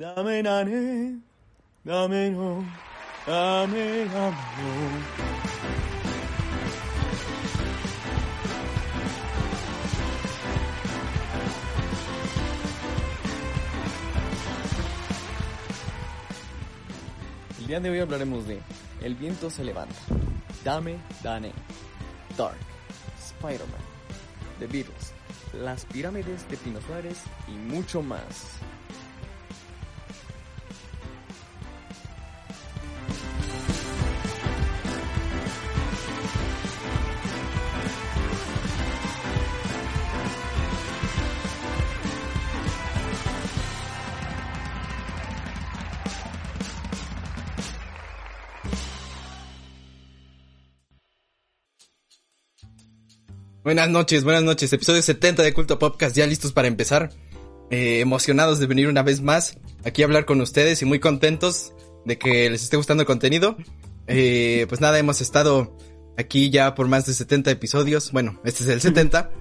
dame, dame, dame, no, dame, dame. El día de hoy hablaremos de El viento se levanta, Dame Dane, Dark, Spider-Man, The Beatles, Las pirámides de Pino Suárez y mucho más. Buenas noches, buenas noches. Episodio 70 de Culto Podcast, ya listos para empezar. Eh, emocionados de venir una vez más aquí a hablar con ustedes y muy contentos de que les esté gustando el contenido. Eh, pues nada, hemos estado aquí ya por más de 70 episodios. Bueno, este es el 70.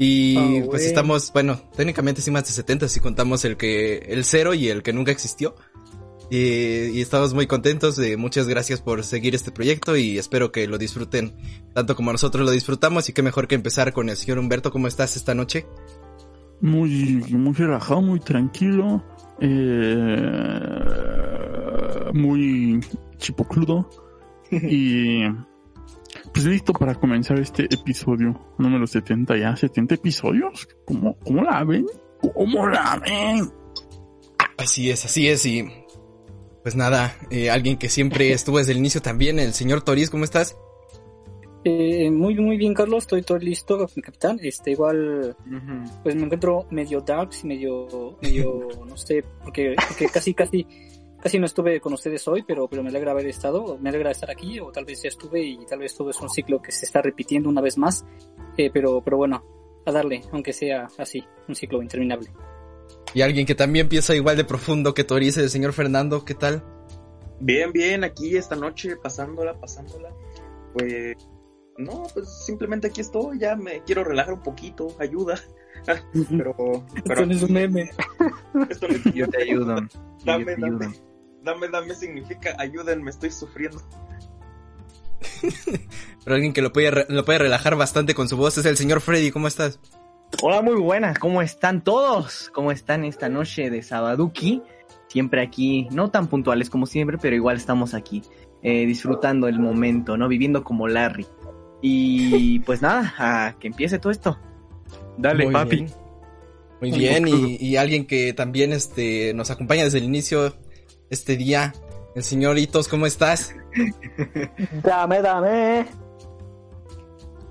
Y Oh, pues estamos, bueno, técnicamente sí más de 70 si contamos el que, el cero y el que nunca existió. Y, y estamos muy contentos. eh, muchas gracias por seguir este proyecto y espero que lo disfruten tanto como nosotros lo disfrutamos. Y qué mejor que empezar con el señor Humberto. ¿Cómo estás esta noche? Muy, muy relajado, muy tranquilo. eh, muy chipocludo. y pues listo para comenzar este episodio número 70 ya. ¿70 episodios? ¿Cómo, cómo la ven? ¿Cómo la ven? Así es, así es. Y pues nada, eh, alguien que siempre estuvo desde el inicio también, el señor Toriz, ¿cómo estás? Eh, muy, muy bien, Carlos. Estoy todo listo, capitán. Este, igual, pues me encuentro medio darks, medio, medio, no sé, porque, porque casi, casi, casi no estuve con ustedes hoy, pero, pero me alegra haber estado, me alegra estar aquí, o tal vez ya estuve y tal vez todo es un ciclo que se está repitiendo una vez más. Eh, pero, pero bueno, a darle, aunque sea así, un ciclo interminable. Y alguien que también piensa igual de profundo que Toriz, el señor Fernando, ¿qué tal? Bien, bien, aquí esta noche, pasándola, pasándola. Pues, no, pues simplemente aquí estoy, ya me quiero relajar un poquito, ayuda. Pero, pero Esto no es un meme. esto no es Yo te ayudo. Dame, te dame. ayudo. Dame, dame significa ayúdenme, estoy sufriendo. Pero alguien que lo puede, lo puede relajar bastante con su voz es el señor Freddy, ¿cómo estás? Hola, muy buenas. ¿Cómo están todos? ¿Cómo están esta noche de Sabaduki? Siempre aquí, no tan puntuales como siempre, pero igual estamos aquí, eh, disfrutando el momento, ¿no? Viviendo como Larry. Y pues nada, a que empiece todo esto. Dale, Muy papi. bien. Muy bien, y, y alguien que también este, nos acompaña desde el inicio este día, el señor Itos, ¿cómo estás? Dame, dame.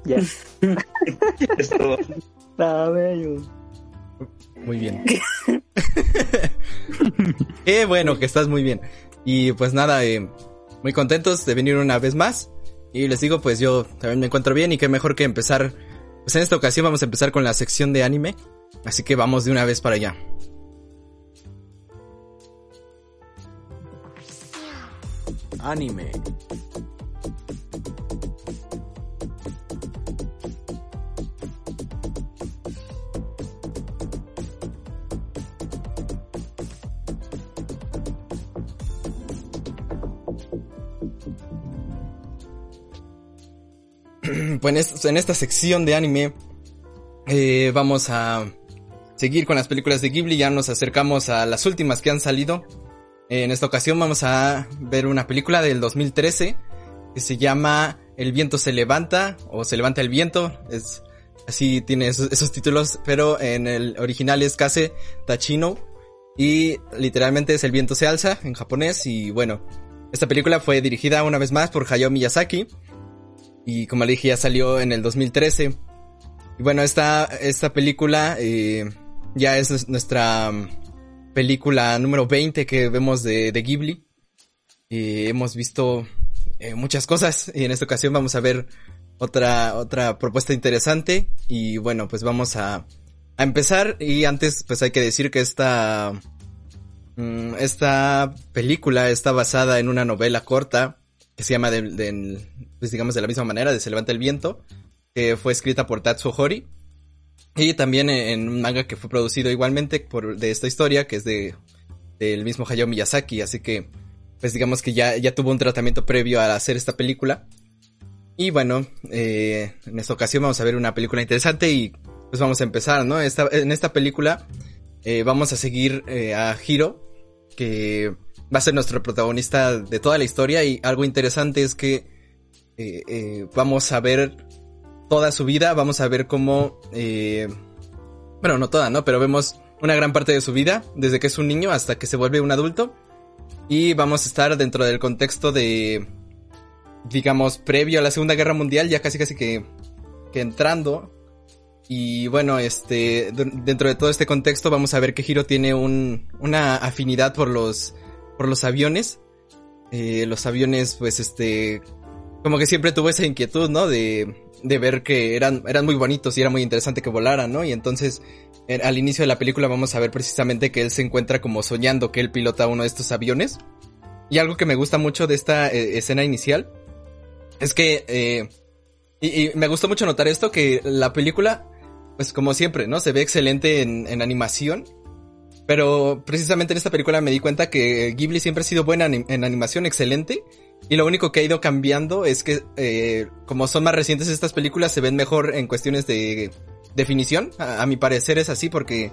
Ya. Es todo. Ayuda. Muy bien. Qué bueno que estás muy bien. Y pues nada, eh, muy contentos de venir una vez más. Y les digo, pues yo también me encuentro bien y qué mejor que empezar. Pues en esta ocasión vamos a empezar con la sección de anime. Así que vamos de una vez para allá. Anime. Pues en, est- en esta sección de anime eh, vamos a seguir con las películas de Ghibli. Ya nos acercamos a las últimas que han salido. En esta ocasión vamos a ver una película del 2013 que se llama El viento se levanta o Se levanta el viento. Es así tiene esos, esos títulos, pero en el original es Kase Tachino y literalmente es El viento se alza en japonés y bueno, esta película fue dirigida una vez más por Hayao Miyazaki y como le dije ya salió en el 2013. Y bueno, esta, esta película eh, ya es nues- nuestra mm, película número 20 que vemos de, de Ghibli. Y hemos visto eh, muchas cosas y en esta ocasión vamos a ver otra, otra propuesta interesante. Y bueno, pues vamos a, a empezar y antes pues hay que decir que esta, mm, esta película está basada en una novela corta que se llama de, pues digamos de la misma manera, de Se levanta el viento, que fue escrita por Tatsuo Hori. Y también en un manga que fue producido igualmente por, de esta historia, que es de del mismo Hayao Miyazaki, así que pues digamos que ya, ya tuvo un tratamiento previo a hacer esta película. Y bueno, eh, en esta ocasión vamos a ver una película interesante y pues vamos a empezar, ¿no? Esta, en esta película eh, vamos a seguir eh, a Hiro, que va a ser nuestro protagonista de toda la historia y algo interesante es que eh, vamos a ver toda su vida, vamos a ver cómo, bueno, no toda, ¿no? Pero vemos una gran parte de su vida, desde que es un niño hasta que se vuelve un adulto. Y vamos a estar dentro del contexto de, digamos, previo a la Segunda Guerra Mundial, ya casi casi que, que entrando. Y bueno, este, dentro de todo este contexto vamos a ver que Hiro tiene un, una afinidad por los, por los aviones. Eh, los aviones, pues este, como que siempre tuvo esa inquietud, ¿no? De, de ver que eran, eran muy bonitos y era muy interesante que volaran, ¿no? Y entonces al inicio de la película vamos a ver precisamente que él se encuentra como soñando que él pilota uno de estos aviones. Y algo que me gusta mucho de esta eh, escena inicial es que, eh, y, me gustó mucho notar esto, que la película, pues como siempre, ¿no? Se ve excelente en, animación. Pero precisamente en esta película me di cuenta que Ghibli siempre ha sido buena en, animación, excelente. Y lo único que ha ido cambiando es que, eh, como son más recientes estas películas, se ven mejor en cuestiones de definición. A, mi parecer es así porque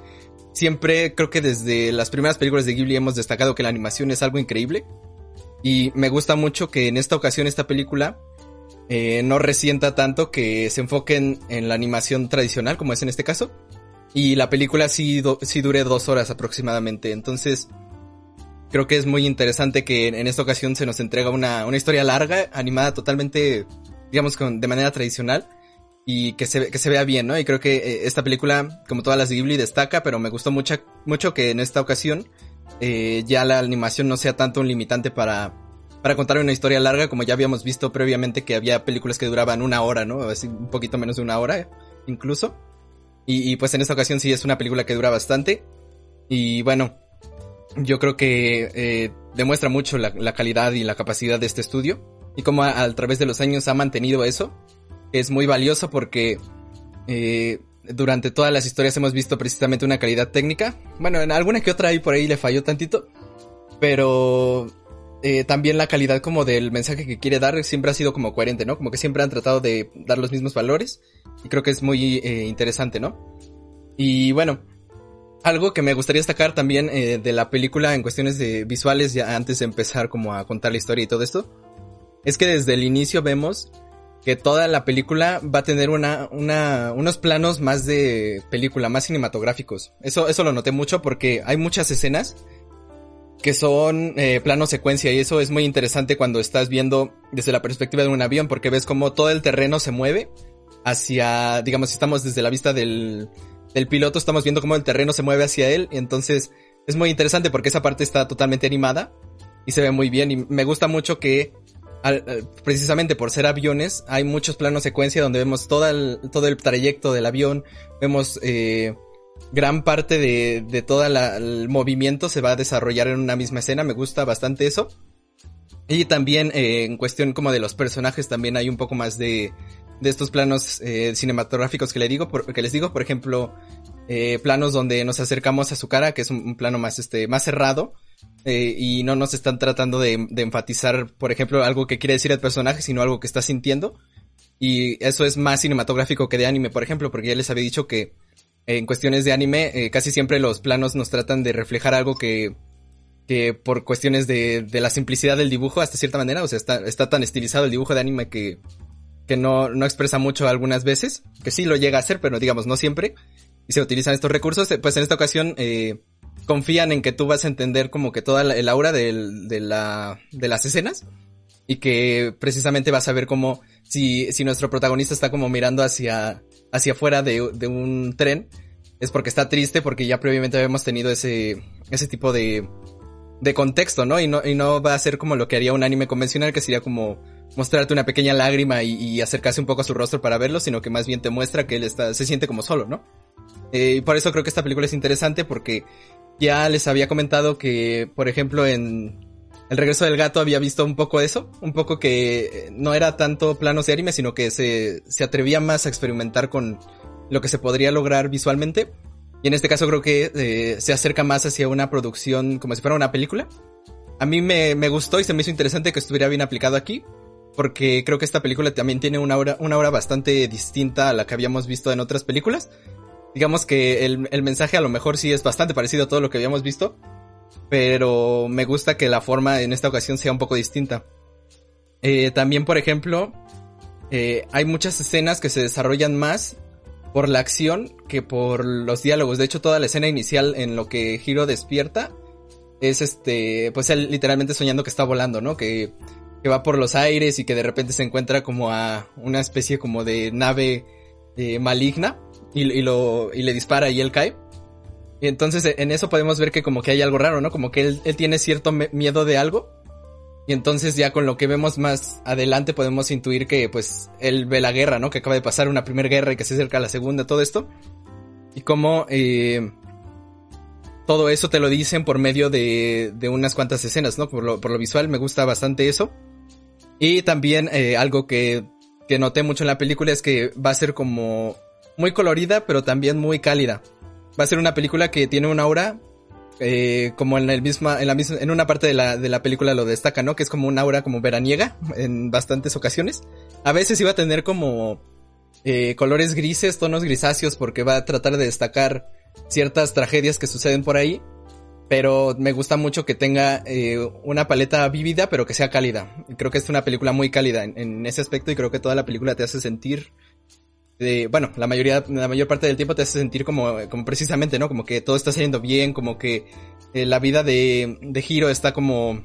siempre creo que desde las primeras películas de Ghibli hemos destacado que la animación es algo increíble. Y me gusta mucho que en esta ocasión esta película eh, no resienta tanto que se enfoquen en la animación tradicional, como es en este caso. Y la película sí, sí dure dos horas aproximadamente. Entonces, creo que es muy interesante que en, esta ocasión se nos entrega una, una historia larga, animada totalmente, digamos, con, de manera tradicional y que se, que se vea bien, ¿no? Y creo que eh, esta película, como todas las de Ghibli, destaca, pero me gustó mucho, mucho que en esta ocasión eh, ya la animación no sea tanto un limitante para, para contar una historia larga, como ya habíamos visto previamente que había películas que duraban una hora, ¿no? Así, un poquito menos de una hora, incluso. Y, pues en esta ocasión sí es una película que dura bastante. Y bueno, yo creo que eh, demuestra mucho la, calidad y la capacidad de este estudio. Y como a, a través de los años ha mantenido eso es muy valioso porque eh, durante todas las historias hemos visto precisamente una calidad técnica. Bueno, en alguna que otra ahí por ahí le falló tantito, pero eh, también la calidad como del mensaje que quiere dar siempre ha sido como coherente, ¿no? Como que siempre han tratado de dar los mismos valores y creo que es muy eh, interesante, ¿no? Y bueno, algo que me gustaría destacar también de la película en cuestiones de visuales, ya antes de empezar como a contar la historia y todo esto, es que desde el inicio vemos que toda la película va a tener una, una, unos planos más de película, más cinematográficos. Eso, eso lo noté mucho porque hay muchas escenas que son eh, plano secuencia y eso es muy interesante cuando estás viendo desde la perspectiva de un avión porque ves como todo el terreno se mueve hacia, digamos, si estamos desde la vista del, del piloto, estamos viendo cómo el terreno se mueve hacia él y entonces es muy interesante porque esa parte está totalmente animada y se ve muy bien y me gusta mucho que precisamente por ser aviones, hay muchos planos secuencia donde vemos todo el, todo el trayecto del avión, vemos eh, gran parte de, de todo el movimiento se va a desarrollar en una misma escena, me gusta bastante eso. Y también eh, en cuestión como de los personajes también hay un poco más de, de estos planos eh, cinematográficos que, le digo, que les digo, por ejemplo, eh, planos donde nos acercamos a su cara, que es un, un plano más, este, más cerrado, y no nos están tratando de, enfatizar, por ejemplo, algo que quiere decir el personaje, sino algo que está sintiendo. Y eso es más cinematográfico que de anime, por ejemplo, porque ya les había dicho que en cuestiones de anime eh, casi siempre los planos nos tratan de reflejar algo que, que por cuestiones de, de la simplicidad del dibujo, hasta cierta manera, o sea, está, está tan estilizado el dibujo de anime que, que no, no expresa mucho algunas veces, que sí lo llega a hacer, pero digamos no siempre, y se utilizan estos recursos, pues en esta ocasión eh, confían en que tú vas a entender como que toda el aura de, la, de las escenas y que precisamente vas a ver como si, si nuestro protagonista está como mirando hacia, hacia afuera de, de un tren, es porque está triste porque ya previamente habíamos tenido ese, ese tipo de, de contexto, ¿no? Y no, y no va a ser como lo que haría un anime convencional, que sería como mostrarte una pequeña lágrima y, acercarse un poco a su rostro para verlo, sino que más bien te muestra que él está, se siente como solo, ¿no? Eh, y por eso creo que esta película es interesante porque ya les había comentado que, por ejemplo, en El regreso del gato había visto un poco eso, un poco que eh, no era tanto planos de anime, sino que se, se atrevía más a experimentar con lo que se podría lograr visualmente. Y en este caso creo que eh, se acerca más hacia una producción como si fuera una película. A mí me, me gustó y se me hizo interesante que estuviera bien aplicado aquí. Porque creo que esta película también tiene una hora, una hora bastante distinta a la que habíamos visto en otras películas. Digamos que el, el mensaje a lo mejor sí es bastante parecido a todo lo que habíamos visto. Pero me gusta que la forma en esta ocasión sea un poco distinta. Eh, también, por ejemplo, eh, hay muchas escenas que se desarrollan más por la acción que por los diálogos. De hecho, toda la escena inicial en lo que Hiro despierta es este, pues él literalmente soñando que está volando, ¿no? Que, que va por los aires y que de repente se encuentra como a una especie como de nave eh, maligna y, lo, y le dispara y él cae. Y entonces en eso podemos ver que como que hay algo raro, ¿no? Como que él, él tiene cierto miedo de algo. Y entonces ya con lo que vemos más adelante podemos intuir que pues él ve la guerra, ¿no? Que acaba de pasar una primera guerra y que se acerca a la segunda, todo esto. Y como eh, todo eso te lo dicen por medio de, de unas cuantas escenas, ¿no? Por lo, por lo visual me gusta bastante eso. Y también eh, algo que, que noté mucho en la película es que va a ser como muy colorida, pero también muy cálida va a ser una película que tiene una aura eh, como en el misma, en la misma, en una parte de la, de la película lo destaca, ¿no? Que es como una aura como veraniega en bastantes ocasiones. A veces iba a tener como eh, colores grises, tonos grisáceos, porque va a tratar de destacar ciertas tragedias que suceden por ahí. Pero me gusta mucho que tenga eh, una paleta vívida, pero que sea cálida. Creo que es una película muy cálida en, en ese aspecto y creo que toda la película te hace sentir de, bueno, la mayoría, la mayor parte del tiempo te hace sentir como, como precisamente, ¿no? Como que todo está saliendo bien, como que eh, la vida de, de Hiro está como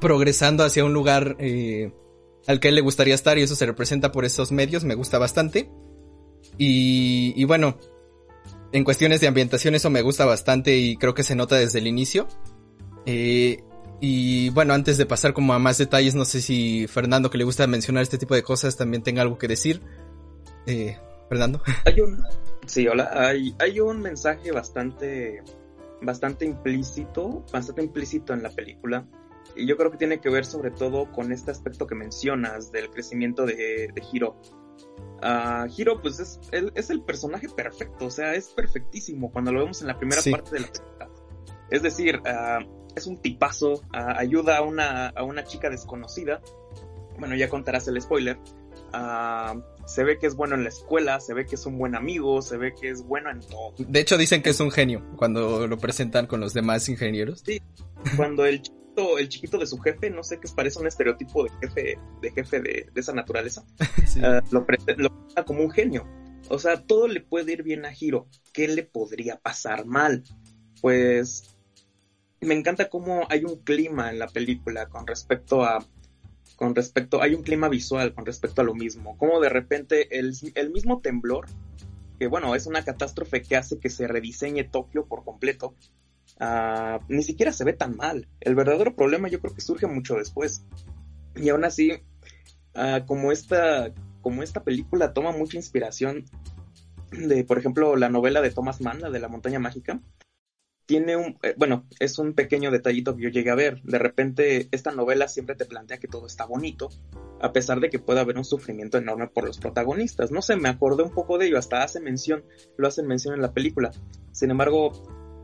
progresando hacia un lugar eh, al que él le gustaría estar y eso se representa por esos medios, me gusta bastante. Y, y bueno, en cuestiones de ambientación eso me gusta bastante y creo que se nota desde el inicio. Eh, y bueno, antes de pasar como a más detalles, no sé si Fernando que le gusta mencionar este tipo de cosas también tenga algo que decir. Eh, Fernando. Hay un, sí, hola. Hay, hay un mensaje bastante, bastante implícito, bastante implícito en la película. Y yo creo que tiene que ver sobre todo con este aspecto que mencionas del crecimiento de, de Hiro. Uh, Hiro, pues es, él, es el personaje perfecto, o sea, es perfectísimo cuando lo vemos en la primera sí. parte de la película. Es decir, uh, es un tipazo, uh, ayuda a una, a una chica desconocida. Bueno, ya contarás el spoiler. Se ve que es bueno en la escuela, se ve que es un buen amigo, se ve que es bueno en todo. De hecho, dicen que es un genio cuando lo presentan con los demás ingenieros. Sí, cuando el chiquito, el chiquito de su jefe, no sé qué parece un estereotipo de jefe, de jefe de, de esa naturaleza, sí. uh, lo, presenta, lo presenta como un genio. O sea, todo le puede ir bien a Hiro. ¿Qué le podría pasar mal? Pues me encanta cómo hay un clima en la película con respecto a con respecto, hay un clima visual con respecto a lo mismo, como de repente el, el mismo temblor, que bueno, es una catástrofe que hace que se rediseñe Tokio por completo, uh, ni siquiera se ve tan mal. El verdadero problema yo creo que surge mucho después. Y aún así, uh, como, esta, como esta película toma mucha inspiración de, por ejemplo, la novela de Thomas Mann, la de la montaña mágica, tiene un, eh, bueno, es un pequeño detallito que yo llegué a ver. De repente, esta novela siempre te plantea que todo está bonito, a pesar de que puede haber un sufrimiento enorme por los protagonistas. No sé, me acordé un poco de ello, hasta hace mención, lo hacen mención en la película. Sin embargo,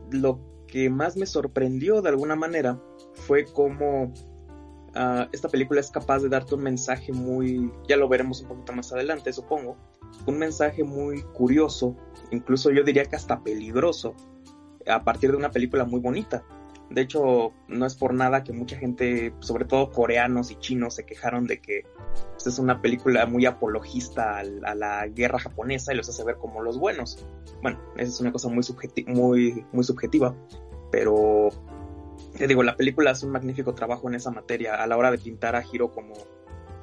lo que más me sorprendió de alguna manera fue cómo uh, esta película es capaz de darte un mensaje muy, ya lo veremos un poquito más adelante, supongo, un mensaje muy curioso, incluso yo diría que hasta peligroso a partir de una película muy bonita. De hecho, no es por nada que mucha gente, sobre todo coreanos y chinos, se quejaron de que pues, es una película muy apologista a, la guerra japonesa y los hace ver como los buenos. Bueno, esa es una cosa muy, muy subjetiva, pero te digo, la película hace un magnífico trabajo en esa materia a la hora de pintar a Hiro como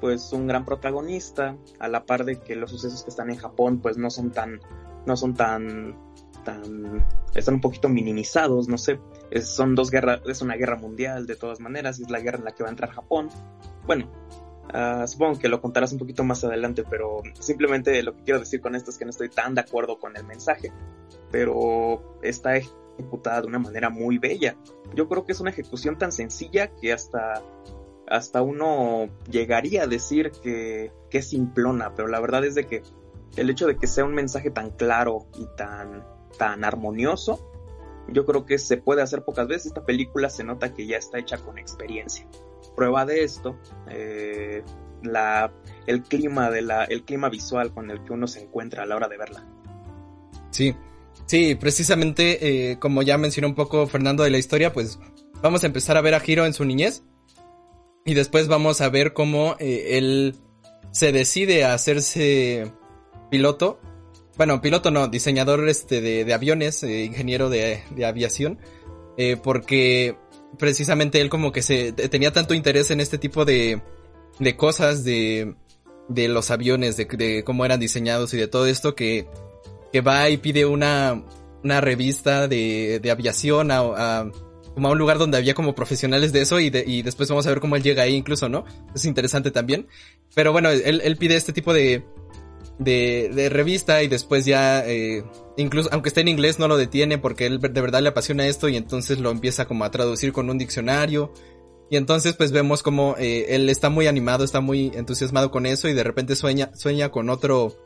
pues un gran protagonista, a la par de que los sucesos que están en Japón pues no son tan, no son tan están un poquito minimizados, no sé, son dos guerras, es una guerra mundial de todas maneras, es la guerra en la que va a entrar Japón. Bueno, uh, supongo que lo contarás un poquito más adelante, pero simplemente lo que quiero decir con esto es que no estoy tan de acuerdo con el mensaje, pero está ejecutada de una manera muy bella. Yo creo que es una ejecución tan sencilla que hasta hasta uno llegaría a decir que, que es simplona, pero la verdad es de que el hecho de que sea un mensaje tan claro y tan tan armonioso, yo creo que se puede hacer pocas veces. Esta película se nota que ya está hecha con experiencia. Prueba de esto, eh, la, el clima de la, el clima visual con el que uno se encuentra a la hora de verla. Sí, sí, precisamente eh, como ya mencionó un poco Fernando de la historia, pues vamos a empezar a ver a Hiro en su niñez y después vamos a ver cómo eh, él se decide a hacerse piloto. Bueno, piloto no, diseñador este de, aviones, eh, ingeniero de, aviación, eh, porque precisamente él como que se tenía tanto interés en este tipo de, de cosas de, de los aviones, de, cómo eran diseñados y de todo esto que, que va y pide una, una revista de, de aviación a como a un lugar donde había como profesionales de eso y, y después vamos a ver cómo él llega ahí incluso, ¿no? Es interesante también. Pero bueno, él, él pide este tipo de, de, revista y después ya, eh, incluso, aunque esté en inglés, no lo detiene porque él de verdad le apasiona esto y entonces lo empieza como a traducir con un diccionario. Y entonces pues vemos como eh, él está muy animado, está muy entusiasmado con eso y de repente sueña, sueña con otro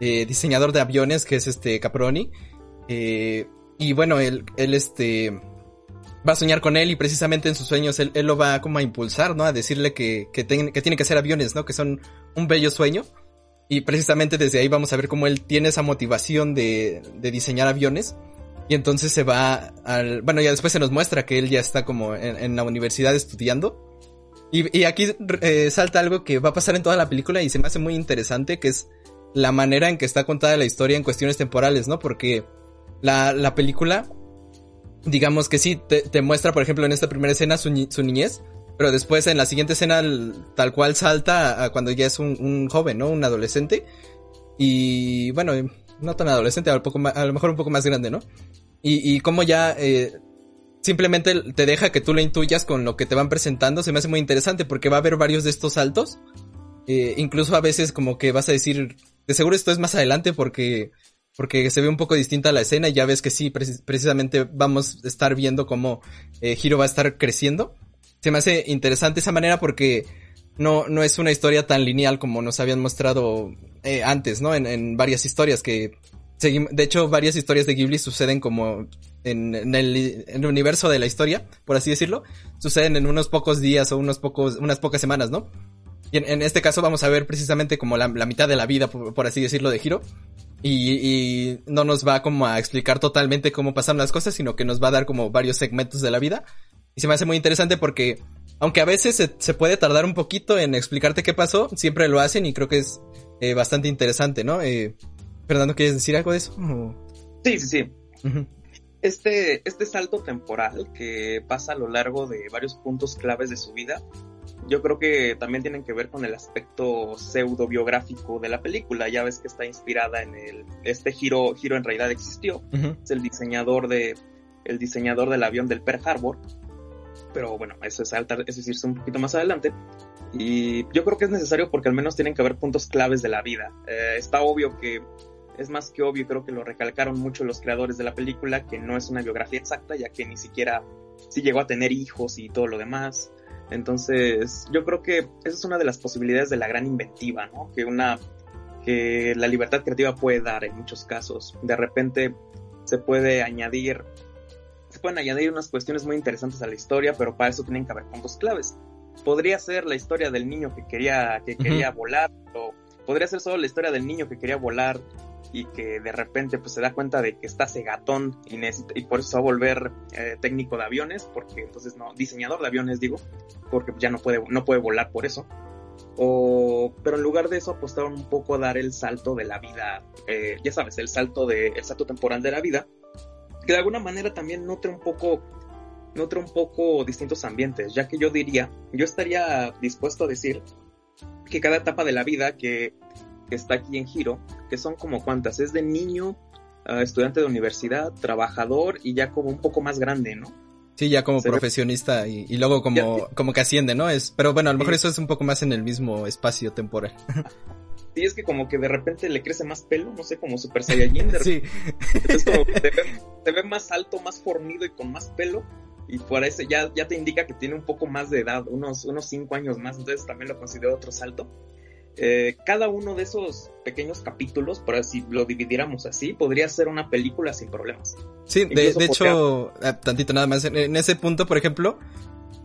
eh, diseñador de aviones que es este Caproni. Y bueno, él, él este va a soñar con él y precisamente en sus sueños él, lo va como a impulsar, ¿no? A decirle que, que, que tiene que hacer aviones, ¿no? Que son un bello sueño. Y precisamente desde ahí vamos a ver cómo él tiene esa motivación de, de diseñar aviones. Y entonces se va al... Bueno, ya después se nos muestra que él ya está como en, la universidad estudiando. Y, y aquí eh, salta algo que va a pasar en toda la película y se me hace muy interesante, que es la manera en que está contada la historia en cuestiones temporales, ¿no? Porque la, la película digamos que sí, te, muestra, por ejemplo, en esta primera escena su, niñez, pero después en la siguiente escena tal cual salta a, cuando ya es un, joven, ¿no? Un adolescente. Y bueno, no tan adolescente, a poco a lo mejor un poco más grande, ¿no? Y, y como ya eh, simplemente te deja que tú lo intuyas con lo que te van presentando, se me hace muy interesante porque va a haber varios de estos saltos. Eh, incluso a veces como que vas a decir, de seguro esto es más adelante porque porque se ve un poco distinta la escena y ya ves que sí, precisamente vamos a estar viendo cómo eh, Hiro va a estar creciendo. Se me hace interesante esa manera porque no, no es una historia tan lineal como nos habían mostrado eh, antes, ¿no? En, varias historias que seguimos, de hecho varias historias de Ghibli suceden como en, el, universo de la historia, por así decirlo, suceden en unos pocos días o unos pocos, unas pocas semanas, ¿no? Y en, este caso vamos a ver precisamente como la, mitad de la vida, por, por, así decirlo, de Hiro y, no nos va como a explicar totalmente cómo pasan las cosas, sino que nos va a dar como varios segmentos de la vida. Y se me hace muy interesante porque, aunque a veces se, puede tardar un poquito en explicarte qué pasó, siempre lo hacen y creo que es eh, bastante interesante, ¿no? Eh, Fernando, ¿quieres decir algo de eso? Sí, sí, sí. este, este salto temporal que pasa a lo largo de varios puntos claves de su vida yo creo que también tienen que ver con el aspecto pseudo biográfico de la película. Ya ves que está inspirada en el este giro giro en realidad existió. Es el diseñador de el diseñador del avión del Pearl Harbor. Pero bueno, eso es alta, es irse un poquito más adelante. Y yo creo que es necesario porque al menos tienen que haber puntos claves de la vida. Eh, está obvio que es más que obvio, creo que lo recalcaron mucho los creadores de la película, que no es una biografía exacta, ya que ni siquiera si llegó a tener hijos y todo lo demás. Entonces, yo creo que esa es una de las posibilidades de la gran inventiva, ¿no? Que una que la libertad creativa puede dar en muchos casos. De repente se puede añadir pueden añadir unas cuestiones muy interesantes a la historia, pero para eso tienen que haber puntos claves. Podría ser la historia del niño que quería que quería volar o podría ser solo la historia del niño que quería volar y que de repente pues se da cuenta de que está cegatón y, necesita, y por eso va a volver eh, técnico de aviones, porque entonces no, diseñador de aviones digo, porque ya no puede, no puede volar por eso. O, pero en lugar de eso apostaron un poco a dar el salto de la vida, eh, ya sabes, el salto de, el salto temporal de la vida, que de alguna manera también nutre un poco, nutre un poco distintos ambientes, ya que yo diría, yo estaría dispuesto a decir que cada etapa de la vida que que está aquí en giro, que son como cuántas, es de niño, estudiante de universidad, trabajador y ya como un poco más grande, ¿no? Sí, ya como profesionista y, luego como, como que asciende, ¿no? Es, pero bueno, a lo mejor eso es un poco más en el mismo espacio temporal. Sí, es que como que de repente le crece más pelo, no sé, como Super Saiyajin. sí. Entonces como que te ve, más alto, más fornido y con más pelo. Y por eso ya, ya te indica que tiene un poco más de edad, unos, unos cinco años más. Entonces también lo considero otro salto. eh, cada uno de esos pequeños capítulos, por si lo dividiéramos así, podría ser una película sin problemas. Sí, de, hecho, ah, tantito nada más, en, ese punto, por ejemplo,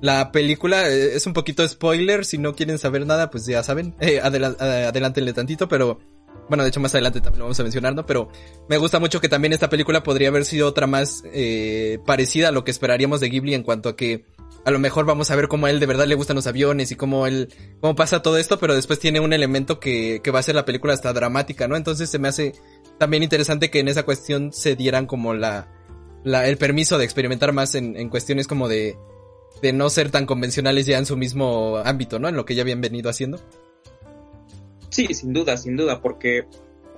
la película eh, es un poquito spoiler, si no quieren saber nada, pues ya saben, eh, adelántenle tantito, pero bueno, de hecho más adelante también lo vamos a mencionar, ¿no? Pero me gusta mucho que también esta película podría haber sido otra más eh, parecida a lo que esperaríamos de Ghibli en cuanto a que a lo mejor vamos a ver cómo a él de verdad le gustan los aviones y cómo él, cómo pasa todo esto, pero después tiene un elemento que, que va a ser la película hasta dramática, ¿no? Entonces se me hace también interesante que en esa cuestión se dieran como la, la el permiso de experimentar más en, en cuestiones como de, de no ser tan convencionales ya en su mismo ámbito, ¿no? En lo que ya habían venido haciendo. Sí, sin duda, sin duda, porque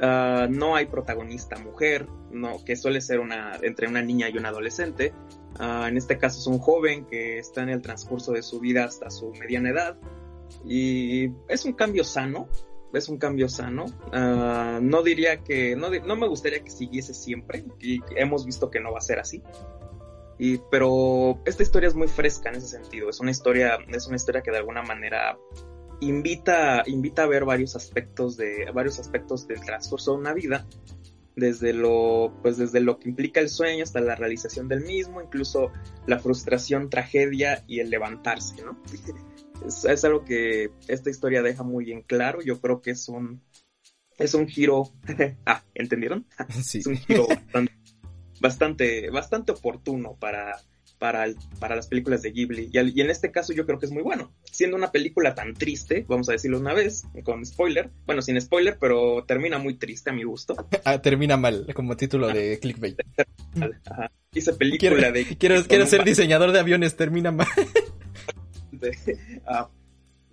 ah, no hay protagonista mujer, no, que suele ser una, entre una niña y un adolescente. Ah, en este caso es un joven que está en el transcurso de su vida hasta su mediana edad. Y es un cambio sano, es un cambio sano. Ah, no diría que, no, no, me gustaría que siguiese siempre, y hemos visto que no va a ser así. Y, pero esta historia es muy fresca en ese sentido. Es una historia, es una historia que de alguna manera invita, invita a ver varios aspectos de, varios aspectos del transcurso de una vida desde lo, pues desde lo que implica el sueño hasta la realización del mismo, incluso la frustración, tragedia y el levantarse, ¿no? es, algo que esta historia deja muy en claro. Yo creo que es un, es un giro, ah, ¿entendieron? Sí. Es un giro bastante, bastante, oportuno para, para, para las películas de Ghibli. Y, y, en este caso yo creo que es muy bueno. Siendo una película tan triste, vamos a decirlo una vez, con spoiler. Bueno, sin spoiler, pero termina muy triste a mi gusto. Ah, termina mal, como título de clickbait. Ajá. Hice película de... Quiero, quiero ser diseñador de aviones, termina mal. ah,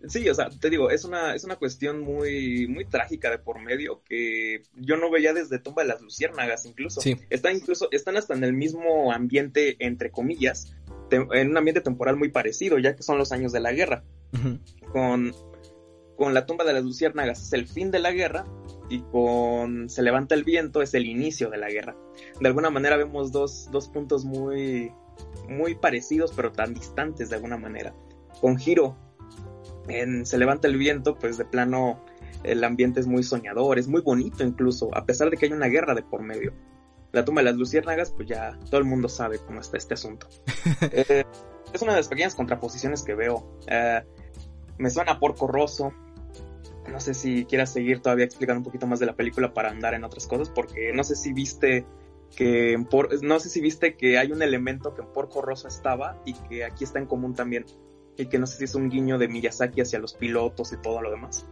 Sí, o sea, te digo, es una, es una cuestión muy, muy trágica de por medio que yo no veía desde Tumba de las Luciérnagas incluso. Sí. Están incluso, están hasta en el mismo ambiente, entre comillas, en un ambiente temporal muy parecido, ya que son los años de la guerra. Con, con la tumba de las luciérnagas es el fin de la guerra y con Se levanta el viento es el inicio de la guerra. De alguna manera vemos dos, dos puntos muy, muy parecidos pero tan distantes de alguna manera. Con Hiro en Se levanta el viento, pues de plano el ambiente es muy soñador, es muy bonito incluso, a pesar de que hay una guerra de por medio. La tumba de las luciérnagas, pues ya todo el mundo sabe cómo está este asunto. Eh, es una de las pequeñas contraposiciones que veo. Eh, me suena Porco Rosso. No sé si quieras seguir todavía explicando un poquito más de la película para andar en otras cosas, porque no sé si viste que no sé si viste que hay un elemento que en Porco Rosso estaba y que aquí está en común también y que no sé si es un guiño de Miyazaki hacia los pilotos y todo lo demás.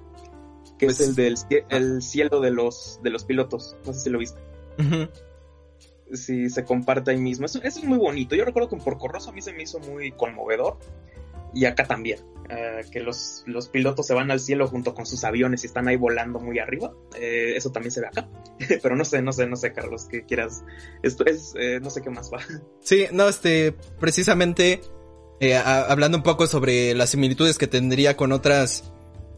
Que es pues el del el cielo de los, de los pilotos. No sé si lo viste. Si se comparte ahí mismo. Eso, es muy bonito. Yo recuerdo que por Corroso a mí se me hizo muy conmovedor. Y acá también. Eh, que los, los pilotos se van al cielo junto con sus aviones y están ahí volando muy arriba. Eh, eso también se ve acá. Pero no sé, no sé, no sé, Carlos, que quieras. Esto es, eh, no sé qué más va. Sí, no, este, precisamente eh, hablando un poco sobre las similitudes que tendría con otras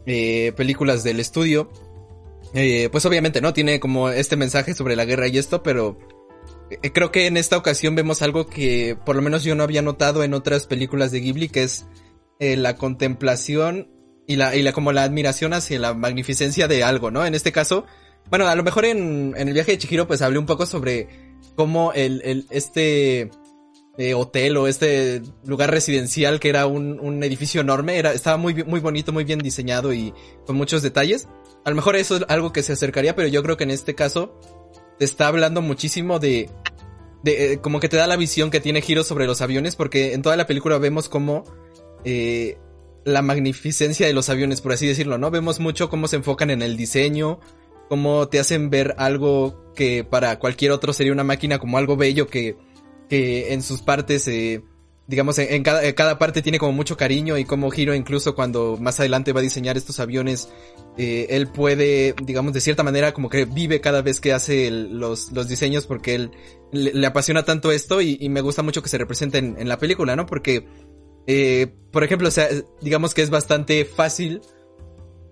eh, películas del estudio, eh, pues obviamente no tiene como este mensaje sobre la guerra y esto, pero creo que en esta ocasión vemos algo que por lo menos yo no había notado en otras películas de Ghibli, que es la contemplación y la, y la como la admiración hacia la magnificencia de algo, ¿no? En este caso, bueno, a lo mejor en, en el viaje de Chihiro pues hablé un poco sobre cómo el, el este hotel o este lugar residencial que era un, un, edificio enorme, era, estaba muy, muy bonito, muy bien diseñado y con muchos detalles. A lo mejor eso es algo que se acercaría, pero yo creo que en este caso te está hablando muchísimo de, de eh, como que te da la visión que tiene Giro sobre los aviones, porque en toda la película vemos como eh, la magnificencia de los aviones, por así decirlo, ¿no? Vemos mucho cómo se enfocan en el diseño, cómo te hacen ver algo que para cualquier otro sería una máquina como algo bello que que en sus partes, eh, digamos, en, cada, cada, parte tiene como mucho cariño y como Hiro incluso cuando más adelante va a diseñar estos aviones, eh, él puede, digamos, de cierta manera como que vive cada vez que hace los, los diseños porque él le, apasiona tanto esto y, me gusta mucho que se represente en, la película, ¿no? Porque, eh, por ejemplo, digamos que es bastante fácil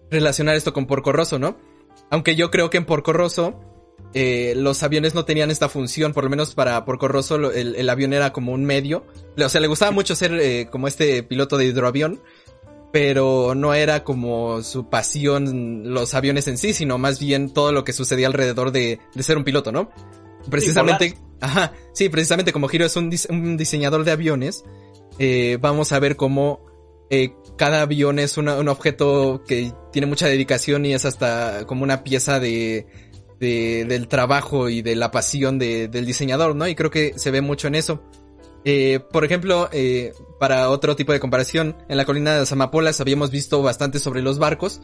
relacionar esto con Porco Rosso, ¿no? Aunque yo creo que en Porco Rosso eh, los aviones no tenían esta función, por lo menos para Porco Rosso el, avión era como un medio. O sea, le gustaba mucho ser eh, como este piloto de hidroavión, pero no era como su pasión los aviones en sí, sino más bien todo lo que sucedía alrededor de, de ser un piloto, ¿no? Precisamente, ajá, sí, precisamente como Hiro es un, un diseñador de aviones, eh, vamos a ver cómo eh, cada avión es un objeto que tiene mucha dedicación y es hasta como una pieza de, de del trabajo y de la pasión de, del diseñador, ¿no? Y creo que se ve mucho en eso. Eh, por ejemplo, eh, para otro tipo de comparación, en la colina de las Amapolas habíamos visto bastante sobre los barcos,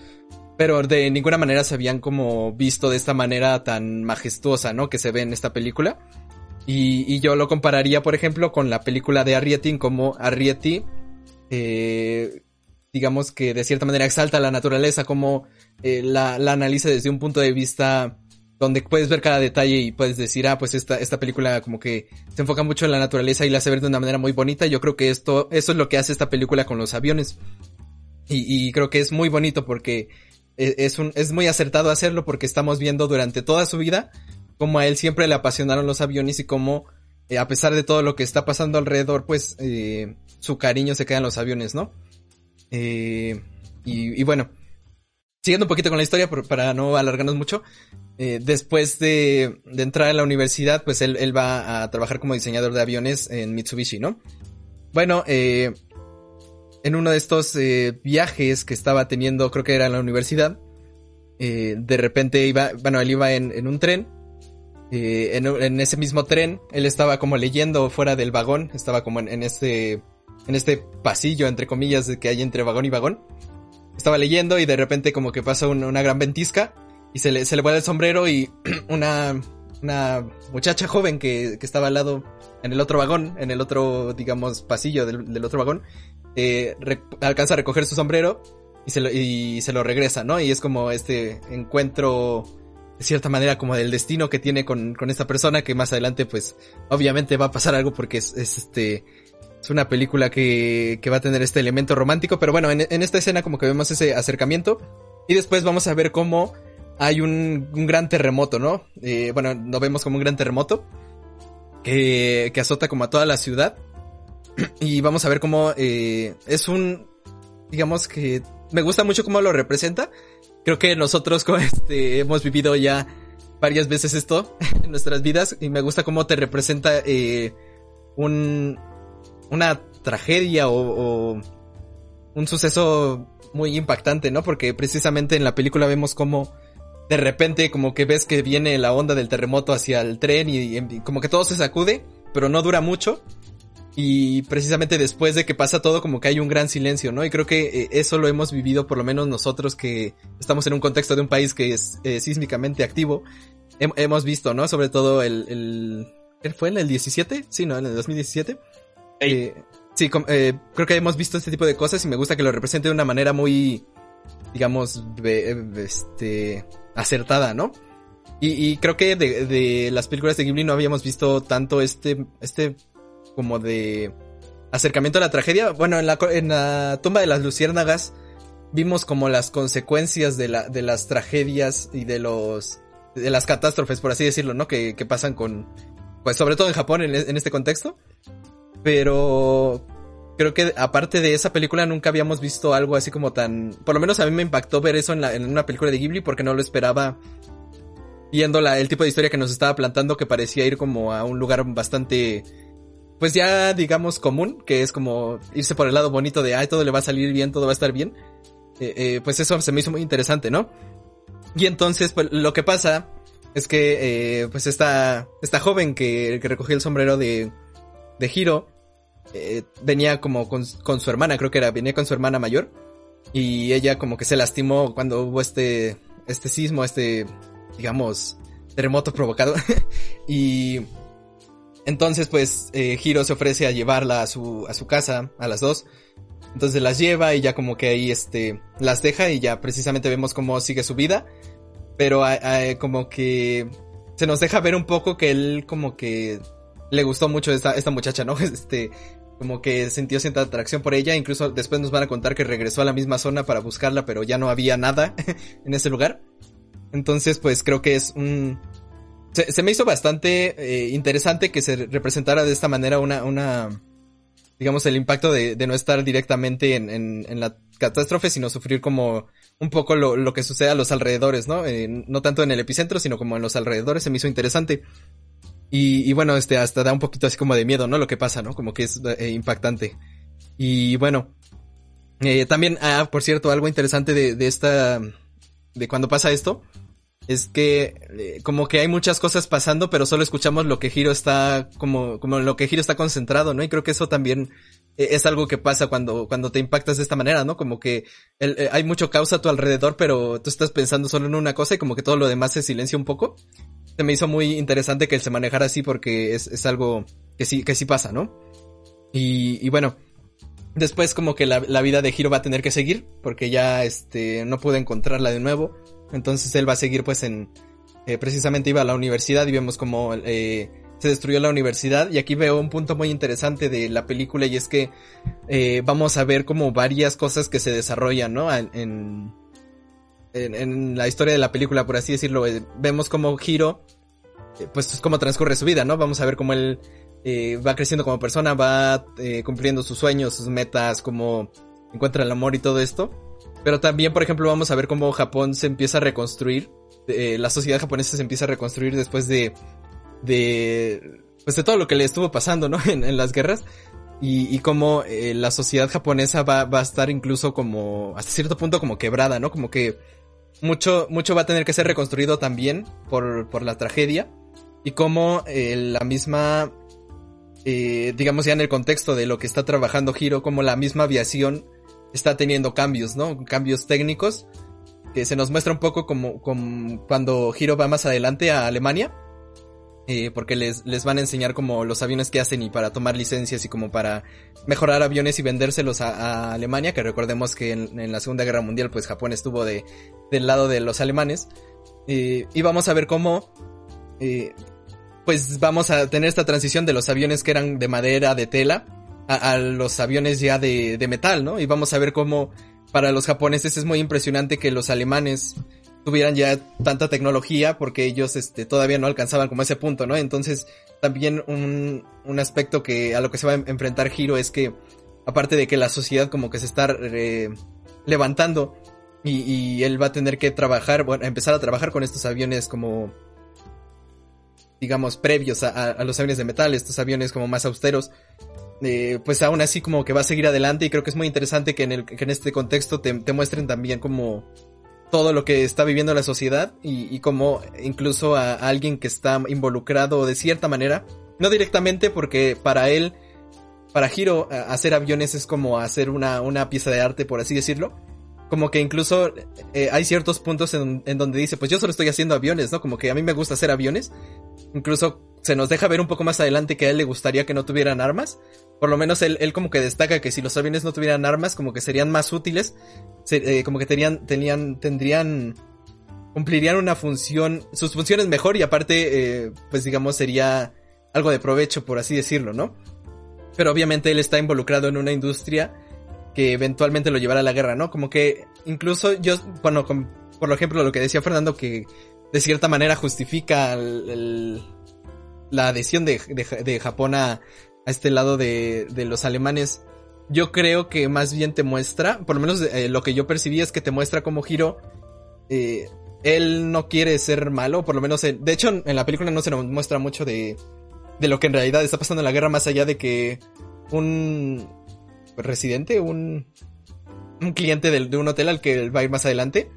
pero de ninguna manera se habían como visto de esta manera tan majestuosa, ¿no? Que se ve en esta película. Y, y yo lo compararía, por ejemplo, con la película de Arrietty, como Arrietty, eh, digamos que de cierta manera exalta la naturaleza, como eh, la, la analiza desde un punto de vista donde puedes ver cada detalle y puedes decir, ah, pues esta, esta película como que se enfoca mucho en la naturaleza y la hace ver de una manera muy bonita. Yo creo que esto, eso es lo que hace esta película con los aviones. Y, y creo que es muy bonito porque e, es, un, es muy acertado hacerlo porque estamos viendo durante toda su vida como a él siempre le apasionaron los aviones y cómo, eh, a pesar de todo lo que está pasando alrededor, pues eh, su cariño se queda en los aviones, ¿no? Eh, y, y bueno, siguiendo un poquito con la historia para no alargarnos mucho, eh, después de, de, entrar a la universidad, pues él, va a trabajar como diseñador de aviones en Mitsubishi, ¿no? Bueno, eh, en uno de estos eh, viajes que estaba teniendo, creo que era en la universidad, eh, de repente iba, bueno, él iba en, un tren, en, ese mismo tren, él estaba como leyendo fuera del vagón, estaba como en este, en este pasillo, entre comillas, que hay entre vagón y vagón estaba leyendo y de repente como que pasa una, gran ventisca y se le, se le vuelve el sombrero y una, una muchacha joven que, que, estaba al lado en el otro vagón, en el otro, digamos, pasillo del, del otro vagón, eh, alcanza a recoger su sombrero y se, lo, y se lo regresa, ¿no? Y es como este encuentro, de cierta manera, como del destino que tiene con, con esta persona que más adelante, pues, obviamente va a pasar algo porque es, es este, es una película que, que va a tener este elemento romántico, pero bueno, en, en, esta escena como que vemos ese acercamiento y después vamos a ver cómo hay un, un gran terremoto, ¿no? Eh, bueno, lo vemos como un gran terremoto que, que azota como a toda la ciudad y vamos a ver cómo eh, es un, digamos que me gusta mucho cómo lo representa. Creo que nosotros este, hemos vivido ya varias veces esto en nuestras vidas y me gusta cómo te representa eh, un, una tragedia o, un suceso muy impactante, ¿no? Porque precisamente en la película vemos como de repente como que ves que viene la onda del terremoto hacia el tren y, como que todo se sacude, pero no dura mucho. Y precisamente después de que pasa todo como que hay un gran silencio, ¿no? Y creo que eh, eso lo hemos vivido por lo menos nosotros que estamos en un contexto de un país que es eh, sísmicamente activo. Hem hemos visto, ¿no? Sobre todo el, el... ¿Qué fue? ¿En el 17? Sí, ¿no? En el 2017 eh, sí, eh, creo que hemos visto este tipo de cosas y me gusta que lo represente de una manera muy, digamos, este, acertada, ¿no? Y, creo que de, las películas de Ghibli no habíamos visto tanto este, este, como de acercamiento a la tragedia. Bueno, en la, tumba de las luciérnagas vimos como las consecuencias de la, de las tragedias y de los, de las catástrofes, por así decirlo, ¿no? Que, pasan con, pues sobre todo en Japón en este contexto. Pero creo que aparte de esa película nunca habíamos visto algo así como tan... Por lo menos a mí me impactó ver eso en, la, en una película de Ghibli porque no lo esperaba viendo la, el tipo de historia que nos estaba plantando que parecía ir como a un lugar bastante... Pues ya digamos común, que es como irse por el lado bonito de, ay, todo le va a salir bien, todo va a estar bien. Eh, eh, pues eso se me hizo muy interesante, ¿no? Y entonces, pues lo que pasa es que, eh, pues esta, esta joven que, que recogió el sombrero de, de Hiro eh, venía como con, con, su hermana, creo que era, venía con su hermana mayor. Y ella como que se lastimó cuando hubo este, este sismo, este, digamos, terremoto provocado. y entonces pues eh, Hiro se ofrece a llevarla a su, a su casa, a las dos. Entonces las lleva y ya como que ahí este, las deja y ya precisamente vemos cómo sigue su vida. Pero como que se nos deja ver un poco que él como que le gustó mucho esta, esta muchacha, ¿no? Este, como que sintió cierta atracción por ella, incluso después nos van a contar que regresó a la misma zona para buscarla, pero ya no había nada en ese lugar. Entonces, pues creo que es un... Se, me hizo bastante eh, interesante que se representara de esta manera una, una, digamos, el impacto de, de no estar directamente en, en, en, la catástrofe, sino sufrir como un poco lo, lo que sucede a los alrededores, ¿no? Eh, no tanto en el epicentro, sino como en los alrededores, se me hizo interesante. Y, y bueno, este, hasta da un poquito así como de miedo, ¿no? Lo que pasa, ¿no? Como que es eh, impactante. Y bueno, eh, también, ah, por cierto, algo interesante de, de esta, de cuando pasa esto, es que eh, como que hay muchas cosas pasando, pero solo escuchamos lo que Hiro está, como, como lo que Hiro está concentrado, ¿no? Y creo que eso también eh, es algo que pasa cuando, cuando te impactas de esta manera, ¿no? Como que hay mucho caos a tu alrededor, pero tú estás pensando solo en una cosa y como que todo lo demás se silencia un poco. Se me hizo muy interesante que él se manejara así porque es, es algo que sí, que sí pasa, ¿no? Y, y bueno, después como que la, la vida de Hiro va a tener que seguir porque ya este, no pude encontrarla de nuevo. Entonces él va a seguir pues en... Eh, precisamente iba a la universidad y vemos como eh, se destruyó la universidad y aquí veo un punto muy interesante de la película y es que eh, vamos a ver como varias cosas que se desarrollan, ¿no? En, en, en la historia de la película, por así decirlo. Eh, vemos como Hiro, eh, pues cómo transcurre su vida, ¿no? Vamos a ver cómo él eh, va creciendo como persona, va cumpliendo sus sueños, sus metas, cómo encuentra el amor y todo esto. Pero también, por ejemplo, vamos a ver cómo Japón se empieza a reconstruir. La sociedad japonesa se empieza a reconstruir después de, de, pues de todo lo que le estuvo pasando, ¿no? En, en las guerras. Y, y cómo la sociedad japonesa va, va a estar incluso como, hasta cierto punto como quebrada, ¿no? Como que mucho, mucho va a tener que ser reconstruido también por, por la tragedia. Y cómo eh, la misma, eh, digamos ya en el contexto de lo que está trabajando Hiro, como la misma aviación está teniendo cambios, ¿no? Cambios técnicos que se nos muestra un poco como, como cuando Hiro va más adelante a Alemania. Eh, porque les, les van a enseñar como los aviones que hacen y para tomar licencias y como para mejorar aviones y vendérselos a, a Alemania, que recordemos que en, en, la Segunda Guerra Mundial pues Japón estuvo de, del lado de los alemanes. Eh, y vamos a ver cómo eh, pues vamos a tener esta transición de los aviones que eran de madera, de tela, a, a los aviones ya de, de, metal, ¿no? Y vamos a ver cómo para los japoneses es muy impresionante que los alemanes tuvieran ya tanta tecnología porque ellos este, todavía no alcanzaban como ese punto, ¿no? Entonces también un, un aspecto que a lo que se va a enfrentar Hiro es que aparte de que la sociedad como que se está levantando y, él va a tener que trabajar, bueno, empezar a trabajar con estos aviones como digamos previos a, a los aviones de metal, estos aviones como más austeros, eh, pues aún así como que va a seguir adelante y creo que es muy interesante que en, el, que en este contexto te, te, muestren también como todo lo que está viviendo la sociedad y, y como incluso a, a, alguien que está involucrado de cierta manera, no directamente porque para él, para Hiro, hacer aviones es como hacer una, una pieza de arte, por así decirlo. Como que incluso eh, hay ciertos puntos en, en donde dice, pues yo solo estoy haciendo aviones, ¿no? Como que a mí me gusta hacer aviones. Incluso se nos deja ver un poco más adelante que a él le gustaría que no tuvieran armas. Por lo menos él, él como que destaca que si los aviones no tuvieran armas, como que serían más útiles. Eh, como que tenían, tenían, tendrían, cumplirían una función, sus funciones mejor y aparte, eh, pues digamos, sería algo de provecho, por así decirlo, ¿no? Pero obviamente él está involucrado en una industria que eventualmente lo llevará a la guerra, ¿no? Como que incluso yo, bueno, por ejemplo, lo que decía Fernando, que de cierta manera justifica el, la adhesión de, de, de Japón a, a, este lado de, de, los alemanes. Yo creo que más bien te muestra, por lo menos eh, lo que yo percibí es que te muestra como Hiro, eh, él no quiere ser malo, por lo menos, él, de hecho en la película no se nos muestra mucho de, de lo que en realidad está pasando en la guerra, más allá de que un residente, un, un cliente de, de un hotel al que va a ir más adelante,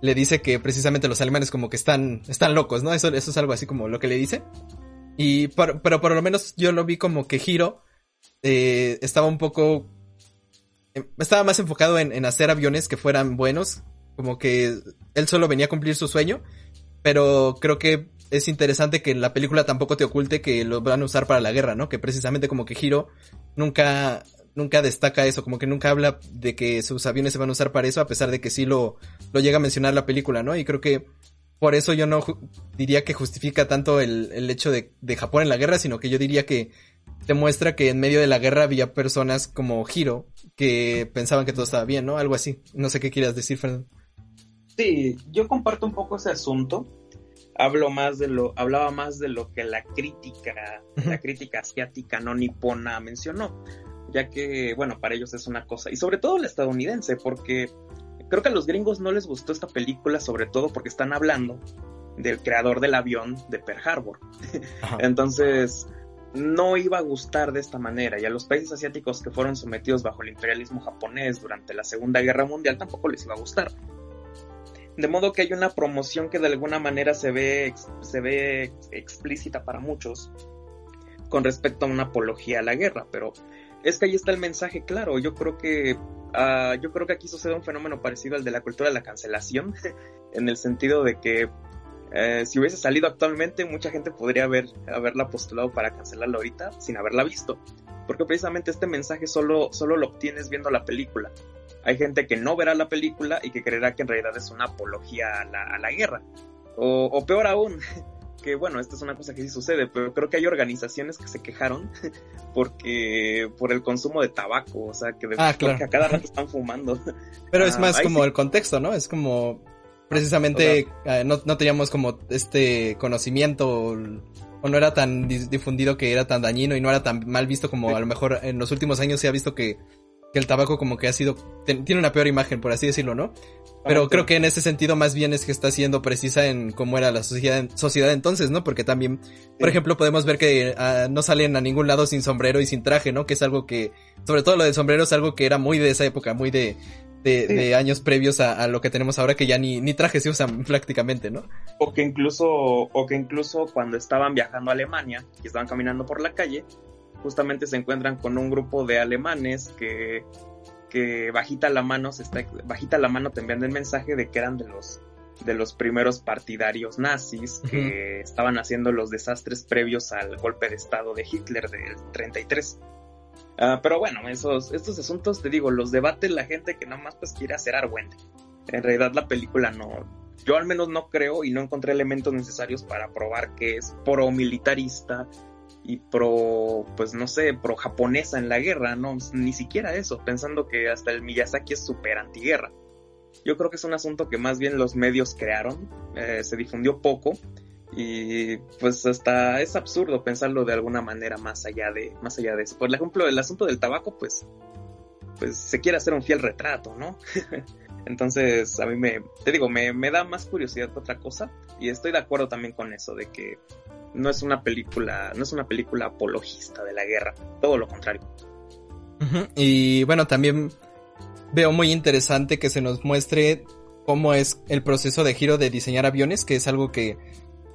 le dice que precisamente los alemanes como que están, están locos, ¿no? Eso, eso es algo así como lo que le dice. Y por, pero por lo menos yo lo vi como que Hiro eh, estaba un poco... Estaba más enfocado en, en, hacer aviones que fueran buenos. Como que él solo venía a cumplir su sueño. Pero creo que es interesante que la película tampoco te oculte que lo van a usar para la guerra, ¿no? Que precisamente como que Hiro nunca nunca destaca eso, como que nunca habla de que sus aviones se van a usar para eso, a pesar de que sí lo, lo llega a mencionar la película, ¿no? Y creo que por eso yo no diría que justifica tanto el, el hecho de, de, Japón en la guerra, sino que yo diría que demuestra que en medio de la guerra había personas como Hiro que pensaban que todo estaba bien, ¿no? Algo así. No sé qué quieras decir, Fernando. Sí, yo comparto un poco ese asunto. Hablo más de lo, hablaba más de lo que la crítica, uh -huh. la crítica asiática no nipona mencionó ya que, bueno, para ellos es una cosa, y sobre todo el estadounidense, porque creo que a los gringos no les gustó esta película, sobre todo porque están hablando del creador del avión de Pearl Harbor. Entonces, no iba a gustar de esta manera, y a los países asiáticos que fueron sometidos bajo el imperialismo japonés durante la Segunda Guerra Mundial tampoco les iba a gustar. De modo que hay una promoción que de alguna manera se ve, se ve explícita para muchos con respecto a una apología a la guerra, pero es que ahí está el mensaje claro. Yo creo que uh, yo creo que aquí sucede un fenómeno parecido al de la cultura de la cancelación, en el sentido de que eh, si hubiese salido actualmente, mucha gente podría haber, haberla postulado para cancelarla ahorita sin haberla visto. Porque precisamente este mensaje solo, solo lo obtienes viendo la película. Hay gente que no verá la película y que creerá que en realidad es una apología a la, a la guerra. O, o peor aún, que bueno, esta es una cosa que sí sucede, pero creo que hay organizaciones que se quejaron porque por el consumo de tabaco, o sea, que, de, ah, a cada rato están fumando. Pero es ah, más como el contexto, ¿no? Es como precisamente eh, no, no, teníamos como este conocimiento o, no era tan difundido que era tan dañino y no era tan mal visto como a lo mejor en los últimos años se ha visto que que el tabaco como que ha sido, tiene una peor imagen, por así decirlo, ¿no? Pero creo que en ese sentido más bien es que está siendo precisa en cómo era la sociedad, sociedad entonces, ¿no? Porque también, por ejemplo, podemos ver que uh, no salen a ningún lado sin sombrero y sin traje, ¿no? Que es algo que, sobre todo lo del sombrero es algo que era muy de esa época, muy de, de, de años previos a, a, lo que tenemos ahora que ya ni, ni trajes se usan prácticamente, ¿no? O que incluso, o que incluso cuando estaban viajando a Alemania y estaban caminando por la calle, justamente se encuentran con un grupo de alemanes que, que bajita la mano se está, bajita la mano te envían el mensaje de que eran de los de los primeros partidarios nazis que estaban haciendo los desastres previos al golpe de estado de Hitler del 33. Ah, pero bueno, esos, estos asuntos, te digo, los debate la gente que nada más pues quiere hacer argüente. En realidad la película no, yo al menos no creo y no encontré elementos necesarios para probar que es pro militarista, y pro, pues no sé, pro japonesa en la guerra, no, ni siquiera eso, pensando que hasta el Miyazaki es súper antiguerra. Yo creo que es un asunto que más bien los medios crearon, eh, se difundió poco y pues hasta es absurdo pensarlo de alguna manera más allá de, más allá de eso. Por ejemplo, el asunto del tabaco, pues, pues se quiere hacer un fiel retrato, ¿no? Entonces, a mí me, te digo, me, me da más curiosidad que otra cosa y estoy de acuerdo también con eso, de que no es una película, no es una película apologista de la guerra, todo lo contrario. Y bueno, también veo muy interesante que se nos muestre cómo es el proceso de giro de diseñar aviones, que es algo que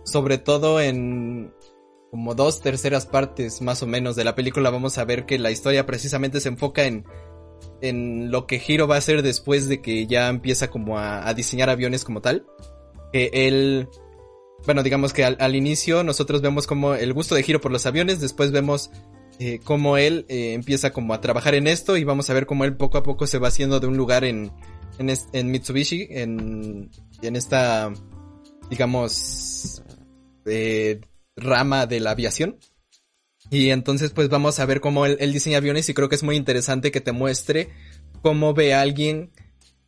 sobre todo en como dos terceras partes más o menos de la película vamos a ver que la historia precisamente se enfoca en en lo que Hiro va a hacer después de que ya empieza como a, a diseñar aviones como tal. Que él bueno, digamos que al, inicio nosotros vemos como el gusto de Giro por los aviones, después vemos eh, cómo él eh, empieza como a trabajar en esto y vamos a ver cómo él poco a poco se va haciendo de un lugar en, en, Mitsubishi, en, en esta, digamos, eh, rama de la aviación. Y entonces pues vamos a ver cómo él, diseña aviones y creo que es muy interesante que te muestre cómo ve alguien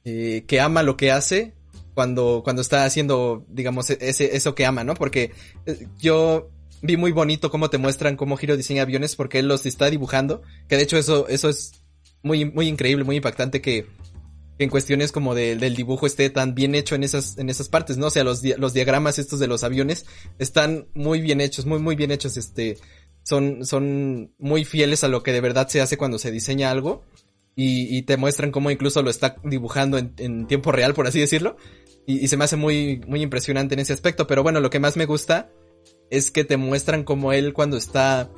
que ama lo que hace cuando, cuando está haciendo, digamos, e-, ese, eso que ama, ¿no? Porque eh, yo vi muy bonito cómo te muestran cómo Hiro diseña aviones porque él los está dibujando, que de hecho eso, eso es muy, muy increíble, muy impactante que, en cuestiones como de, del dibujo esté tan bien hecho en esas, en esas partes, ¿no? O sea, los, los diagramas estos de los aviones están muy bien hechos, muy, muy bien hechos, este, son, son muy fieles a lo que de verdad se hace cuando se diseña algo. Y, y te muestran cómo incluso lo está dibujando en, en tiempo real, por así decirlo. Y, se me hace muy, muy impresionante en ese aspecto. Pero bueno, lo que más me gusta es que te muestran como él cuando está,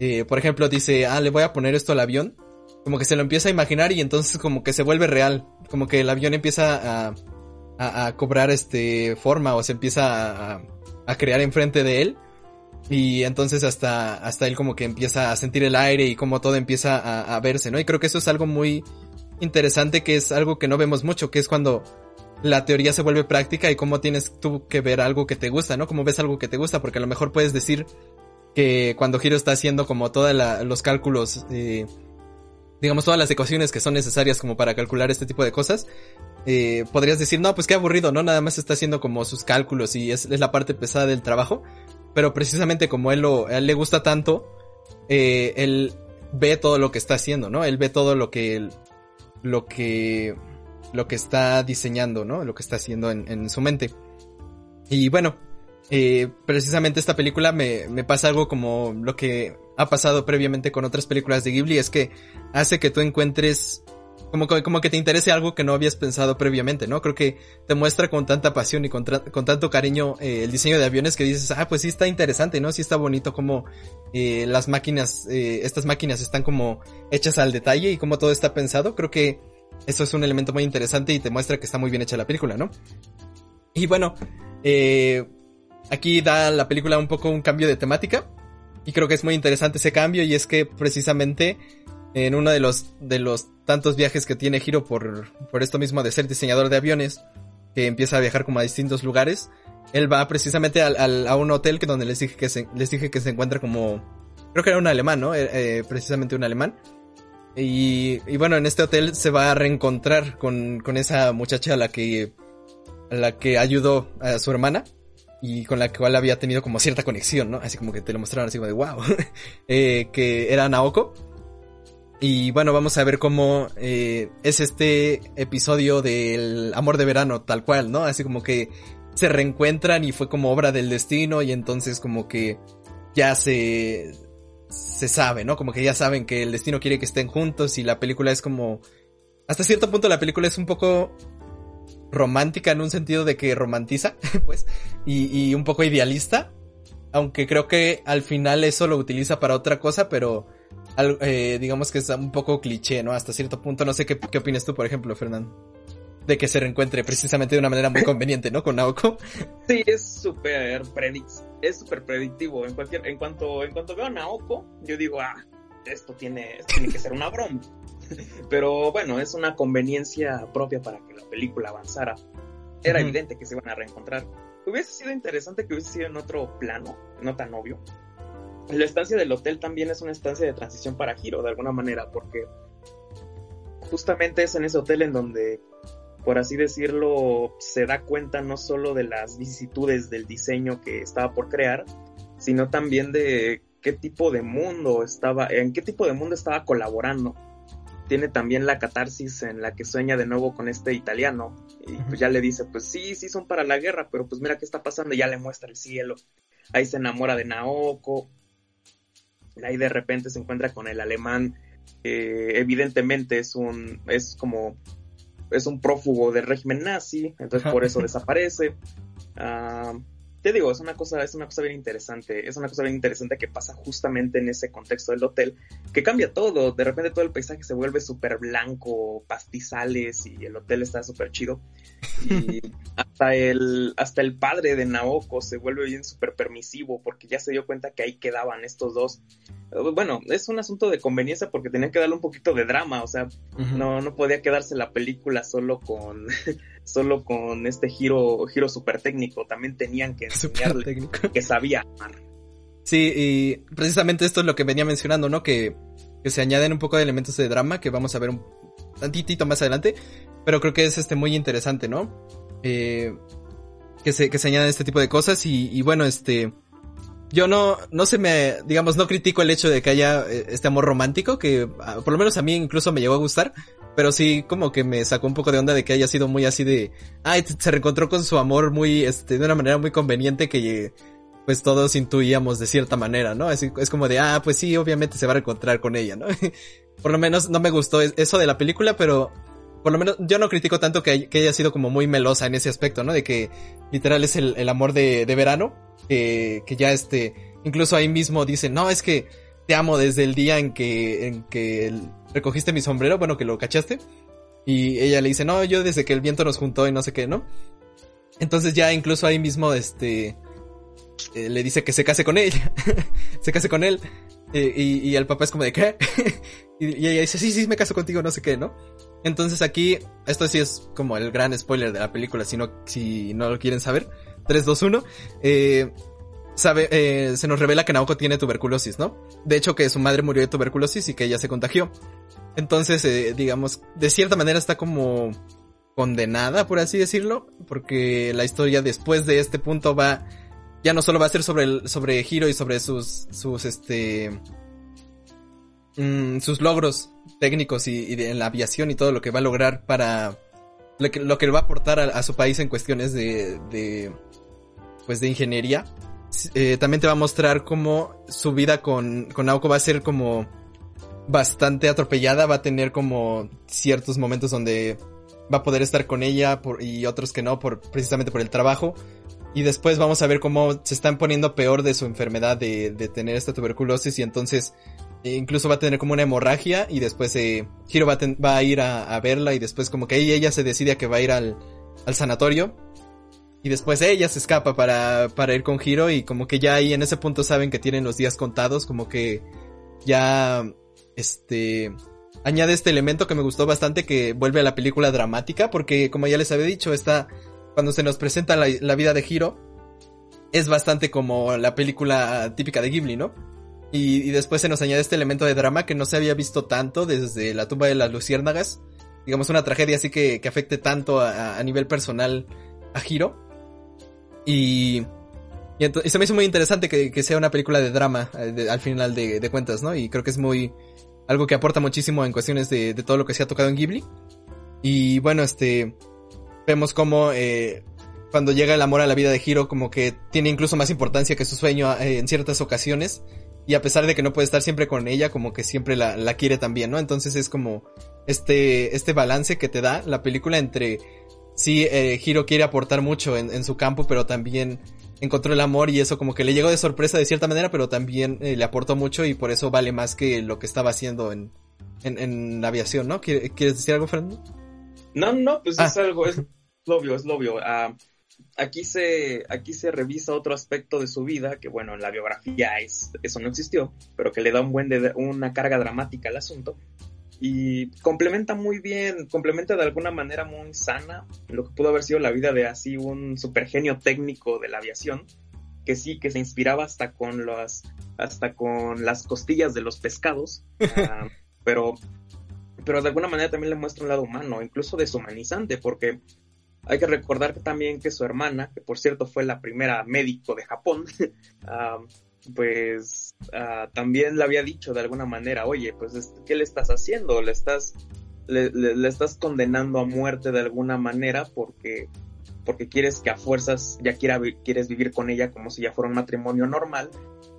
eh, por ejemplo, dice, ah, le voy a poner esto al avión. Como que se lo empieza a imaginar y entonces como que se vuelve real. Como que el avión empieza a, a, a cobrar este forma o se empieza a, a crear enfrente de él. Y entonces hasta, hasta él como que empieza a sentir el aire y como todo empieza a, verse, ¿no? Y creo que eso es algo muy interesante, que es algo que no vemos mucho, que es cuando la teoría se vuelve práctica y cómo tienes tú que ver algo que te gusta, ¿no? Cómo ves algo que te gusta, porque a lo mejor puedes decir que cuando Hiro está haciendo como todos los cálculos, eh, digamos todas las ecuaciones que son necesarias como para calcular este tipo de cosas, eh, podrías decir, no, pues qué aburrido, ¿no? Nada más está haciendo como sus cálculos y es, la parte pesada del trabajo, pero precisamente como él, lo, a él le gusta tanto, eh, él ve todo lo que está haciendo, ¿no? Él ve todo lo que, lo que, lo que está diseñando, ¿no? Lo que está haciendo en, en su mente. Y bueno, eh, precisamente esta película me, me pasa algo como lo que ha pasado previamente con otras películas de Ghibli, es que hace que tú encuentres como, como que te interese algo que no habías pensado previamente, ¿no? Creo que te muestra con tanta pasión y con, con tanto cariño eh, el diseño de aviones que dices, ah, pues sí está interesante, ¿no? Sí está bonito como eh, las máquinas, eh, estas máquinas están como hechas al detalle y como todo está pensado. Creo que eso es un elemento muy interesante y te muestra que está muy bien hecha la película, ¿no? Y bueno, eh, aquí da la película un poco un cambio de temática y creo que es muy interesante ese cambio y es que precisamente en uno de los, de los tantos viajes que tiene Hiro por, por esto mismo de ser diseñador de aviones, que empieza a viajar como a distintos lugares, él va precisamente al, a un hotel que donde les dije que se, les dije que se encuentra como, creo que era un alemán, ¿no? Eh, eh, precisamente un alemán. Y, y, bueno, en este hotel se va a reencontrar con, con esa muchacha a la que, a la que ayudó a su hermana y con la cual había tenido como cierta conexión, ¿no? Así como que te lo mostraron así como de wow, eh, que era Naoko. Y bueno, vamos a ver cómo eh, es este episodio del amor de verano, tal cual, ¿no? Así como que se reencuentran y fue como obra del destino y entonces como que ya se se sabe, ¿no? Como que ya saben que el destino quiere que estén juntos y la película es como hasta cierto punto la película es un poco romántica en un sentido de que romantiza, pues, y, y un poco idealista, aunque creo que al final eso lo utiliza para otra cosa, pero eh, digamos que es un poco cliché, ¿no? Hasta cierto punto. No sé qué, qué opinas tú, por ejemplo, Fernando. De que se reencuentre precisamente de una manera muy conveniente, ¿no? Con Naoko. Sí, es súper es súper predictivo. En cualquier, en cuanto, en cuanto veo a Naoko, yo digo, ah, esto tiene, tiene que ser una broma. Pero bueno, es una conveniencia propia para que la película avanzara. Era evidente que se iban a reencontrar. Hubiese sido interesante que hubiese sido en otro plano, no tan obvio, la estancia del hotel también es una estancia de transición para Hiro, de alguna manera, porque justamente es en ese hotel en donde, por así decirlo, se da cuenta no solo de las vicisitudes del diseño que estaba por crear, sino también de qué tipo de mundo estaba, en qué tipo de mundo estaba colaborando. Tiene también la catarsis en la que sueña de nuevo con este italiano y pues ya le dice, pues sí, sí son para la guerra, pero pues mira qué está pasando y ya le muestra el cielo. Ahí se enamora de Naoko, ahí de repente se encuentra con el alemán, que evidentemente es un, es como, es un prófugo del régimen nazi, entonces por eso desaparece. Ah, te digo, es una cosa, es una cosa bien interesante, es una cosa bien interesante que pasa justamente en ese contexto del hotel, que cambia todo, de repente todo el paisaje se vuelve súper blanco, pastizales y el hotel está súper chido. Y hasta el, hasta el padre de Naoko se vuelve bien súper permisivo porque ya se dio cuenta que ahí quedaban estos dos. Bueno, es un asunto de conveniencia porque tenía que darle un poquito de drama, o sea, no, no podía quedarse la película solo con solo con este giro, giro super técnico, también tenían que enseñarle que sabía Sí, y precisamente esto es lo que venía mencionando, ¿no? Que, que se añaden un poco de elementos de drama que vamos a ver un tantitito más adelante, pero creo que es este muy interesante, ¿no? Eh, que se, que se añaden este tipo de cosas y, y bueno, este, yo no, no se me, digamos, no critico el hecho de que haya eh, este amor romántico, que ah, por lo menos a mí incluso me llegó a gustar, pero sí como que me sacó un poco de onda de que haya sido muy así de, ay, se reencontró con su amor muy, este, de una manera muy conveniente que, pues todos intuíamos de cierta manera, ¿no? Es, es como de, ah, pues sí, obviamente se va a reencontrar con ella, ¿no? por lo menos no me gustó eso de la película, pero por lo menos yo no critico tanto que, haya sido como muy melosa en ese aspecto, ¿no? De que literal es el, amor de, verano, que, ya este, incluso ahí mismo dice, no, es que te amo desde el día en que, recogiste mi sombrero, bueno, que lo cachaste. Y ella le dice, no, yo desde que el viento nos juntó y no sé qué, ¿no? Entonces ya incluso ahí mismo, este, eh, le dice que se case con ella, se case con él. Eh, y, y, el papá es como de, ¿qué? y, ella dice, sí, sí, me caso contigo, no sé qué, ¿no? Entonces aquí, esto sí es como el gran spoiler de la película, si no, si no lo quieren saber. 3, 2, 1. Eh, sabe, eh, se nos revela que Naoko tiene tuberculosis, ¿no? De hecho que su madre murió de tuberculosis y que ella se contagió. Entonces, eh, digamos, de cierta manera está como condenada, por así decirlo, porque la historia después de este punto va, ya no solo va a ser sobre sobre Hiro y sobre sus, sus, este, mm, sus logros técnicos y, en la aviación y todo lo que va a lograr para lo que, lo que va a aportar a, su país en cuestiones de, de pues de ingeniería. Eh, también te va a mostrar cómo su vida con, con Naoko va a ser como bastante atropellada, va a tener como ciertos momentos donde va a poder estar con ella y otros que no, por, precisamente por el trabajo. Y después vamos a ver cómo se están poniendo peor de su enfermedad de, de tener esta tuberculosis y entonces incluso va a tener como una hemorragia y después eh, Hiro va a, ir a, verla y después como que ella, ella se decide a que va a ir al, sanatorio. Y después ella se escapa para, para ir con Hiro y como que ya ahí en ese punto saben que tienen los días contados, como que ya este añade este elemento que me gustó bastante que vuelve a la película dramática porque como ya les había dicho, está cuando se nos presenta la, la vida de Hiro es bastante como la película típica de Ghibli, ¿no? Y, después se nos añade este elemento de drama que no se había visto tanto desde la tumba de las luciérnagas. Digamos, una tragedia así que, que afecte tanto a, a, nivel personal a Hiro. Y, y, se me hizo muy interesante que, que sea una película de drama eh, al final de, de, cuentas, ¿no? Y creo que es muy... algo que aporta muchísimo en cuestiones de, de todo lo que se ha tocado en Ghibli. Y bueno, este... Vemos como eh, cuando llega el amor a la vida de Hiro como que tiene incluso más importancia que su sueño eh, en ciertas ocasiones y a pesar de que no puede estar siempre con ella, como que siempre la, la quiere también, ¿no? Entonces es como este, este balance que te da la película entre, sí, eh, Hiro quiere aportar mucho en, en, su campo, pero también encontró el amor y eso como que le llegó de sorpresa de cierta manera, pero también eh, le aportó mucho y por eso vale más que lo que estaba haciendo en, en, en la aviación, ¿no? ¿Quieres decir algo, Fernando? No, no, pues ah. es algo, es obvio, es obvio. Uh, aquí se, aquí se revisa otro aspecto de su vida, que bueno, en la biografía es, eso no existió, pero que le da un buen de, una carga dramática al asunto. Y complementa muy bien, complementa de alguna manera muy sana lo que pudo haber sido la vida de así un supergenio técnico de la aviación, que sí, que se inspiraba hasta con las, hasta con las costillas de los pescados, uh, pero, pero de alguna manera también le muestra un lado humano, incluso deshumanizante, porque hay que recordar también que su hermana, que por cierto fue la primera médico de Japón, uh, pues uh, también le había dicho de alguna manera, oye, pues ¿qué le estás haciendo? Le estás, le, estás condenando a muerte de alguna manera porque, porque quieres que a fuerzas ya quiera, quieres vivir con ella como si ya fuera un matrimonio normal,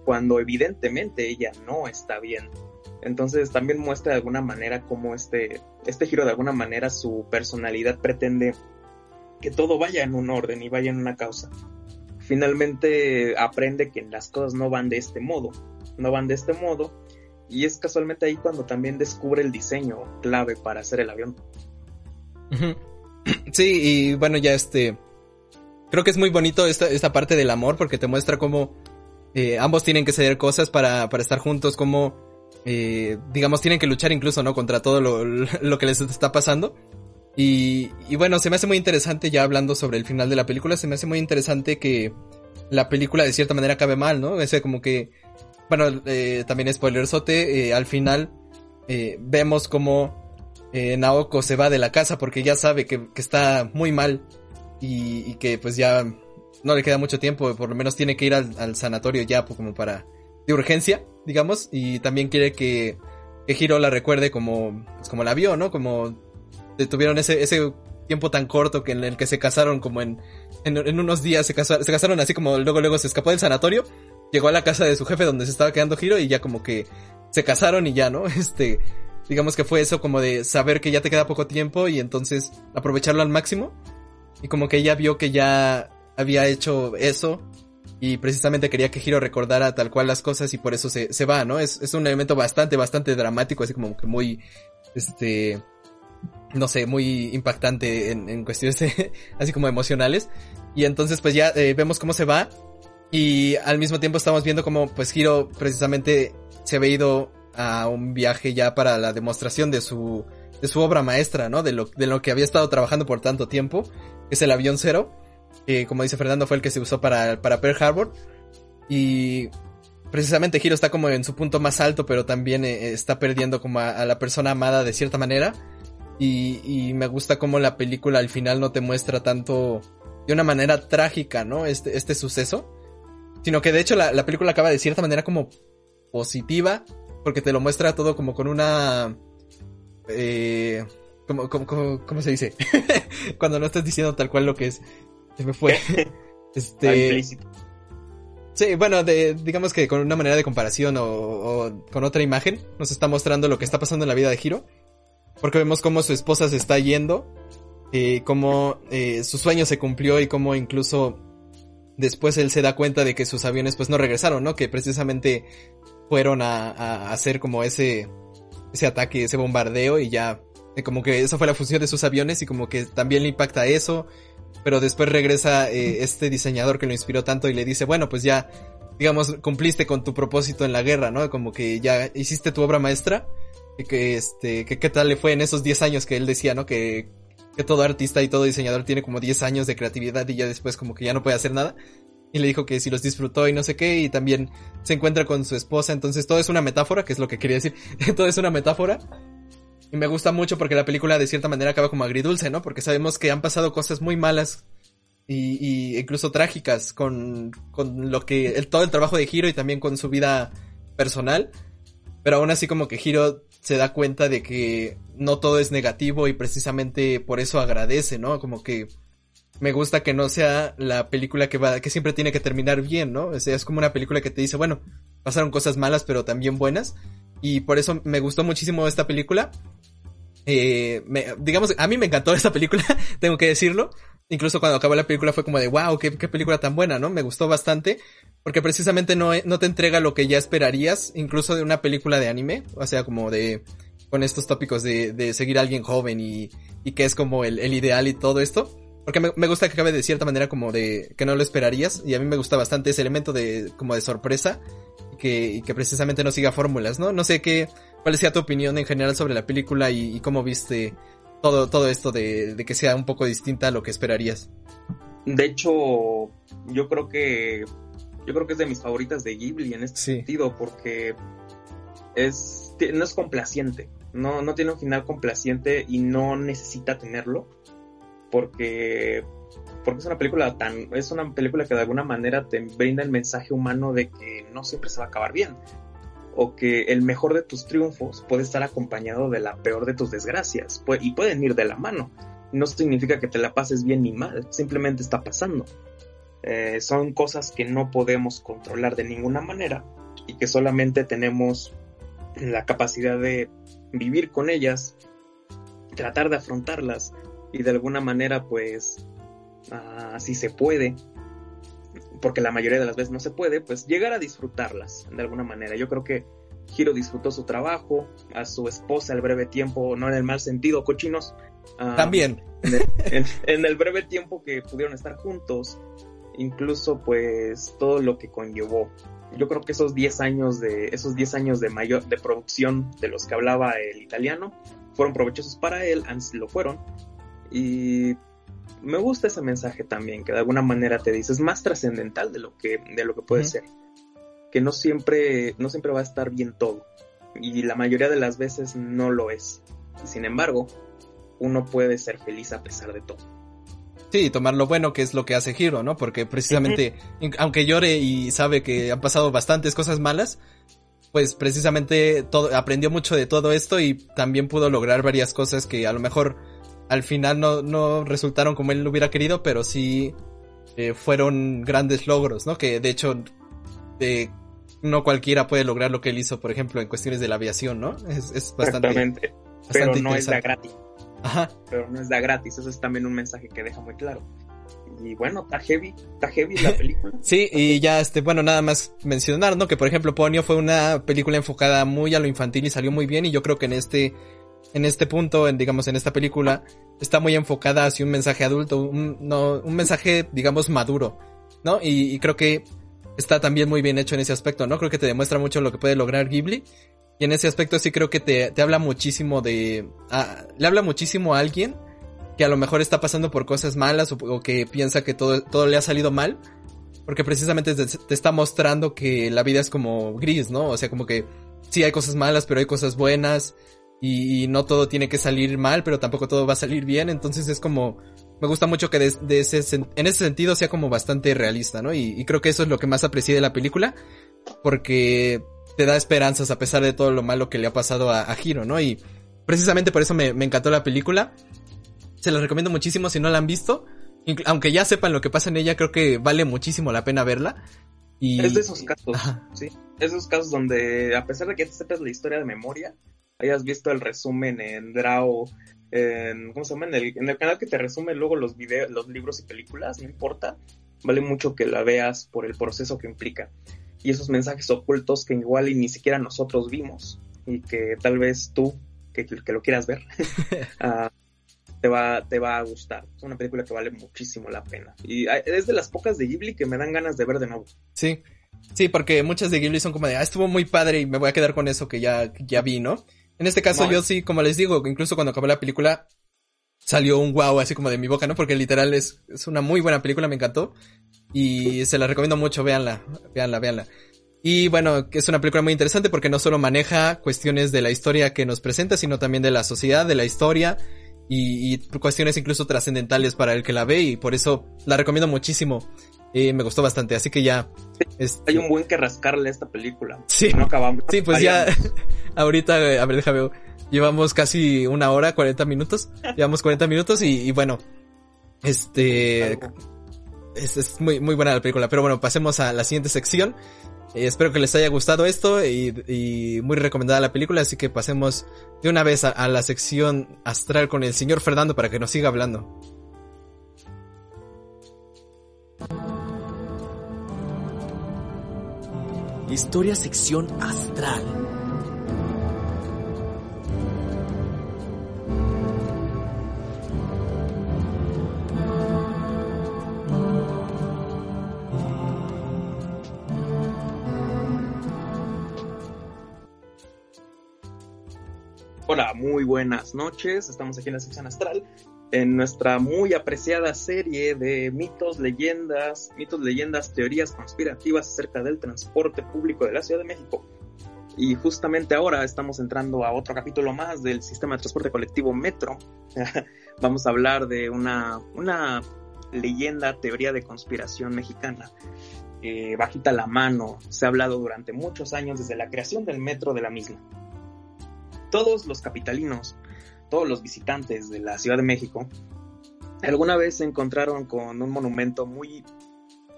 cuando evidentemente ella no está bien. Entonces también muestra de alguna manera cómo este, este giro de alguna manera su personalidad pretende que todo vaya en un orden y vaya en una causa. Finalmente aprende que las cosas no van de este modo, no van de este modo, y es casualmente ahí cuando también descubre el diseño clave para hacer el avión. Sí, y bueno, ya este... Creo que es muy bonito esta, esta parte del amor porque te muestra cómo eh, ambos tienen que ceder cosas para, para estar juntos, cómo, eh, digamos, tienen que luchar incluso, ¿no? Contra todo lo, lo que les está pasando. Y, y, bueno, se me hace muy interesante, ya hablando sobre el final de la película, se me hace muy interesante que la película de cierta manera cabe mal, ¿no? Ese como que, bueno, eh, también spoilersote, eh, al final eh, vemos como eh, Naoko se va de la casa porque ya sabe que, que está muy mal y, y, que pues ya no le queda mucho tiempo, por lo menos tiene que ir al, al sanatorio ya pues, como para, de urgencia, digamos, y también quiere que, que Hiro la recuerde como, pues como la vio, ¿no? Como tuvieron ese, ese tiempo tan corto que en el que se casaron como en, en, unos días se casaron, se casaron así como luego luego se escapó del sanatorio, llegó a la casa de su jefe donde se estaba quedando Giro y ya como que se casaron y ya, ¿no? Este, digamos que fue eso como de saber que ya te queda poco tiempo y entonces aprovecharlo al máximo y como que ella vio que ya había hecho eso y precisamente quería que Giro recordara tal cual las cosas y por eso se, se va, ¿no? Es, es un elemento bastante, bastante dramático, así como que muy, este, no sé, muy impactante en, en cuestiones así como emocionales. Y entonces pues ya eh, vemos cómo se va y al mismo tiempo estamos viendo cómo pues Hiro precisamente se había ido a un viaje ya para la demostración de su, de su obra maestra, ¿no? De lo, de lo que había estado trabajando por tanto tiempo, es el avión cero, que como dice Fernando fue el que se usó para, para Pearl Harbor. Y precisamente Hiro está como en su punto más alto, pero también eh, está perdiendo como a la persona amada de cierta manera. Y, y, me gusta cómo la película al final no te muestra tanto de una manera trágica, ¿no? Este, este suceso. Sino que de hecho la, la película acaba de cierta manera como positiva. porque te lo muestra todo como con una... Eh, ¿cómo, cómo, cómo se dice? Cuando no estás diciendo tal cual lo que es. Se me fue. este... Sí, bueno, de, digamos que con una manera de comparación o, con otra imagen nos está mostrando lo que está pasando en la vida de Hiro. Porque vemos cómo su esposa se está yendo, eh, cómo su sueño se cumplió y cómo incluso después él se da cuenta de que sus aviones pues no regresaron, ¿no? Que precisamente fueron a, hacer como ese, ese ataque, ese bombardeo y ya, eh, como que esa fue la función de sus aviones y como que también le impacta eso, pero después regresa eh, este diseñador que lo inspiró tanto y le dice, bueno, pues ya, digamos, cumpliste con tu propósito en la guerra, ¿no? Como que ya hiciste tu obra maestra, que este, que qué tal le fue en esos 10 años que él decía, ¿no? Que, que todo artista y todo diseñador tiene como 10 años de creatividad y ya después como que ya no puede hacer nada y le dijo que si los disfrutó y no sé qué, y también se encuentra con su esposa, entonces todo es una metáfora, que es lo que quería decir, todo es una metáfora. Y me gusta mucho porque la película de cierta manera acaba como agridulce, ¿no? Porque sabemos que han pasado cosas muy malas y, incluso trágicas con, con lo que, todo el trabajo de Hiro y también con su vida personal. Pero aún así como que Hiro se da cuenta de que no todo es negativo y precisamente por eso agradece, ¿no? Como que me gusta que no sea la película que va, que siempre tiene que terminar bien, ¿no? O sea, es como una película que te dice, bueno, pasaron cosas malas, pero también buenas. Y por eso me gustó muchísimo esta película. Eh, digamos, a mí me encantó esta película, tengo que decirlo. Incluso cuando acabó la película fue como de, wow, qué, qué película tan buena, ¿no? Me gustó bastante. Porque precisamente no, no te entrega lo que ya esperarías, incluso de una película de anime. O sea, como de, con estos tópicos de, de seguir a alguien joven y, y que es como el, el ideal y todo esto porque me, gusta que acabe de cierta manera como de que no lo esperarías. Y a mí me gusta bastante ese elemento de como de sorpresa. Y que, y que precisamente no siga fórmulas, ¿no? No sé qué, cuál sea tu opinión en general sobre la película y, cómo viste todo, todo esto de, de, que sea un poco distinta a lo que esperarías. De hecho, yo creo que, yo creo que es de mis favoritas de Ghibli en este sentido, porque es, no es complaciente. No, no tiene un final complaciente y no necesita tenerlo porque porque es una película tan es una película que de alguna manera te brinda el mensaje humano de que no siempre se va a acabar bien o que el mejor de tus triunfos puede estar acompañado de la peor de tus desgracias y pueden ir de la mano. No significa que te la pases bien ni mal simplemente está pasando. Eh, son cosas que no podemos controlar de ninguna manera y que solamente tenemos la capacidad de vivir con ellas tratar de afrontarlas y de alguna manera pues así se puede porque la mayoría de las veces no se puede pues llegar a disfrutarlas de alguna manera. Yo creo que Hiro disfrutó su trabajo a su esposa el breve tiempo no en el mal sentido cochinos también. en el, breve tiempo que pudieron estar juntos incluso pues todo lo que conllevó. Yo creo que esos 10 años de esos 10 años de mayor de producción de los que hablaba el italiano fueron provechosos para él, lo fueron, y me gusta ese mensaje también, que de alguna manera te dice, es más trascendental de lo que, de lo que puede ser. Que no siempre, no siempre va a estar bien todo. Y la mayoría de las veces no lo es. sin embargo, uno puede ser feliz a pesar de todo. Sí, tomar lo bueno que es lo que hace Hiro, ¿no? Porque precisamente, aunque llore y sabe que han pasado bastantes cosas malas, pues precisamente todo, aprendió mucho de todo esto y también pudo lograr varias cosas que a lo mejor al final no, no resultaron como él lo hubiera querido, pero sí eh, fueron grandes logros, ¿no? Que de hecho eh, no cualquiera puede lograr lo que él hizo, por ejemplo, en cuestiones de la aviación, ¿no? Es, es bastante... Exactamente. pero no es da gratis. Ajá. Pero no es da gratis, eso es también un mensaje que deja muy claro. Y bueno, está heavy, está heavy la película. sí, y ya, este, bueno, nada más mencionar, ¿no? Que por ejemplo, Ponyo fue una película enfocada muy a lo infantil y salió muy bien, y yo creo que en este en este punto, en, digamos, en esta película, está muy enfocada hacia un mensaje adulto, un, no, un mensaje, digamos, maduro, ¿no? Y, creo que está también muy bien hecho en ese aspecto, ¿no? Creo que te demuestra mucho lo que puede lograr Ghibli. Y en ese aspecto sí creo que te, te habla muchísimo de... le habla muchísimo a alguien que a lo mejor está pasando por cosas malas o, que piensa que todo, todo le ha salido mal. Porque precisamente te, te, está mostrando que la vida es como gris, ¿no? O sea, como que sí hay cosas malas, pero hay cosas buenas y, no todo tiene que salir mal, pero tampoco todo va a salir bien, entonces es como, me gusta mucho que de, ese, en ese sentido sea como bastante realista, ¿no? Y, creo que eso es lo que más aprecié de la película, porque te da esperanzas a pesar de todo lo malo que le ha pasado a, a Hiro, ¿no? Y precisamente por eso me, me encantó la película. Se los recomiendo muchísimo si no la han visto. Aunque ya sepan lo que pasa en ella, creo que vale muchísimo la pena verla. Y... Es de esos casos, sí. Es de esos casos donde, a pesar de que ya te sepas la historia de memoria, hayas visto el resumen en Drao, en, ¿cómo se llama? En el, en el canal que te resume luego los videos, los libros y películas, no importa. Vale mucho que la veas por el proceso que implica. Y esos mensajes ocultos que igual y ni siquiera nosotros vimos. Y que tal vez tú, que, que lo quieras ver, uh, te va, te va a gustar. Es una película que vale muchísimo la pena. Y es de las pocas de Ghibli que me dan ganas de ver de nuevo. Sí, sí, porque muchas de Ghibli son como de, ah, estuvo muy padre y me voy a quedar con eso que ya, ya vi, ¿no? En este caso yo sí, como les digo, incluso cuando acabé la película, salió un wow así como de mi boca, ¿no? Porque literal es, es una muy buena película, me encantó. Y se la recomiendo mucho, véanla, véanla, véanla. Y bueno, es una película muy interesante porque no solo maneja cuestiones de la historia que nos presenta, sino también de la sociedad, de la historia y, y cuestiones incluso trascendentales para el que la ve y por eso la recomiendo muchísimo. Eh, me gustó bastante, así que ya. Este... Hay un buen que rascarle a esta película. Sí. No acabamos. Sí, pues ya. ahorita, a ver, déjame. Llevamos casi una hora, 40 minutos. Llevamos 40 minutos y, y bueno. Este. Es, es, muy, muy buena la película. Pero bueno, pasemos a la siguiente sección. Eh, espero que les haya gustado esto y, y, muy recomendada la película, así que pasemos de una vez a, a, la sección astral con el señor Fernando para que nos siga hablando. Historia sección astral. Hola, muy buenas noches. Estamos aquí en la sección astral en nuestra muy apreciada serie de mitos, leyendas, mitos, leyendas, teorías conspirativas acerca del transporte público de la Ciudad de México. Y justamente ahora estamos entrando a otro capítulo más del sistema de transporte colectivo Metro. Vamos a hablar de una, una leyenda, teoría de conspiración mexicana. Bajita la mano, se ha hablado durante muchos años desde la creación del metro de la misma todos los capitalinos, todos los visitantes de la Ciudad de México, alguna vez se encontraron con un monumento muy,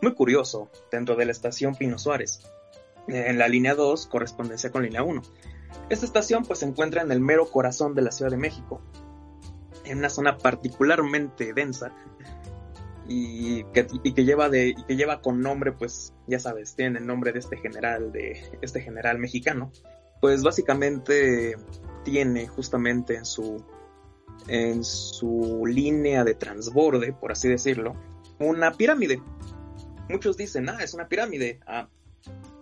muy curioso dentro de la estación Pino Suárez. En la línea 2 correspondencia con línea 1. Esta estación pues se encuentra en el mero corazón de la Ciudad de México, en una zona particularmente densa y que, lleva de que lleva con nombre pues ya sabes tiene el nombre de este general de este general mexicano pues básicamente tiene justamente en su, en su línea de transborde, por así decirlo, una pirámide. Muchos dicen, ah, es una pirámide. Ah,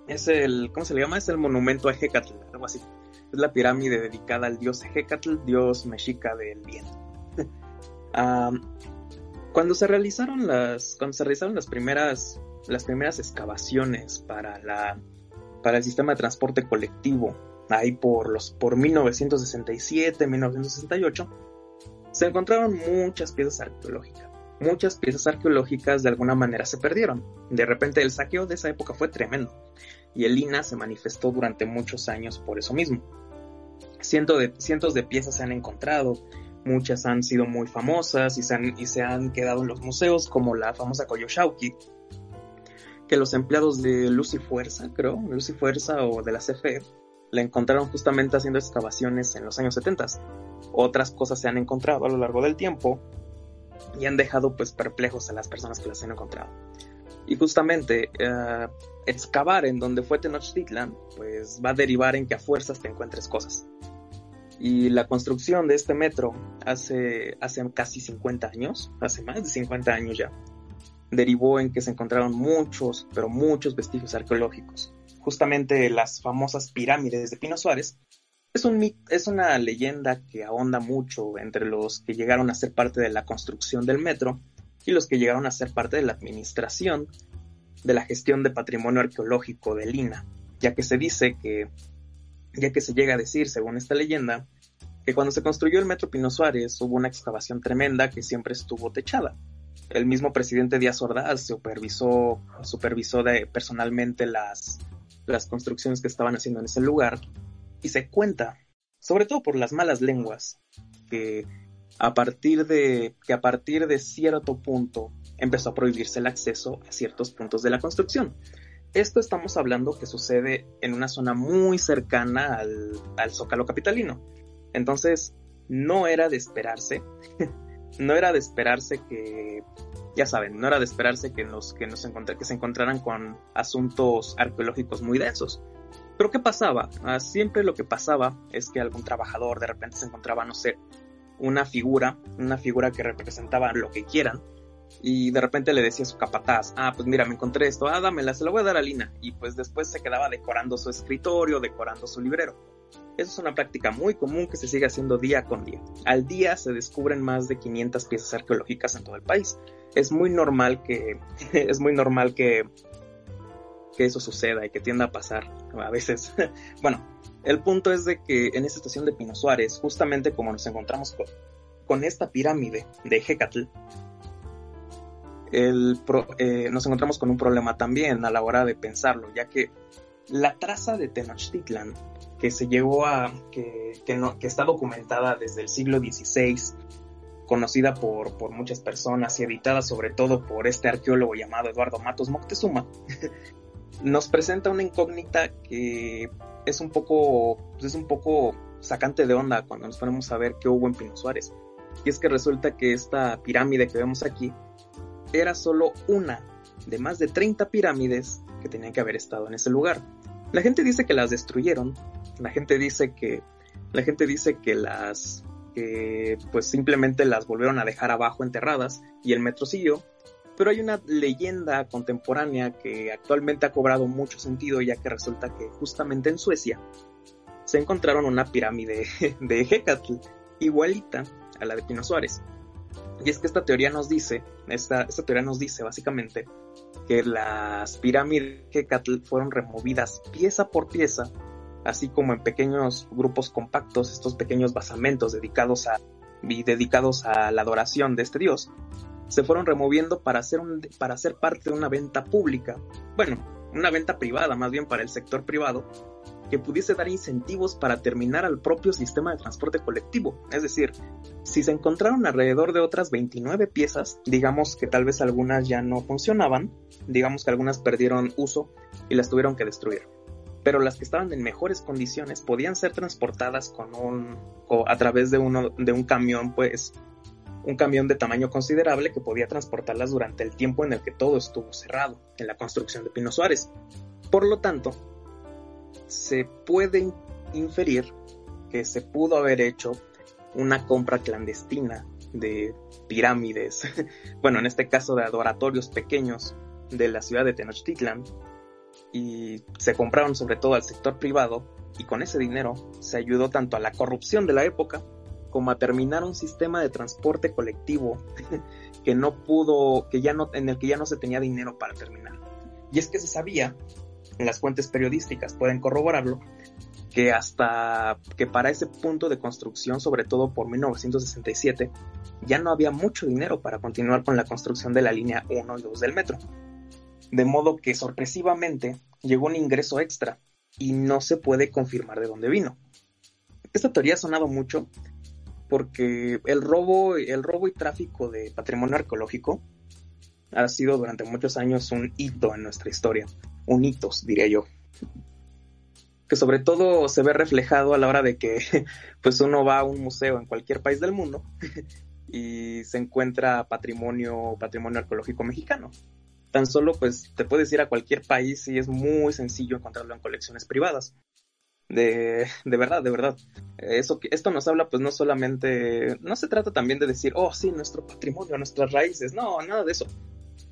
es el, ¿cómo se le llama? Es el monumento a Hecatl, algo así. Es la pirámide dedicada al dios Hecatl, dios mexica del viento. ah, cuando se realizaron las, cuando se realizaron las primeras, las primeras excavaciones para la, para el sistema de transporte colectivo ahí por los por 1967, 1968, se encontraron muchas piezas arqueológicas. Muchas piezas arqueológicas de alguna manera se perdieron. De repente el saqueo de esa época fue tremendo y el INA se manifestó durante muchos años por eso mismo. Cientos de, cientos de piezas se han encontrado, muchas han sido muy famosas y se han, y se han quedado en los museos como la famosa Koyoshauki, que los empleados de Luz y Fuerza, creo, Luz y Fuerza o de la CFE, la encontraron justamente haciendo excavaciones en los años 70. Otras cosas se han encontrado a lo largo del tiempo y han dejado pues perplejos a las personas que las han encontrado. Y justamente uh, excavar en donde fue Tenochtitlan pues va a derivar en que a fuerzas te encuentres cosas. Y la construcción de este metro hace, hace casi 50 años, hace más de 50 años ya, derivó en que se encontraron muchos, pero muchos vestigios arqueológicos justamente las famosas pirámides de Pino Suárez, es, un, es una leyenda que ahonda mucho entre los que llegaron a ser parte de la construcción del metro y los que llegaron a ser parte de la administración de la gestión de patrimonio arqueológico de Lina, ya que se dice que, ya que se llega a decir, según esta leyenda, que cuando se construyó el metro Pino Suárez hubo una excavación tremenda que siempre estuvo techada. El mismo presidente Díaz Ordaz supervisó, personalmente las, construcciones que estaban haciendo en ese lugar y se cuenta, sobre todo por las malas lenguas, que a partir de que a partir de cierto punto empezó a prohibirse el acceso a ciertos puntos de la construcción. Esto estamos hablando que sucede en una zona muy cercana al Zócalo capitalino. Entonces, no era de esperarse, no era de esperarse que, ya saben, no era de esperarse que, nos, que, nos que se encontraran con asuntos arqueológicos muy densos. Pero ¿qué pasaba? Ah, siempre lo que pasaba es que algún trabajador de repente se encontraba, no sé, una figura, una figura que representaba lo que quieran, y de repente le decía a su capataz, ah, pues mira, me encontré esto, ah, dámela, se la voy a dar a Lina, y pues después se quedaba decorando su escritorio, decorando su librero. Eso es una práctica muy común que se sigue haciendo día con día. Al día se descubren más de 500 piezas arqueológicas en todo el país. Es muy normal que, es muy normal que, que eso suceda y que tienda a pasar a veces. bueno, el punto es de que en esta estación de Pino Suárez, justamente como nos encontramos con, esta pirámide de Hecatl, eh, nos encontramos con un problema también a la hora de pensarlo, ya que la traza de Tenochtitlan, que se llegó a, que, que, está documentada desde el siglo XVI, conocida por, por muchas personas y editada sobre todo por este arqueólogo llamado Eduardo Matos Moctezuma, nos presenta una incógnita que es un poco, pues, es un poco sacante de onda cuando nos ponemos a ver qué hubo en Pino Suárez. Y es que resulta que esta pirámide que vemos aquí era solo una de más de 30 pirámides que tenían que haber estado en ese lugar. La gente dice que las destruyeron, la gente dice que la gente dice que las que pues simplemente las volvieron a dejar abajo enterradas y el metro siguió, pero hay una leyenda contemporánea que actualmente ha cobrado mucho sentido ya que resulta que justamente en Suecia se encontraron una pirámide de Hecatl igualita a la de Pino Suárez. Y es que esta teoría nos dice, esta, esta teoría nos dice básicamente que las pirámides de Hecatl fueron removidas pieza por pieza, así como en pequeños grupos compactos, estos pequeños basamentos dedicados a, dedicados a la adoración de este dios, se fueron removiendo para hacer, un, para ser parte de una venta pública, bueno, una venta privada más bien para el sector privado, que pudiese dar incentivos para terminar al propio sistema de transporte colectivo. Es decir, si se encontraron alrededor de otras 29 piezas, digamos que tal vez algunas ya no funcionaban, digamos que algunas perdieron uso y las tuvieron que destruir. Pero las que estaban en mejores condiciones podían ser transportadas con un, a través de, uno, de un camión, pues un camión de tamaño considerable que podía transportarlas durante el tiempo en el que todo estuvo cerrado en la construcción de Pino Suárez. Por lo tanto, se puede inferir que se pudo haber hecho una compra clandestina de pirámides, bueno, en este caso de adoratorios pequeños de la ciudad de Tenochtitlan, y se compraron sobre todo al sector privado, y con ese dinero se ayudó tanto a la corrupción de la época como a terminar un sistema de transporte colectivo que no pudo, que ya no, en el que ya no se tenía dinero para terminar. Y es que se sabía, en las fuentes periodísticas pueden corroborarlo, que hasta que para ese punto de construcción, sobre todo por 1967, ya no había mucho dinero para continuar con la construcción de la línea 1 y 2 del metro. De modo que sorpresivamente llegó un ingreso extra y no se puede confirmar de dónde vino. Esta teoría ha sonado mucho porque el robo, el robo y tráfico de patrimonio arqueológico ha sido durante muchos años un hito en nuestra historia, un hitos, diría yo. Que sobre todo se ve reflejado a la hora de que pues uno va a un museo en cualquier país del mundo y se encuentra patrimonio, patrimonio arqueológico mexicano. Tan solo pues te puedes ir a cualquier país y es muy sencillo encontrarlo en colecciones privadas de, de verdad, de verdad. Eso, esto nos habla pues no solamente, no se trata también de decir, oh sí, nuestro patrimonio, nuestras raíces, no, nada de eso.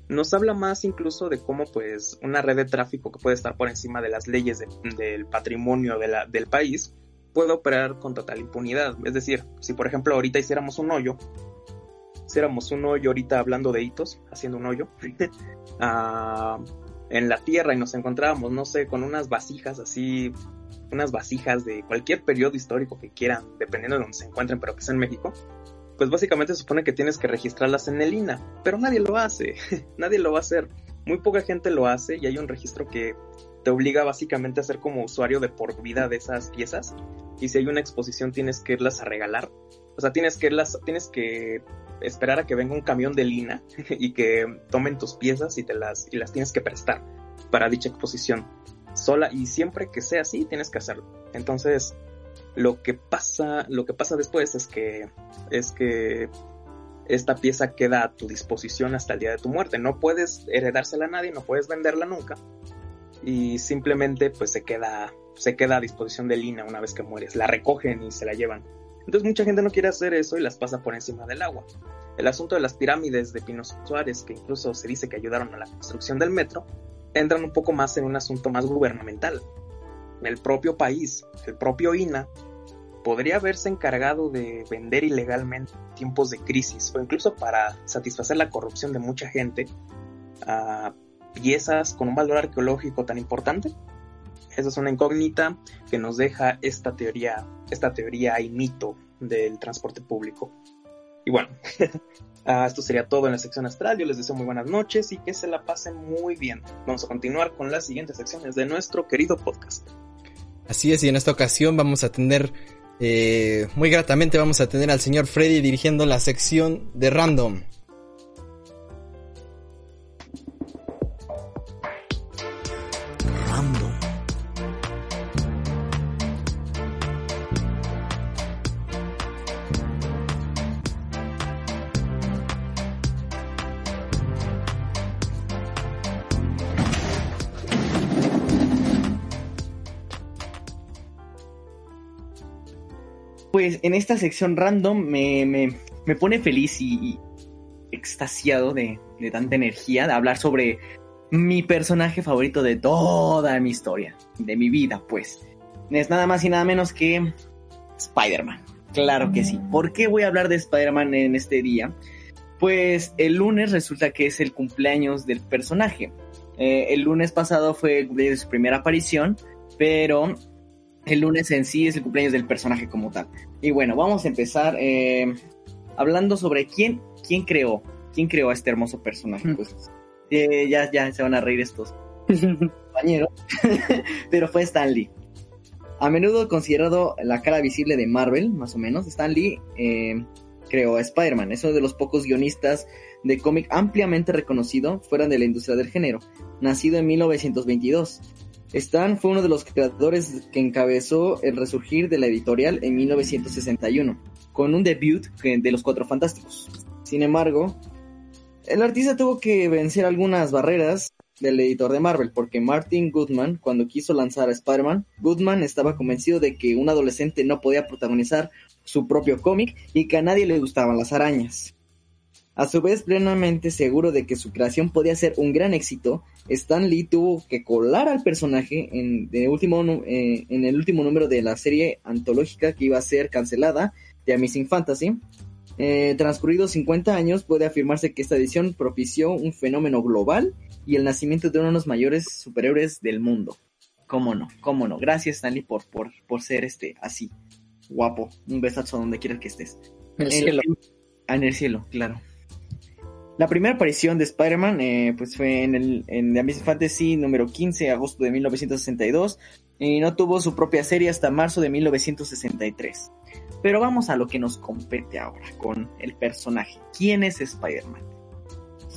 Nos habla más incluso de cómo pues una red de tráfico que puede estar por encima de las leyes del patrimonio de la, del país puede operar con total impunidad. Es decir, si por ejemplo ahorita hiciéramos un hoyo, hiciéramos un hoyo ahorita hablando de hitos, haciendo un hoyo, ah, en la tierra y nos encontrábamos, no sé, con unas vasijas así unas vasijas de cualquier periodo histórico que quieran, dependiendo de donde se encuentren, pero que sea en México, pues básicamente se supone que tienes que registrarlas en el INA, pero nadie lo hace, nadie lo va a hacer, muy poca gente lo hace y hay un registro que te obliga básicamente a ser como usuario de por vida de esas piezas. Y si hay una exposición tienes que irlas a regalar. O sea, tienes que irlas, tienes que esperar a que venga un camión de lina y que tomen tus piezas y te las, y las tienes que prestar para dicha exposición. Sola, y siempre que sea así, tienes que hacerlo. Entonces, lo que pasa, lo que pasa después es que, es que esta pieza queda a tu disposición hasta el día de tu muerte. No puedes heredársela a nadie, no puedes venderla nunca. Y simplemente pues se queda, se queda a disposición de Lina una vez que mueres. La recogen y se la llevan. Entonces mucha gente no quiere hacer eso y las pasa por encima del agua. El asunto de las pirámides de Pinos Suárez, que incluso se dice que ayudaron a la construcción del metro, entran un poco más en un asunto más gubernamental. El propio país, el propio INA, podría haberse encargado de vender ilegalmente en tiempos de crisis o incluso para satisfacer la corrupción de mucha gente a piezas con un valor arqueológico tan importante. Esa es una incógnita que nos deja esta teoría, esta teoría y mito del transporte público. Y bueno, ah, esto sería todo en la sección astral. Yo les deseo muy buenas noches y que se la pasen muy bien. Vamos a continuar con las siguientes secciones de nuestro querido podcast. Así es, y en esta ocasión vamos a tener eh, muy gratamente vamos a tener al señor Freddy dirigiendo la sección de Random. En esta sección random me, me, pone feliz y, extasiado de, de, tanta energía, de hablar sobre mi personaje favorito de toda mi historia, de mi vida, pues. Es nada más y nada menos que Spider-Man. Claro que sí. ¿Por qué voy a hablar de Spider-Man en este día? Pues el lunes resulta que es el cumpleaños del personaje. Eh, el lunes pasado fue su primera aparición, pero el lunes en sí es el cumpleaños del personaje como tal. Y bueno, vamos a empezar eh, hablando sobre quién, quién creó, quién creó a este hermoso personaje. Mm. Pues eh, ya, ya se van a reír estos compañeros, pero fue Stan Lee. A menudo considerado la cara visible de Marvel, más o menos, Stan Lee eh, creó a Spider-Man. Es uno de los pocos guionistas de cómic ampliamente reconocido fuera de la industria del género. Nacido en 1922, Stan fue uno de los creadores que encabezó el resurgir de la editorial en 1961, con un debut de Los Cuatro Fantásticos. Sin embargo, el artista tuvo que vencer algunas barreras del editor de Marvel, porque Martin Goodman, cuando quiso lanzar a Spider-Man, Goodman estaba convencido de que un adolescente no podía protagonizar su propio cómic y que a nadie le gustaban las arañas. A su vez, plenamente seguro de que su creación podía ser un gran éxito, Stan Lee tuvo que colar al personaje en, último, eh, en el último número de la serie antológica que iba a ser cancelada de Amazing Fantasy. Eh, transcurridos 50 años, puede afirmarse que esta edición propició un fenómeno global y el nacimiento de uno de los mayores superhéroes del mundo. ¿Cómo no? ¿Cómo no? Gracias, Stanley, por, por, por ser este así. Guapo. Un besazo donde quieras que estés. En el cielo. En el cielo, claro. La primera aparición de Spider-Man eh, pues fue en, el, en The Amazing Fantasy número 15, agosto de 1962, y no tuvo su propia serie hasta marzo de 1963. Pero vamos a lo que nos compete ahora, con el personaje. ¿Quién es Spider-Man?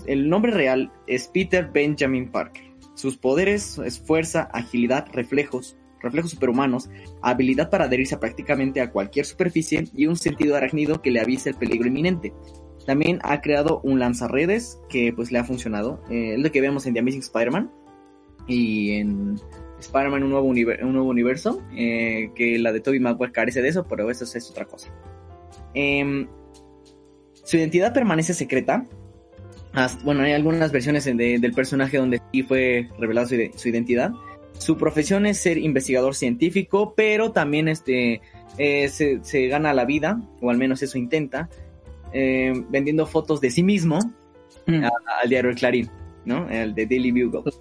El nombre real es Peter Benjamin Parker. Sus poderes es fuerza, agilidad, reflejos, reflejos superhumanos, habilidad para adherirse prácticamente a cualquier superficie y un sentido arácnido que le avisa el peligro inminente. También ha creado un lanzarredes que pues le ha funcionado. Eh, es lo que vemos en The Amazing Spider-Man y en Spider-Man un, nuevo un nuevo universo, eh, que la de Tobey Maguire carece de eso, pero eso es otra cosa. Em, su identidad permanece secreta. bueno, hay algunas versiones del personaje donde sí fue revelada su, identidad. Su profesión es ser investigador científico, pero también este, eh, se, se, gana la vida, o al menos eso intenta, eh, vendiendo fotos de sí mismo mm. al diario El Clarín, ¿no? El de Daily Bugle.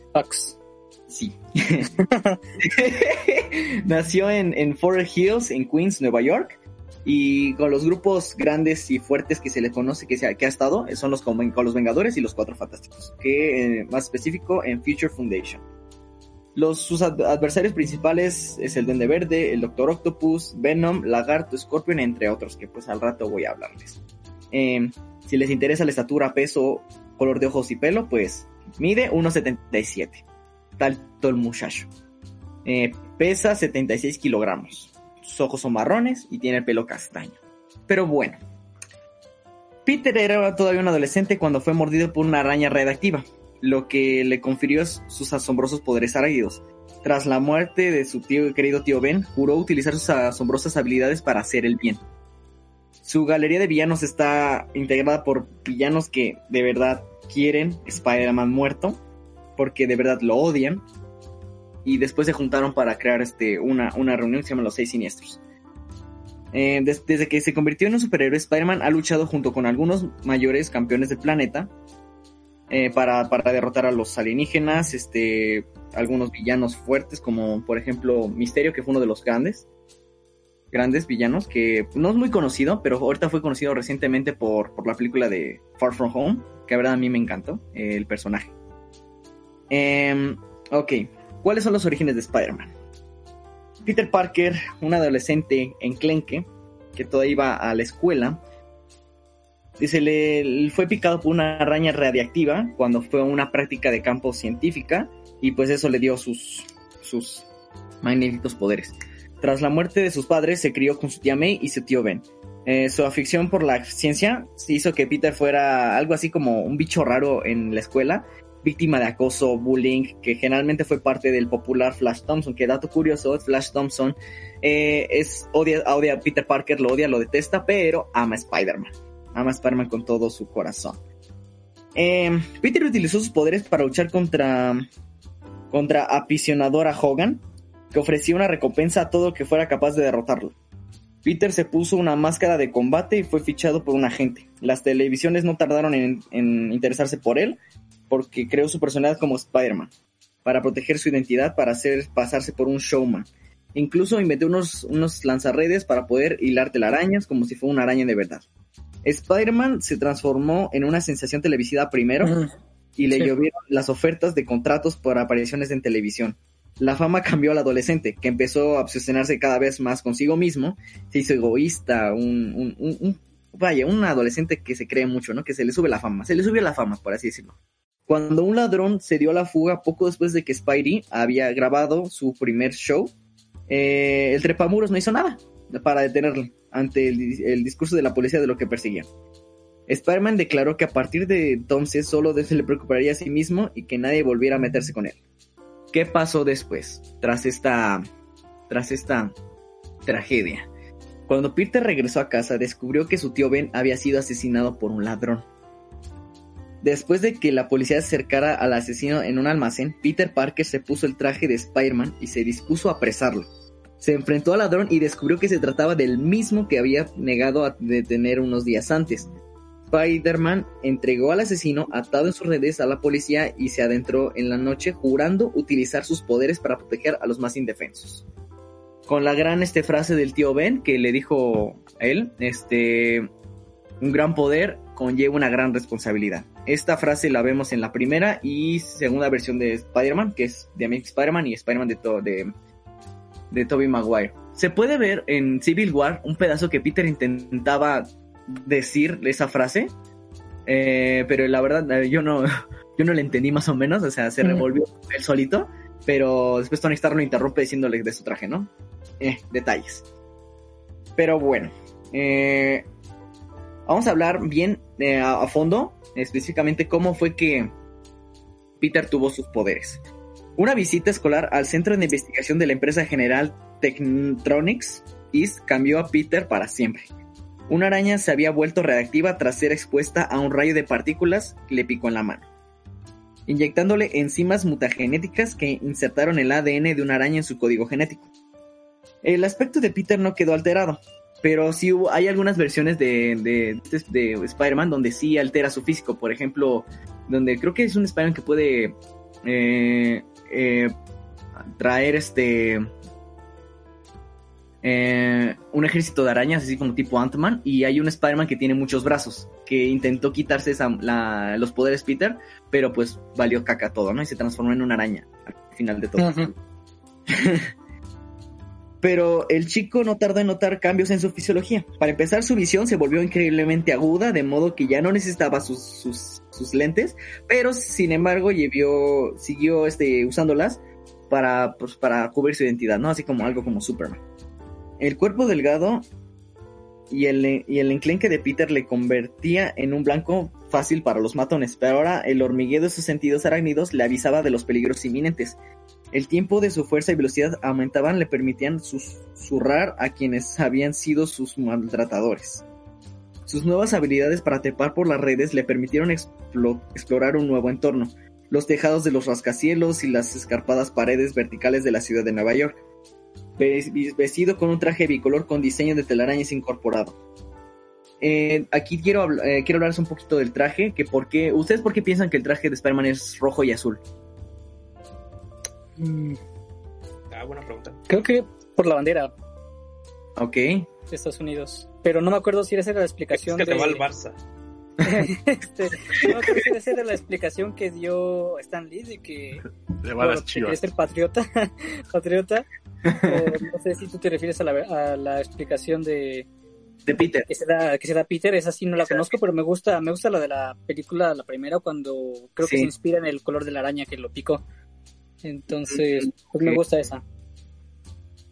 Sí. Nació en, en Forest Hills, en Queens, Nueva York. Y con los grupos grandes y fuertes que se le conoce que, se ha, que ha estado, son los con, los Vengadores y los Cuatro Fantásticos. Que eh, más específico en Future Foundation. Los, sus adversarios principales es el Duende Verde, el Doctor Octopus, Venom, Lagarto, Scorpion, entre otros, que pues al rato voy a hablarles. Em, si les interesa la estatura, peso, color de ojos y pelo, pues mide 1,77. Tal todo el muchacho. Eh, pesa 76 kilogramos. Sus ojos son marrones y tiene el pelo castaño. Pero bueno. Peter era todavía un adolescente cuando fue mordido por una araña redactiva lo que le confirió sus asombrosos poderes arácnidos. Tras la muerte de su tío querido tío Ben, juró utilizar sus asombrosas habilidades para hacer el bien. Su galería de villanos está integrada por villanos que de verdad quieren Spider-Man muerto, porque de verdad lo odian, y después se juntaron para crear este, una, una reunión que se llama Los Seis Siniestros. Eh, desde que se convirtió en un superhéroe, Spider-Man ha luchado junto con algunos mayores campeones del planeta eh, para, para, derrotar a los alienígenas, este, algunos villanos fuertes, como por ejemplo Misterio, que fue uno de los grandes, grandes villanos, que no es muy conocido, pero ahorita fue conocido recientemente por, por la película de Far From Home, que la a mí me encantó el personaje. Em, ok, ¿cuáles son los orígenes de Spider-Man? Peter Parker, un adolescente enclenque, que todavía iba a la escuela, Dice, le fue picado por una araña radiactiva cuando fue a una práctica de campo científica y pues eso le dio sus, sus magníficos poderes. Tras la muerte de sus padres se crió con su tía May y su tío Ben. Eh, su afición por la ciencia hizo que Peter fuera algo así como un bicho raro en la escuela, víctima de acoso, bullying, que generalmente fue parte del popular Flash Thompson, que dato curioso, Flash Thompson eh, es, odia, odia a Peter Parker, lo odia, lo detesta, pero ama Spider-Man ama a Spider-Man con todo su corazón. Em, Peter utilizó sus poderes para luchar contra, contra apisionadora Hogan, que ofrecía una recompensa a todo que fuera capaz de derrotarlo. Peter se puso una máscara de combate y fue fichado por un agente. Las televisiones no tardaron en, interesarse por él, porque creó su personalidad como Spider-Man, para proteger su identidad, para hacer pasarse por un showman. Incluso inventó unos, unos lanzarredes para poder hilar telarañas como si fuera una araña de verdad. Spider-Man se transformó en una sensación televisiva primero y le llovieron las ofertas de contratos por apariciones en televisión. La fama cambió al adolescente, que empezó a obsesionarse cada vez más consigo mismo, se hizo egoísta, un, un, vaya, un adolescente que se cree mucho, ¿no? Que se le sube la fama, se le subió la fama, por así decirlo. Cuando un ladrón se dio la fuga poco después de que Spidey había grabado su primer show, eh, el trepamuros no hizo nada para detenerlo ante el, discurso de la policía de lo que perseguían. Spider-Man declaró que a partir de entonces solo se le preocuparía a sí mismo y que nadie volviera a meterse con él. ¿Qué pasó después, tras esta, tras esta tragedia? Cuando Peter regresó a casa, descubrió que su tío Ben había sido asesinado por un ladrón. Después de que la policía acercara al asesino en un almacén, Peter Parker se puso el traje de Spider-Man y se dispuso a apresarlo. Se enfrentó al ladrón y descubrió que se trataba del mismo que había negado a detener unos días antes. Spider-Man entregó al asesino atado en sus redes a la policía y se adentró en la noche jurando utilizar sus poderes para proteger a los más indefensos. Con la gran este, frase del tío Ben que le dijo a él, este, un gran poder conlleva una gran responsabilidad. Esta frase la vemos en la primera y segunda versión de Spider-Man, que es de Amazing Spider-Man y Spider-Man de, de, de Toby Maguire. Se puede ver en Civil War un pedazo que Peter intentaba decir esa frase, eh, pero la verdad eh, yo no, yo no le entendí más o menos, o sea, se revolvió él solito, pero después Tony Stark lo interrumpe diciéndole de su traje, ¿no? Eh, detalles. Pero bueno, vamos a hablar bien a fondo, específicamente cómo fue que Peter tuvo sus poderes. Una visita escolar al centro de investigación de la empresa general Techtronics East cambió a Peter para siempre. Una araña se había vuelto reactiva tras ser expuesta a un rayo de partículas que le picó en la mano, inyectándole enzimas mutagenéticas que insertaron el ADN de una araña en su código genético. El aspecto de Peter no quedó alterado, pero sí hubo, hay algunas versiones de, de, Spider-Man donde sí altera su físico. Por ejemplo, donde creo que es un Spider-Man que puede eh, eh, traer este eh, un ejército de arañas, así como tipo Ant-Man, y hay un Spider-Man que tiene muchos brazos, que intentó quitarse los poderes Peter, pero pues valió caca todo, ¿no? Y se transformó en una araña al final de todo. Pero el chico no tardó en notar cambios en su fisiología. Para empezar, su visión se volvió increíblemente aguda, de modo que ya no necesitaba sus, sus, sus lentes, pero sin embargo llevió, siguió este, usándolas para, pues, para cubrir su identidad, ¿no? Así como algo como Superman. El cuerpo delgado y el, enclenque de Peter le convertía en un blanco fácil para los matones, pero ahora el hormigueo de sus sentidos arácnidos le avisaba de los peligros inminentes. El tiempo de su fuerza y velocidad aumentaban, le permitían susurrar a quienes habían sido sus maltratadores. Sus nuevas habilidades para trepar por las redes le permitieron explo- explorar un nuevo entorno, los tejados de los rascacielos y las escarpadas paredes verticales de la ciudad de Nueva York, vestido con un traje bicolor con diseño de telarañas incorporado. Eh, aquí quiero, habl- eh, quiero hablarles un poquito del traje, que por qué, ¿ustedes por qué piensan que el traje de Spider-Man es rojo y azul? Mm, Ah, buena pregunta. Creo que por la bandera Ok, de Estados Unidos. Pero no me acuerdo si esa era la Es explicación que te de... va al Barça. este, no si esa era la explicación que dio Stan Lee de que Le va a bueno, que chivas. ser patriota. patriota. O no sé si tú te refieres a la, a la explicación de de Peter. que se da que se da Peter, esa sí no la conozco, pero me gusta me gusta la de la película la primera cuando creo que se inspira en el color de la araña que lo picó. Entonces, pues me gusta esa.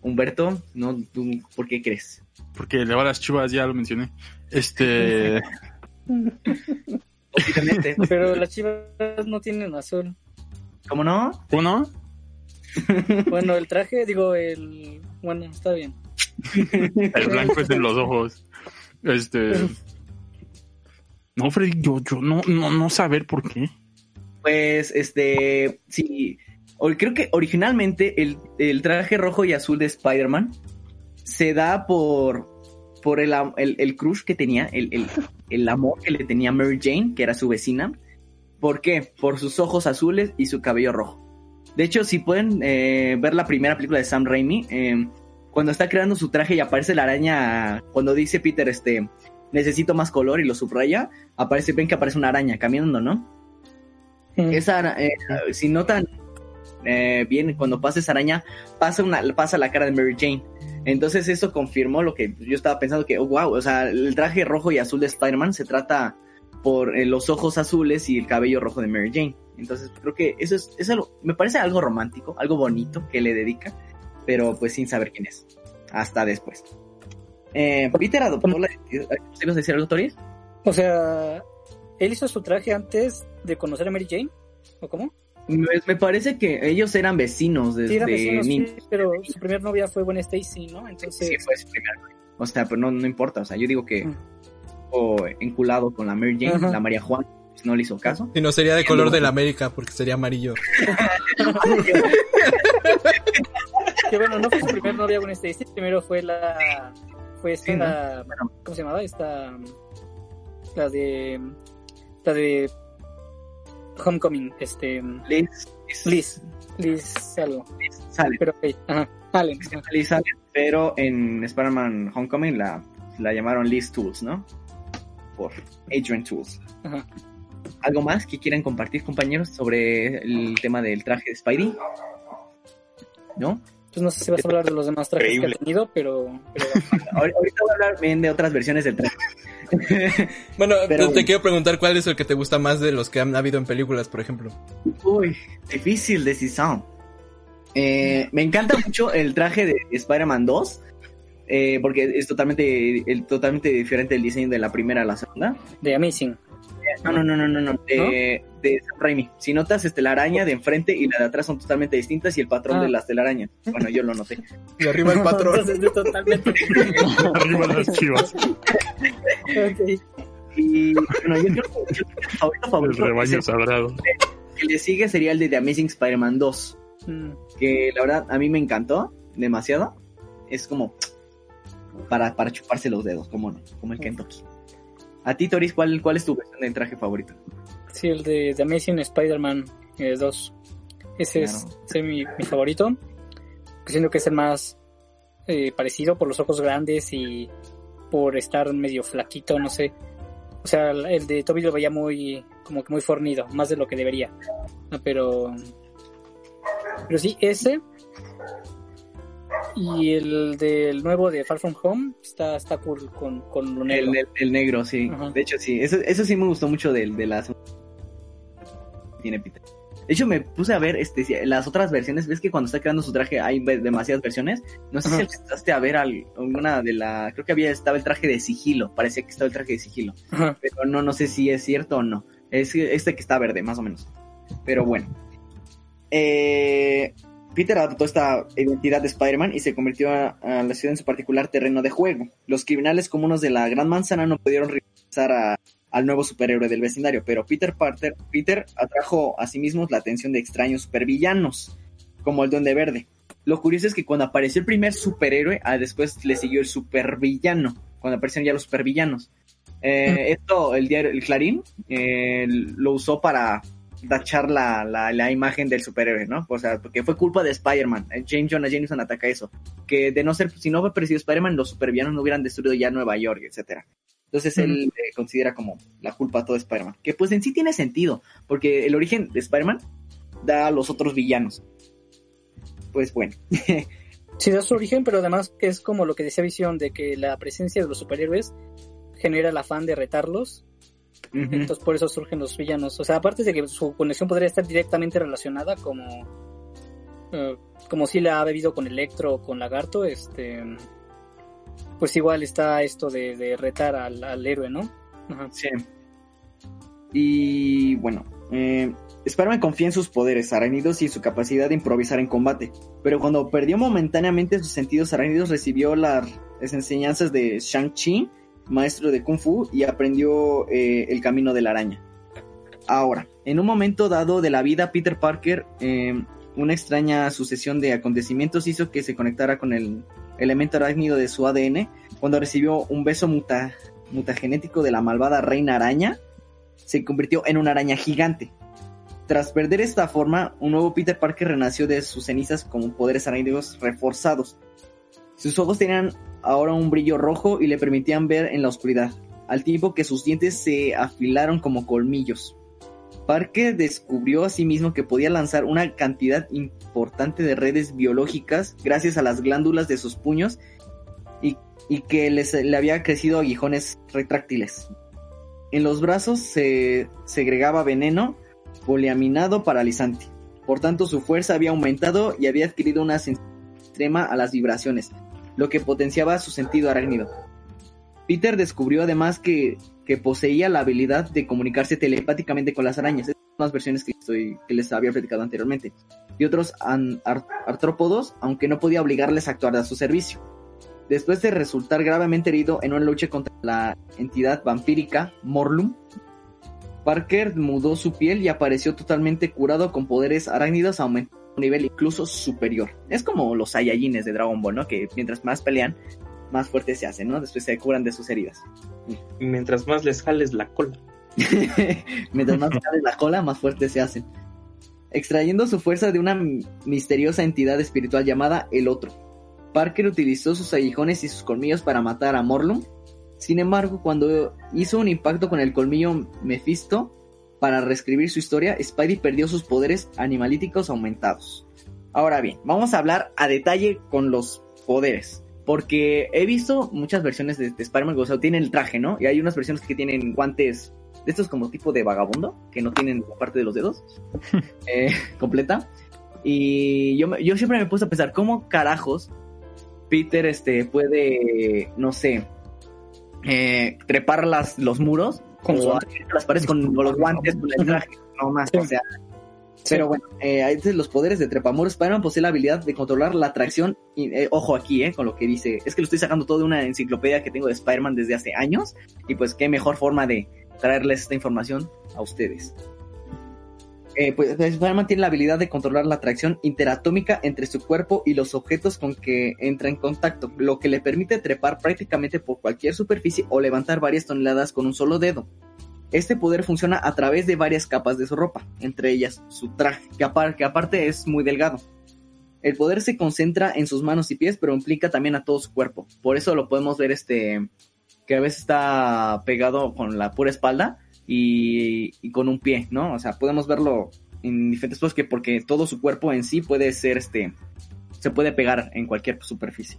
Humberto, no, ¿tú ¿por qué crees? Porque le va a las chivas, ya lo mencioné. Este. Obviamente, Pero las chivas no tienen azul. ¿cómo no? Uno, Bueno, el traje, digo, el... Bueno, está bien. el blanco es en los ojos. Este. No, Freddy, yo, yo no, no, no saber por qué. Pues, este, sí, creo que originalmente el, el traje rojo y azul de Spider-Man se da por, por el, el, el crush que tenía, el, el, el amor que le tenía Mary Jane, que era su vecina. ¿Por qué? Por sus ojos azules y su cabello rojo. De hecho, si pueden eh, ver la primera película de Sam Raimi, eh, cuando está creando su traje y aparece la araña, cuando dice Peter, este, necesito más color y lo subraya, aparece, ven que aparece una araña caminando, ¿no? Esa, eh, si notan eh, bien, cuando pasa esa araña, pasa, una, pasa la cara de Mary Jane. Entonces eso confirmó lo que yo estaba pensando que, oh, wow, o sea, el traje rojo y azul de Spider-Man se trata por eh, los ojos azules y el cabello rojo de Mary Jane. Entonces creo que eso es, es algo, me parece algo romántico, algo bonito que le dedica, pero pues sin saber quién es. Hasta después. Eh, Peter adoptó la. ¿Sí a decir algo? O sea, ¿él hizo su traje antes de conocer a Mary Jane? ¿O cómo? Me, me parece que ellos eran vecinos desde Sí, eran vecinos, sí, niños. pero su primer novia fue Gwen Stacy, ¿no? Entonces, Sí, fue su primer. O sea, pero no, no importa. O sea, yo digo que Mm. o enculado con la Mary Jane, Ajá. la María Juan, pues no le hizo caso. Si no sería de color de la América, porque sería amarillo. que bueno, no fue su primer novia Gwen Stacy, primero fue la... Fue esta, Sí, ¿no? la- ¿cómo se llamaba? Esta... La de... La de... Homecoming, este... Liz, Liz. Liz algo. sale. Pero ajá. Allen. ajá. Liz sale, pero en Spider-Man Homecoming la, la llamaron Liz Tools, ¿no? Por Adrian Tools. Ajá. ¿Algo más que quieran compartir, compañeros, sobre el tema del traje de Spidey? ¿No? Pues no sé si vas a hablar de los demás trajes que ha tenido, pero... pero Ahor- Ahorita voy a hablar bien de otras versiones del traje. Bueno, Pero- te, te quiero preguntar cuál es el que te gusta más de los que han habido en películas, por ejemplo. Uy, difícil decisión. Eh, me encanta mucho el traje de Spider-Man 2. eh, porque es totalmente, el, totalmente diferente el diseño de la primera a la segunda. de Amazing. No, no, no, no, no, no. De, de Sam Raimi. Si notas, este, la araña de enfrente y la de atrás son totalmente distintas y el patrón Ah. de las telarañas. Bueno, yo lo noté. Y arriba el patrón. Entonces, totalmente. Arriba las chivas. Ok. Y bueno, yo creo que el favorito El favorito es rebaño el sagrado. que le sigue sería el de The Amazing Spider-Man 2. Mm. que la verdad a mí me encantó demasiado. Es como para, para chuparse los dedos, como no, como el Kentucky. A ti, Toris, ¿cuál, cuál es tu versión del traje favorito? Sí, el de The Amazing Spider-Man eh, 2. Ese es, Claro. es mi, mi favorito. Siento que es el más eh, parecido por los ojos grandes y por estar medio flaquito, no sé. O sea, el el de Toby lo veía muy, como que muy fornido, más de lo que debería. Ah, Pero, Pero sí, ese y el del nuevo de Far From Home está, está cool con, con lo negro. El, el, negro, sí. De hecho, sí. Eso, eso sí me gustó mucho del de las... Tiene Peter. De hecho, me puse a ver este, las otras versiones. ¿Ves que cuando está creando su traje hay demasiadas versiones? No sé si alcanzaste a ver alguna de la... Creo que había estaba el traje de sigilo. Parecía que estaba el traje de sigilo. Pero no, no sé si es cierto o no. Es este que está verde, más o menos. Pero bueno. Eh, Peter adoptó esta identidad de Spider-Man y se convirtió a, la ciudad en su particular terreno de juego. Los criminales comunes de la Gran Manzana no pudieron regresar al nuevo superhéroe del vecindario, pero Peter Parker, Peter atrajo a sí mismo la atención de extraños supervillanos, como el Duende Verde. Lo curioso es que cuando apareció el primer superhéroe, ah, después le siguió el supervillano, cuando aparecieron ya los supervillanos. Eh, esto, el diario, el Clarín, eh, lo usó para tachar la, la, imagen del superhéroe, ¿no? O sea, porque fue culpa de Spider-Man. Eh, James Jonah Jameson ataca eso. Que de no ser, si no hubiera parecido Spider-Man, los supervillanos no hubieran destruido ya Nueva York, etcétera. Entonces él considera como la culpa a todo Spider-Man. Que pues en sí tiene sentido, porque el origen de Spider-Man da a los otros villanos. Pues bueno. sí, da su origen, pero además que es como lo que decía Visión, de que la presencia de los superhéroes genera el afán de retarlos entonces por eso surgen los villanos. O sea, aparte de que su conexión podría estar directamente relacionada como eh, como si la ha bebido con Electro o con Lagarto, este pues igual está esto de, retar al, héroe, ¿no? Sí. Y bueno, eh, Spider-Man confía en sus poderes arácnidos y su capacidad de improvisar en combate, pero cuando perdió momentáneamente sus sentidos arácnidos recibió las enseñanzas de Shang-Chi maestro de Kung Fu y aprendió eh, el camino de la araña. Ahora, en un momento dado de la vida, Peter Parker, em, una extraña sucesión de acontecimientos hizo que se conectara con el elemento arácnido de su ADN cuando recibió un beso mutagenético de la malvada reina araña. Se convirtió en una araña gigante. Tras perder esta forma, un nuevo Peter Parker renació de sus cenizas con poderes arácnidos reforzados. Sus ojos tenían ahora un brillo rojo y le permitían ver en la oscuridad, al tiempo que sus dientes se afilaron como colmillos. Parker descubrió asimismo sí que podía lanzar una cantidad importante de redes biológicas gracias a las glándulas de sus puños y, que le había crecido aguijones retráctiles. En los brazos se segregaba veneno poliaminado paralizante. Por tanto, su fuerza había aumentado y había adquirido una sensibilidad extrema a las vibraciones, lo que potenciaba su sentido arácnido. Peter descubrió además que, poseía la habilidad de comunicarse telepáticamente con las arañas, Estas son las versiones que, estoy, que les había platicado anteriormente, y otros artrópodos, aunque no podía obligarles a actuar a su servicio. Después de resultar gravemente herido en una lucha contra la entidad vampírica Morlum, Parker mudó su piel y apareció totalmente curado con poderes arácnidos aumentando un nivel incluso superior. Es como los Saiyajines de Dragon Ball, ¿no? Que mientras más pelean, más fuertes se hacen, ¿no? Después se curan de sus heridas. Mientras más les jales la cola. mientras más jales la cola, más fuertes se hacen. Extrayendo su fuerza de una misteriosa entidad espiritual llamada El Otro. Parker utilizó sus aguijones y sus colmillos para matar a Morlun. Sin embargo, cuando hizo un impacto con el colmillo Mephisto, para reescribir su historia, Spidey perdió sus poderes animalíticos aumentados. Ahora bien, vamos a hablar a detalle con los poderes. Porque he visto muchas versiones de, Spider-Man, o sea, tienen el traje, ¿no? Y hay unas versiones que tienen guantes de estos como tipo de vagabundo, que no tienen parte de los dedos eh, completa. Y yo, yo siempre me puse a pensar, ¿cómo carajos Peter este, puede, no sé, eh, trepar las, los muros con las paredes con los guantes, con el traje, no más, o sea. Pero bueno, eh, los poderes de Trepamuros Spider-Man posee la habilidad de controlar la atracción. Y, eh, ojo aquí, eh, con lo que dice. Es que lo estoy sacando todo de una enciclopedia que tengo de Spider-Man desde hace años. Y pues qué mejor forma de traerles esta información a ustedes. Eh, pues Spider-Man tiene la habilidad de controlar la atracción interatómica entre su cuerpo y los objetos con que entra en contacto, lo que le permite trepar prácticamente por cualquier superficie o levantar varias toneladas con un solo dedo. Este poder funciona a través de varias capas de su ropa, entre ellas su traje, que, aparte es muy delgado. El poder se concentra en sus manos y pies, pero implica también a todo su cuerpo. Por eso lo podemos ver este que a veces está pegado con la pura espalda y, con un pie, ¿no? O sea, podemos verlo en diferentes cosas que porque todo su cuerpo en sí puede ser este se puede pegar en cualquier superficie.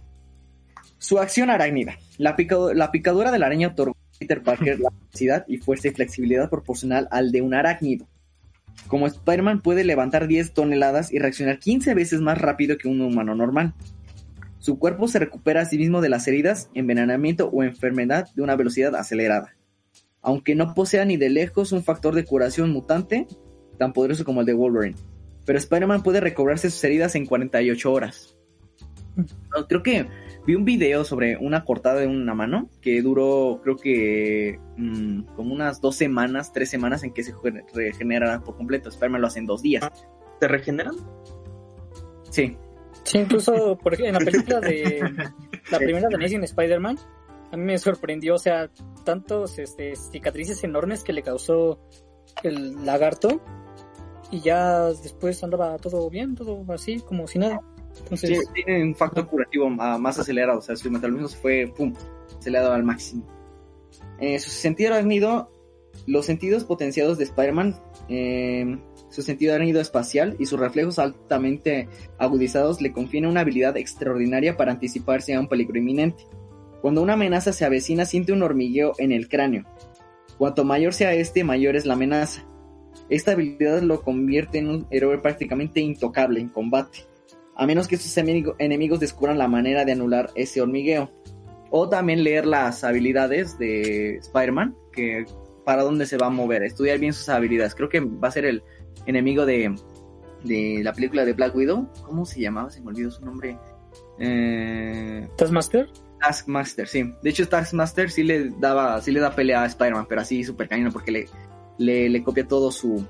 Su acción arácnida. La, picadura de la araña otorgó a Peter Parker la capacidad y fuerza y flexibilidad proporcional al de un arácnido. Como Spider-Man puede levantar 10 toneladas y reaccionar 15 veces más rápido que un humano normal. Su cuerpo se recupera a sí mismo de las heridas, envenenamiento o enfermedad de una velocidad acelerada. Aunque no posea ni de lejos un factor de curación mutante tan poderoso como el de Wolverine. Pero Spider-Man puede recobrarse sus heridas en 48 horas. Creo que vi un video sobre una cortada de una mano que duró, creo que, mm, como unas dos semanas, tres semanas en que se regenera por completo. Spider-Man lo hace en dos días. ¿Se regeneran? Sí. Sí, incluso por ejemplo, en la película de la primera de Amazing Spider-Man, me sorprendió, o sea, tantos este, cicatrices enormes que le causó el lagarto y ya después andaba todo bien, todo así, como si nada. Entonces, tiene un factor curativo más acelerado, o sea, su metabolismo fue, pum, acelerado al máximo. Eh, su sentido arácnido, los sentidos potenciados de Spider-Man, eh, su sentido arácnido espacial y sus reflejos altamente agudizados le confieren una habilidad extraordinaria para anticiparse a un peligro inminente. Cuando una amenaza se avecina, siente un hormigueo en el cráneo. Cuanto mayor sea este, mayor es la amenaza. Esta habilidad lo convierte en un héroe prácticamente intocable en combate, a menos que sus enemigos descubran la manera de anular ese hormigueo. O también leer las habilidades de Spider-Man, que para dónde se va a mover, estudiar bien sus habilidades. Creo que va a ser el enemigo de, la película de Black Widow. ¿Cómo se llamaba? Se me olvidó su nombre. Eh... ¿Taskmaster? Taskmaster, sí. De hecho, Taskmaster sí le daba, sí le da pelea a Spider-Man, pero así súper cañón porque le, le, copia todo su,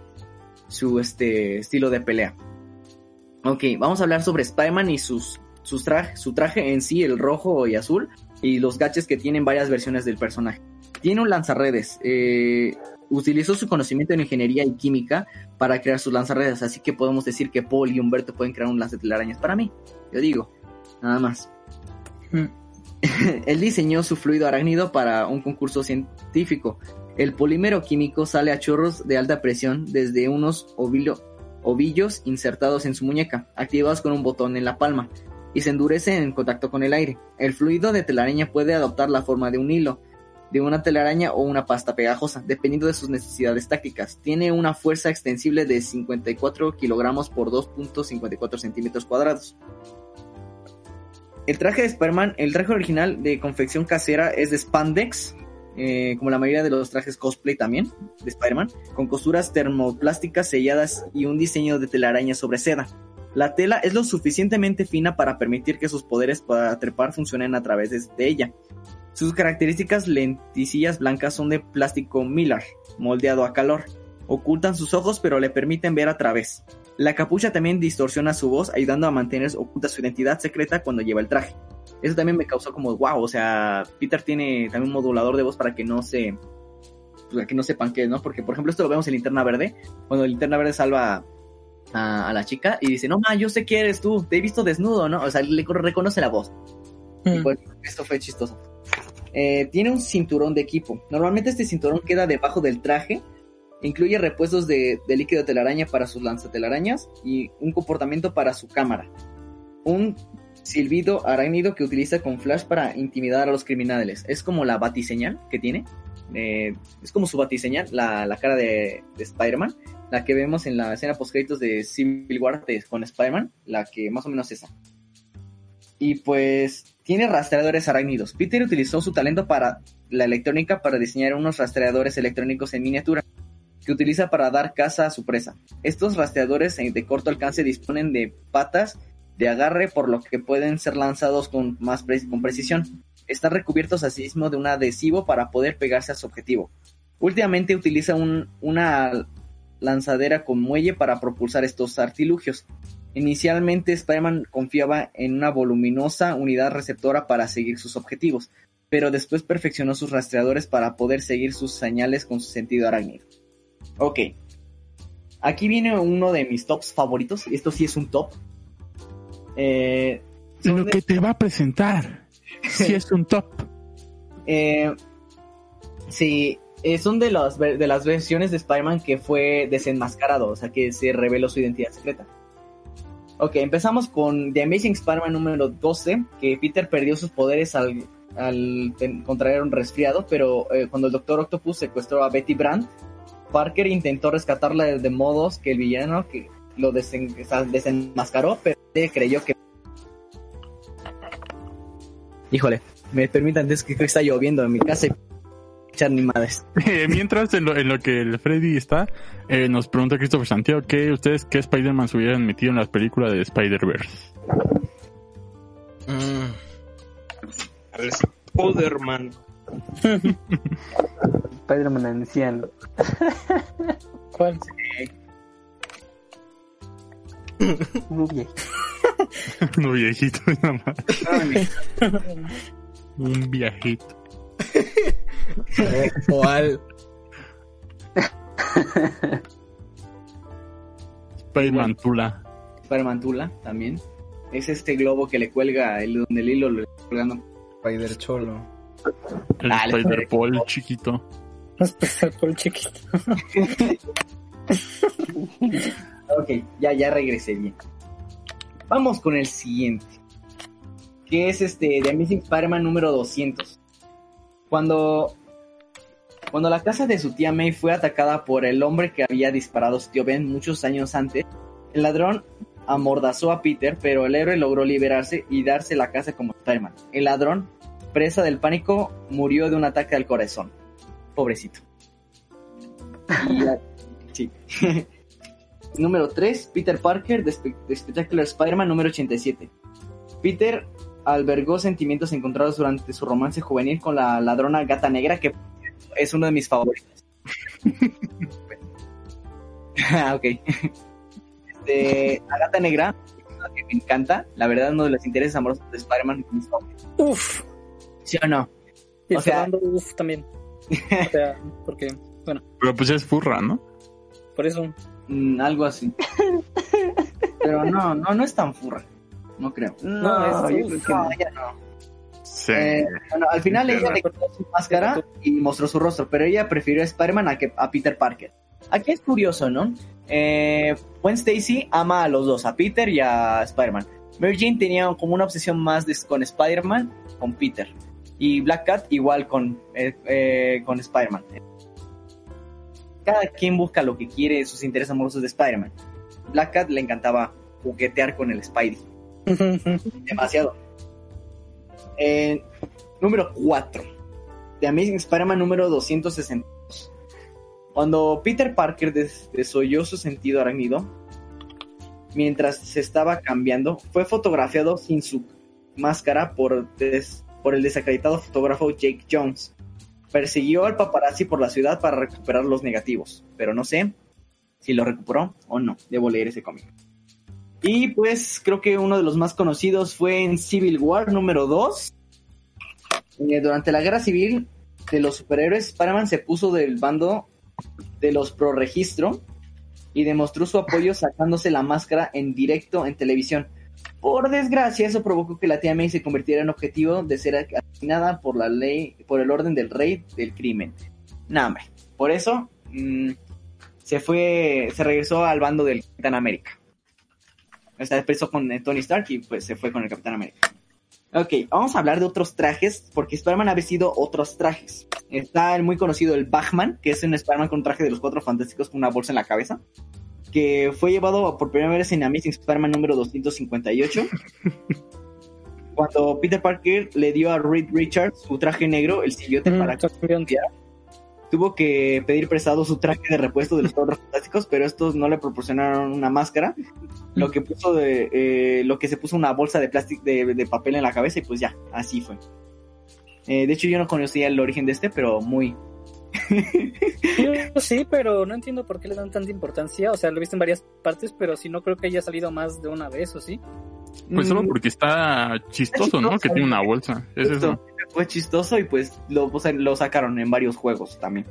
su este, estilo de pelea. Ok, vamos a hablar sobre Spider-Man y sus, sus su traje en sí, el rojo y azul, y los gadgets que tienen varias versiones del personaje. Tiene un lanzarredes. Eh, utilizó su conocimiento en ingeniería y química para crear sus lanzarredes, así que podemos decir que Paul y Humberto pueden crear un lance de telarañas para mí. Yo digo, nada más. Mm. Él diseñó su fluido arácnido para un concurso científico, el polímero químico sale a chorros de alta presión desde unos ovillos insertados en su muñeca, activados con un botón en la palma, y se endurece en contacto con el aire. El fluido de telaraña puede adoptar la forma de un hilo, de una telaraña o una pasta pegajosa, dependiendo de sus necesidades tácticas. Tiene una fuerza extensible de 54 kilogramos por 2.54 centímetros cuadrados. El traje de Spider-Man, el traje original de confección casera es de spandex, eh, como la mayoría de los trajes cosplay también, de Spider-Man, con costuras termoplásticas selladas y un diseño de telaraña sobre seda. La tela es lo suficientemente fina para permitir que sus poderes para trepar funcionen a través de ella. Sus características lenticillas blancas son de plástico Millar, moldeado a calor. Ocultan sus ojos pero le permiten ver a través. La capucha también distorsiona su voz, ayudando a mantener oculta su identidad secreta cuando lleva el traje. Eso también me causó como, wow, o sea, Peter tiene también un modulador de voz para que no se, para que no sepan qué, ¿no? Porque, por ejemplo, esto lo vemos en Linterna Verde, cuando Linterna Verde salva a, la chica y dice, no, ma, yo sé que eres tú, te he visto desnudo, ¿no? O sea, le reconoce la voz. Y pues, esto fue chistoso. Eh, tiene un cinturón de equipo. Normalmente este cinturón queda debajo del traje. Incluye repuestos de, de líquido de telaraña para sus lanzatelarañas y un comportamiento para su cámara. Un silbido arácnido que utiliza con Flash para intimidar a los criminales. Es como la batiseñal que tiene. Eh, es como su batiseñal, la, la cara de, Spider-Man. La que vemos en la escena post créditos de Civil War con Spider-Man. La que más o menos esa. Y pues tiene rastreadores arácnidos. Peter utilizó su talento para la electrónica para diseñar unos rastreadores electrónicos en miniatura que utiliza para dar caza a su presa. Estos rastreadores de corto alcance disponen de patas de agarre por lo que pueden ser lanzados con más con precisión. Están recubiertos asimismo de un adhesivo para poder pegarse a su objetivo. Últimamente utiliza una lanzadera con muelle para propulsar estos artilugios. Inicialmente Spider-Man confiaba en una voluminosa unidad receptora para seguir sus objetivos, pero después perfeccionó sus rastreadores para poder seguir sus señales con su sentido arácnido. Ok. Aquí viene uno de mis tops favoritos, esto sí es un top, eh, lo que te va a presentar. si es un top. Eh, sí, Eh, son de, los, de las versiones de Spider-Man que fue desenmascarado, o sea, que se reveló su identidad secreta. Ok, empezamos con The Amazing Spider-Man número 12, que Peter perdió sus poderes al, al contraer un resfriado, pero eh, cuando el Doctor Octopus secuestró a Betty Brandt, Parker intentó rescatarla de modos que el villano que lo desenmascaró, pero creyó que... Híjole, me permitan, antes que está lloviendo en mi casa echar ni eh, mientras, en lo, que el Freddy está, eh, nos pregunta Christopher Santiago que ustedes qué Spider-Man se hubieran metido en las películas de Spider-Verse. Mm. Spider-Man. Spider-Man anciano. ¿Cuál? Un viejito. Un viejito, Un viejito. ¿Cuál? Spider-Man Tula. Spider-Man Tula también. Es este globo que le cuelga el, donde el hilo lo está colgando. Spider Cholo. El ah, Spider Paul chiquito. Spider Paul chiquito. ok, ya, ya regresé bien. Vamos con el siguiente. Que es este de Amazing Spider-Man número 200. Cuando, cuando la casa de su tía May fue atacada por el hombre que había disparado a su tío Ben muchos años antes, el ladrón amordazó a Peter, pero el héroe logró liberarse y darse la casa como Spider-Man. El ladrón, presa del pánico, murió de un ataque al corazón. Pobrecito. sí. número 3, Peter Parker de, de Spectacular Spider-Man número 87. Peter albergó sentimientos encontrados durante su romance juvenil con la ladrona Gata Negra, que es uno de mis favoritos. ah, ok. Este, la Gata Negra, que me encanta, la verdad, uno de los intereses amorosos de Spider-Man. Uf. ¿Sí o no? o sea, uf también. o sea, porque, bueno. Pero pues es furra, ¿no? Por eso. Mm, algo así. Pero no, no, no es tan furra no creo. No, es, no, ella no. Sí. Eh, bueno, al final ella le quitó su máscara y mostró su rostro, pero ella prefirió a Spider-Man a, que, a Peter Parker. Aquí es curioso, ¿no? Eh, Gwen Stacy ama a los dos, a Peter y a Spider-Man. Mary Jane tenía como una obsesión más con Spider-Man, con Peter. Y Black Cat igual con, eh, eh, con Spider-Man. Cada quien busca lo que quiere, sus intereses amorosos de Spider-Man. Black Cat le encantaba juguetear con el Spidey. Demasiado. Eh, número 4. The Amazing Spider-Man número 262. Cuando Peter Parker desoyó su sentido arácnido, mientras se estaba cambiando, fue fotografiado sin su máscara por, por el desacreditado fotógrafo Jake Jones. Persiguió al paparazzi por la ciudad para recuperar los negativos, pero no sé si lo recuperó o no. Debo leer ese cómic. Y pues creo que uno de los más conocidos fue en Civil War número 2. Eh, durante la guerra civil de los superhéroes, Spider-Man se puso del bando de los pro registro y demostró su apoyo sacándose la máscara en directo en televisión. Por desgracia, eso provocó que la tía May se convirtiera en objetivo de ser asesinada por la ley, por el orden del rey del crimen. Nah, hombre. Por eso mm, se fue, se regresó al bando del Capitán América. Está expreso con Tony Stark y pues se fue con el Capitán América. Ok, vamos a hablar de otros trajes, porque Spider-Man ha vestido otros trajes. Está el muy conocido el Bachman, que es un Spider-Man con un traje de los Cuatro Fantásticos con una bolsa en la cabeza, que fue llevado por primera vez en Amazing Spider-Man número 258. Cuando Peter Parker le dio a Reed Richards su traje negro, el siguiente mm, para tuvo que pedir prestado su traje de repuesto de los Cuatro Fantásticos, pero estos no le proporcionaron una máscara, lo que puso de, eh, lo que se puso una bolsa de plástico de, papel en la cabeza y pues ya, así fue. Eh, de hecho yo no conocía el origen de este, pero muy... yo sí, pero no entiendo por qué le dan tanta importancia, o sea, lo he visto en varias partes, pero si no creo que haya salido más de una vez, ¿o sí? Pues solo mm. porque está chistoso, ¿no? Que tiene una bolsa. Es eso. Fue chistoso y pues lo, lo sacaron en varios juegos también.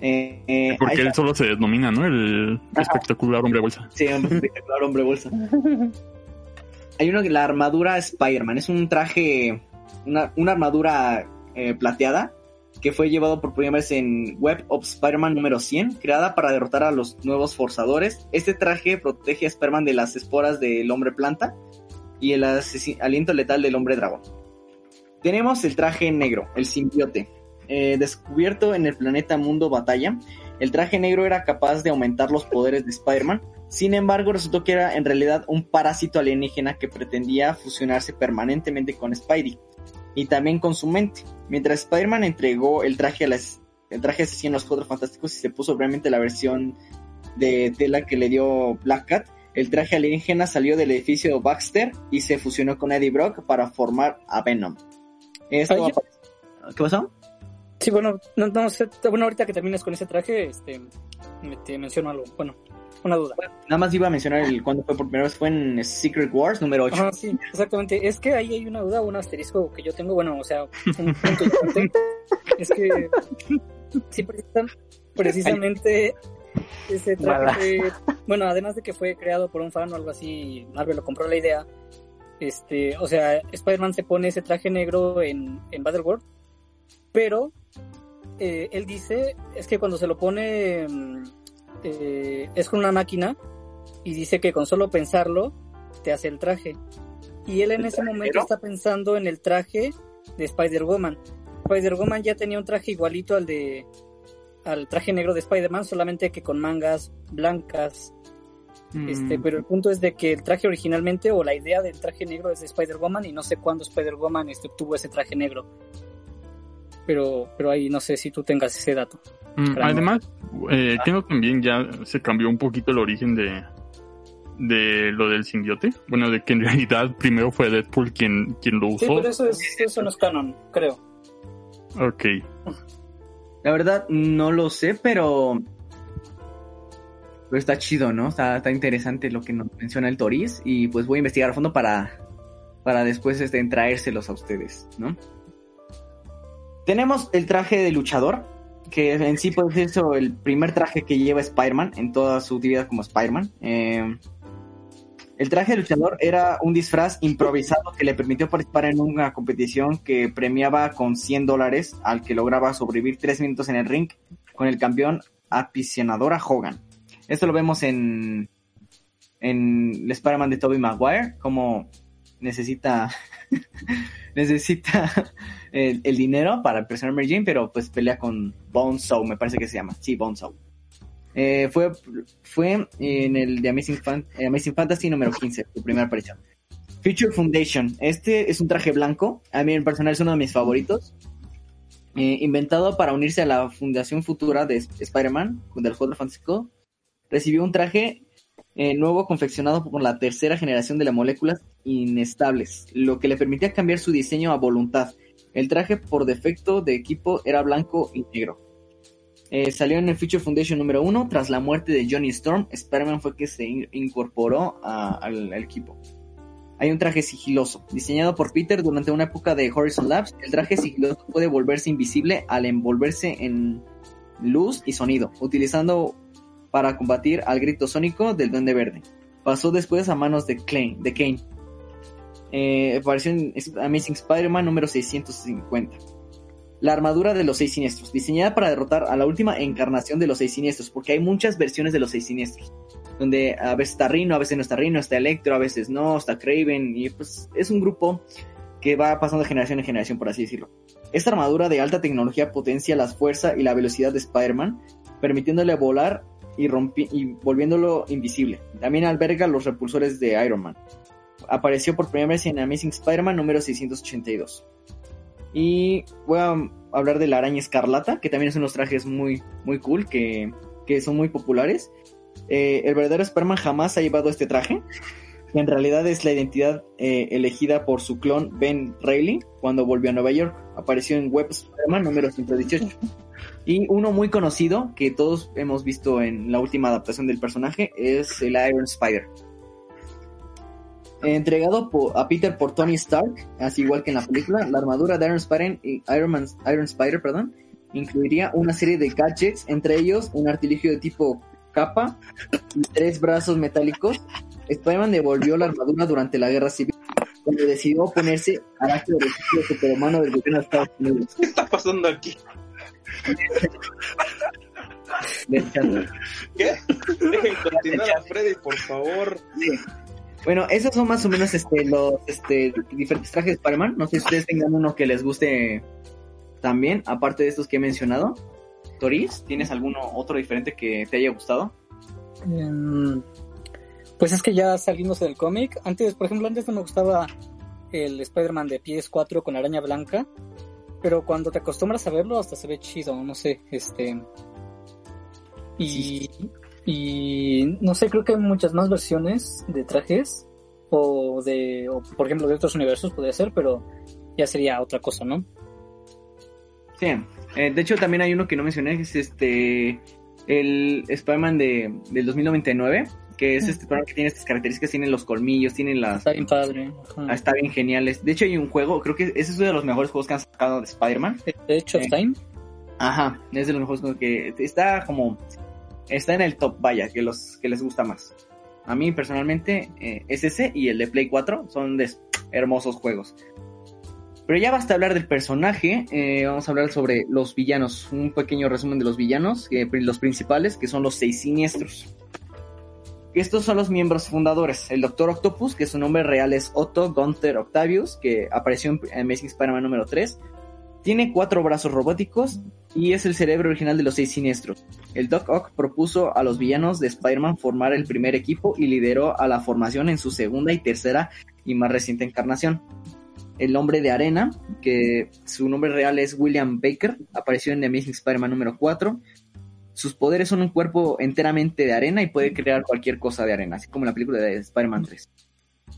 Eh, eh, porque él solo se denomina, ¿no? El espectacular hombre bolsa. Sí, el espectacular hombre bolsa. Hay uno que la armadura Spider-Man es un traje, una, una armadura eh, plateada que fue llevado por primera vez en Web of Spider-Man número 100, creada para derrotar a los nuevos forzadores. Este traje protege a Spider-Man de las esporas del hombre planta y el aliento letal del hombre dragón. Tenemos el traje negro, el simbiote. Eh, descubierto en el planeta Mundo Batalla, el traje negro era capaz de aumentar los poderes de Spider-Man. Sin embargo, resultó que era en realidad un parásito alienígena que pretendía fusionarse permanentemente con Spidey y también con su mente. Mientras Spider-Man entregó el traje a las, el traje asesino a los Cuatro Fantásticos y se puso brevemente la versión de tela que le dio Black Cat, el traje alienígena salió del edificio de Baxter y se fusionó con Eddie Brock para formar a Venom. Esto apare- ¿Qué pasó? Sí, bueno, no, no sé, bueno, ahorita que termines con ese traje, este, me- te menciono algo, bueno, una duda. Nada más iba a mencionar el cuando fue por primera vez, fue en Secret Wars número 8. Ajá, sí, exactamente. Es que ahí hay una duda, un asterisco que yo tengo, bueno, o sea, un punto importante. es que, sí, precisamente ese traje fue, bueno, además de que fue creado por un fan o algo así, Marvel lo compró la idea. Este, o sea, Spider-Man se pone ese traje negro en, en Battleworld, pero eh, él dice, es que cuando se lo pone mm, eh, es con una máquina y dice que con solo pensarlo te hace el traje. Y él en ese momento está pensando en el traje de Spider-Woman. Spider-Woman ya tenía un traje igualito al de al traje negro de Spider-Man, solamente que con mangas blancas. Mm. Este, pero el punto es de que el traje originalmente o la idea del traje negro es de Spider-Woman y no sé cuándo Spider-Woman este, obtuvo ese traje negro. Pero, pero ahí no sé si tú tengas ese dato. Mm, además, eh, creo que también ya se cambió un poquito el origen de, de lo del simbiote. Bueno, de que en realidad primero fue Deadpool quien, quien lo Sí, usó. pero eso, es, eso no es canon, creo. Ok. La verdad, no lo sé, pero. Pero está chido, ¿no? Está, está interesante lo que nos menciona el Toris. Y pues voy a investigar a fondo para. Para después este, traérselos a ustedes, ¿no? Tenemos el traje de luchador. Que en sí puede ser el primer traje que lleva Spider-Man en toda su vida como Spider-Man. Eh, el traje de luchador era un disfraz improvisado que le permitió participar en una competición que premiaba con 100 dólares al que lograba sobrevivir 3 minutos en el ring con el campeón aficionador a Hogan. Esto lo vemos en, en el Spider-Man de Tobey Maguire, como necesita necesita el, el dinero para impresionar a Mary Jane, pero pues pelea con Bonesaw, me parece que se llama. Sí, Bonesaw. Eh, fue, fue en el de Amazing, Fan- eh, Amazing Fantasy número 15, su primera aparición. Future Foundation. Este es un traje blanco. A mí en personal es uno de mis favoritos. Eh, inventado para unirse a la fundación futura de Sp- Spider-Man, del Cuadro Fantástico. Recibió un traje eh, nuevo confeccionado por la tercera generación de las moléculas inestables, lo que le permitía cambiar su diseño a voluntad. El traje por defecto de equipo era blanco y negro. Eh, salió en el Future Foundation número 1. Tras la muerte de Johnny Storm, Spider-Man fue que se in- incorporó al, al equipo. Hay un traje sigiloso, diseñado por Peter durante una época de Horizon Labs. El traje sigiloso puede volverse invisible al envolverse en luz y sonido, utilizando para combatir al grito sónico del Duende Verde. Pasó después a manos de, Kane. Eh, apareció en Amazing Spider-Man número 650. La armadura de los seis siniestros, diseñada para derrotar a la última encarnación de los seis siniestros, porque hay muchas versiones de los seis siniestros, donde a veces está Rino, a veces no está Rino, está Electro, a veces no, está Craven, y pues es un grupo que va pasando de generación en generación, por así decirlo. Esta armadura de alta tecnología potencia la fuerza y la velocidad de Spider-Man, permitiéndole volar y, rompi- y volviéndolo invisible. También alberga los repulsores de Iron Man. Apareció por primera vez en Amazing Spider-Man número 682. Y voy a hablar de la araña escarlata, que también es unos trajes muy, muy cool, que, que son muy populares. Eh, el verdadero Spider-Man jamás ha llevado este traje, en realidad es la identidad eh, elegida por su clon Ben Reilly cuando volvió a Nueva York. Apareció en Web Spider-Man número 118. Y uno muy conocido que todos hemos visto en la última adaptación del personaje es el Iron Spider. Entregado a Peter por Tony Stark, así igual que en la película, la armadura de Iron Spider, y Iron, Iron Spider perdón, incluiría una serie de gadgets, entre ellos un artilugio de tipo capa y tres brazos metálicos. Spider-Man devolvió la armadura durante la guerra civil, cuando decidió oponerse al acto de superhumano del gobierno de Estados Unidos. ¿Qué está pasando aquí? ¿Qué? Dejen continuar a Freddy, por favor. Bueno, esos son más o menos este, los este, diferentes trajes de Spider-Man. No sé si ustedes tengan uno que les guste también, aparte de estos que he mencionado. Toris, ¿tienes alguno otro diferente que te haya gustado? Em, pues es que ya salimos del cómic. Antes, por ejemplo, antes no me gustaba el Spider-Man de PS4 con araña blanca. Pero cuando te acostumbras a verlo, hasta se ve chido, no sé, este. Y, y no sé, creo que hay muchas más versiones de trajes. O de, o por ejemplo, de otros universos podría ser, pero ya sería otra cosa, ¿no? Sí, eh, de hecho también hay uno que no mencioné, que es este, el Spider-Man de, del 2099, que es este Spider-Man que tiene estas características, tiene los colmillos, tiene las... Está bien padre. ajá. Ah, está bien geniales. De hecho hay un juego, creo que ese es uno de los mejores juegos que han sacado de Spider-Man. De hecho. Time. Ajá, es de los mejores juegos que está como... Está en el top, vaya, que los que les gusta más. A mí personalmente eh, es ese y el de Play 4 son de hermosos juegos. Pero ya basta hablar del personaje, eh, vamos a hablar sobre los villanos, un pequeño resumen de los villanos, eh, los principales, que son los seis siniestros. Estos son los miembros fundadores. El Doctor Octopus, que su nombre real es Otto Gunther Octavius, que apareció en Amazing Spider-Man número 3. Tiene cuatro brazos robóticos y es el cerebro original de los seis siniestros. El Doc Ock propuso a los villanos de Spider-Man formar el primer equipo y lideró a la formación en su segunda y tercera y más reciente encarnación. El hombre de arena, que su nombre real es William Baker, apareció en Amazing Spider-Man número 4. Sus poderes son un cuerpo enteramente de arena y puede crear cualquier cosa de arena, así como la película de Spider-Man 3.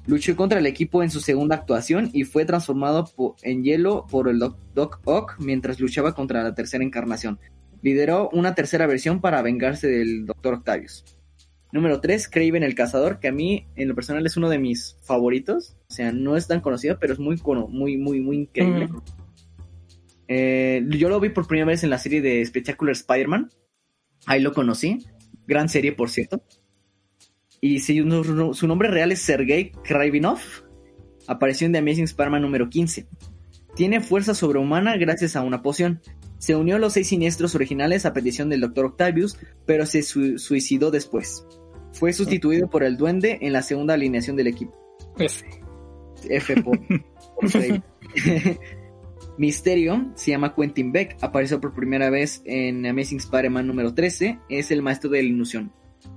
Luchó contra el equipo en su segunda actuación y fue transformado en hielo por el Doc, Doc Ock mientras luchaba contra la tercera encarnación. Lideró una tercera versión para vengarse del Dr. Octavius. Número 3, Craven el Cazador, que a mí en lo personal es uno de mis favoritos. O sea, no es tan conocido, pero es muy, muy, muy, muy increíble. Mm. Eh, yo lo vi por primera vez en la serie de Spectacular Spider-Man. Ahí lo conocí. Gran serie, por cierto. Y uno- su nombre real es Sergei Kravinov. Apareció en The Amazing Spider-Man número 15. Tiene fuerza sobrehumana gracias a una poción. Se unió a los seis siniestros originales a petición del Dr. Octavius, pero se su- suicidó después. Fue sustituido por el Duende en la segunda alineación del equipo. F. F por, por. Misterio se llama Quentin Beck, apareció por primera vez en Amazing Spider-Man número 13, es el maestro de la ilusión.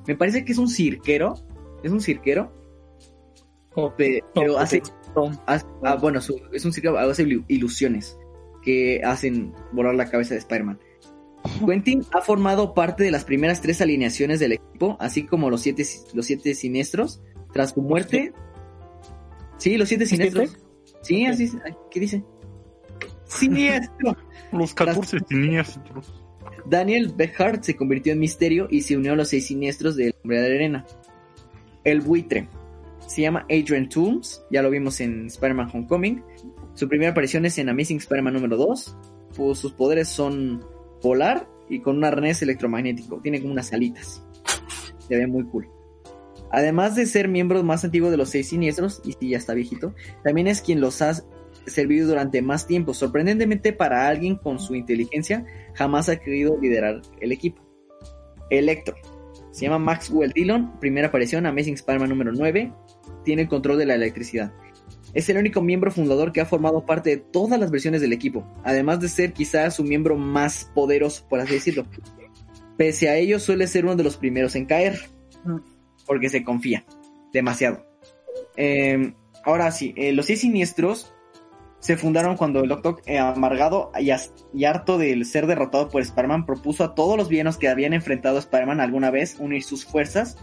Me parece que es un cirquero, es un cirquero, O- pe- pero hace, ah, bueno, su- es un cirquero, hace ilu- ilusiones que hacen volar la cabeza de Spider-Man. Quentin ha formado parte de las primeras tres alineaciones del equipo, así como los siete, los siete siniestros. Tras su muerte, sí, los siete siniestros. Sí, así, ¿qué dice? Siniestro. Los 14 siniestros. Daniel Behart se convirtió en misterio y se unió a los seis siniestros del hombre de arena. El buitre. Se llama Adrian Toomes, ya lo vimos en Spider-Man Homecoming. Su primera aparición es en Amazing Spider-Man número 2. Pues sus poderes son volar y con un arnés electromagnético. Tiene como unas alitas. Se ve muy cool. Además de ser miembro más antiguo de los seis siniestros, y si ya está viejito, también es quien los ha servido durante más tiempo. Sorprendentemente para alguien con su inteligencia, jamás ha querido liderar el equipo. Electro. Se llama Maxwell Dillon, primera aparición, Amazing Spider-Man número 9. Tiene el control de la electricidad. Es el único miembro fundador que ha formado parte de todas las versiones del equipo, además de ser quizás su miembro más poderoso, por así decirlo. Pese a ello, suele ser uno de los primeros en caer, porque se confía demasiado. Eh, ahora sí, eh, los seis siniestros se fundaron cuando el Doctor, eh, amargado y, harto de ser derrotado por Spider-Man, propuso a todos los villanos que habían enfrentado a Spider-Man alguna vez unir sus fuerzas.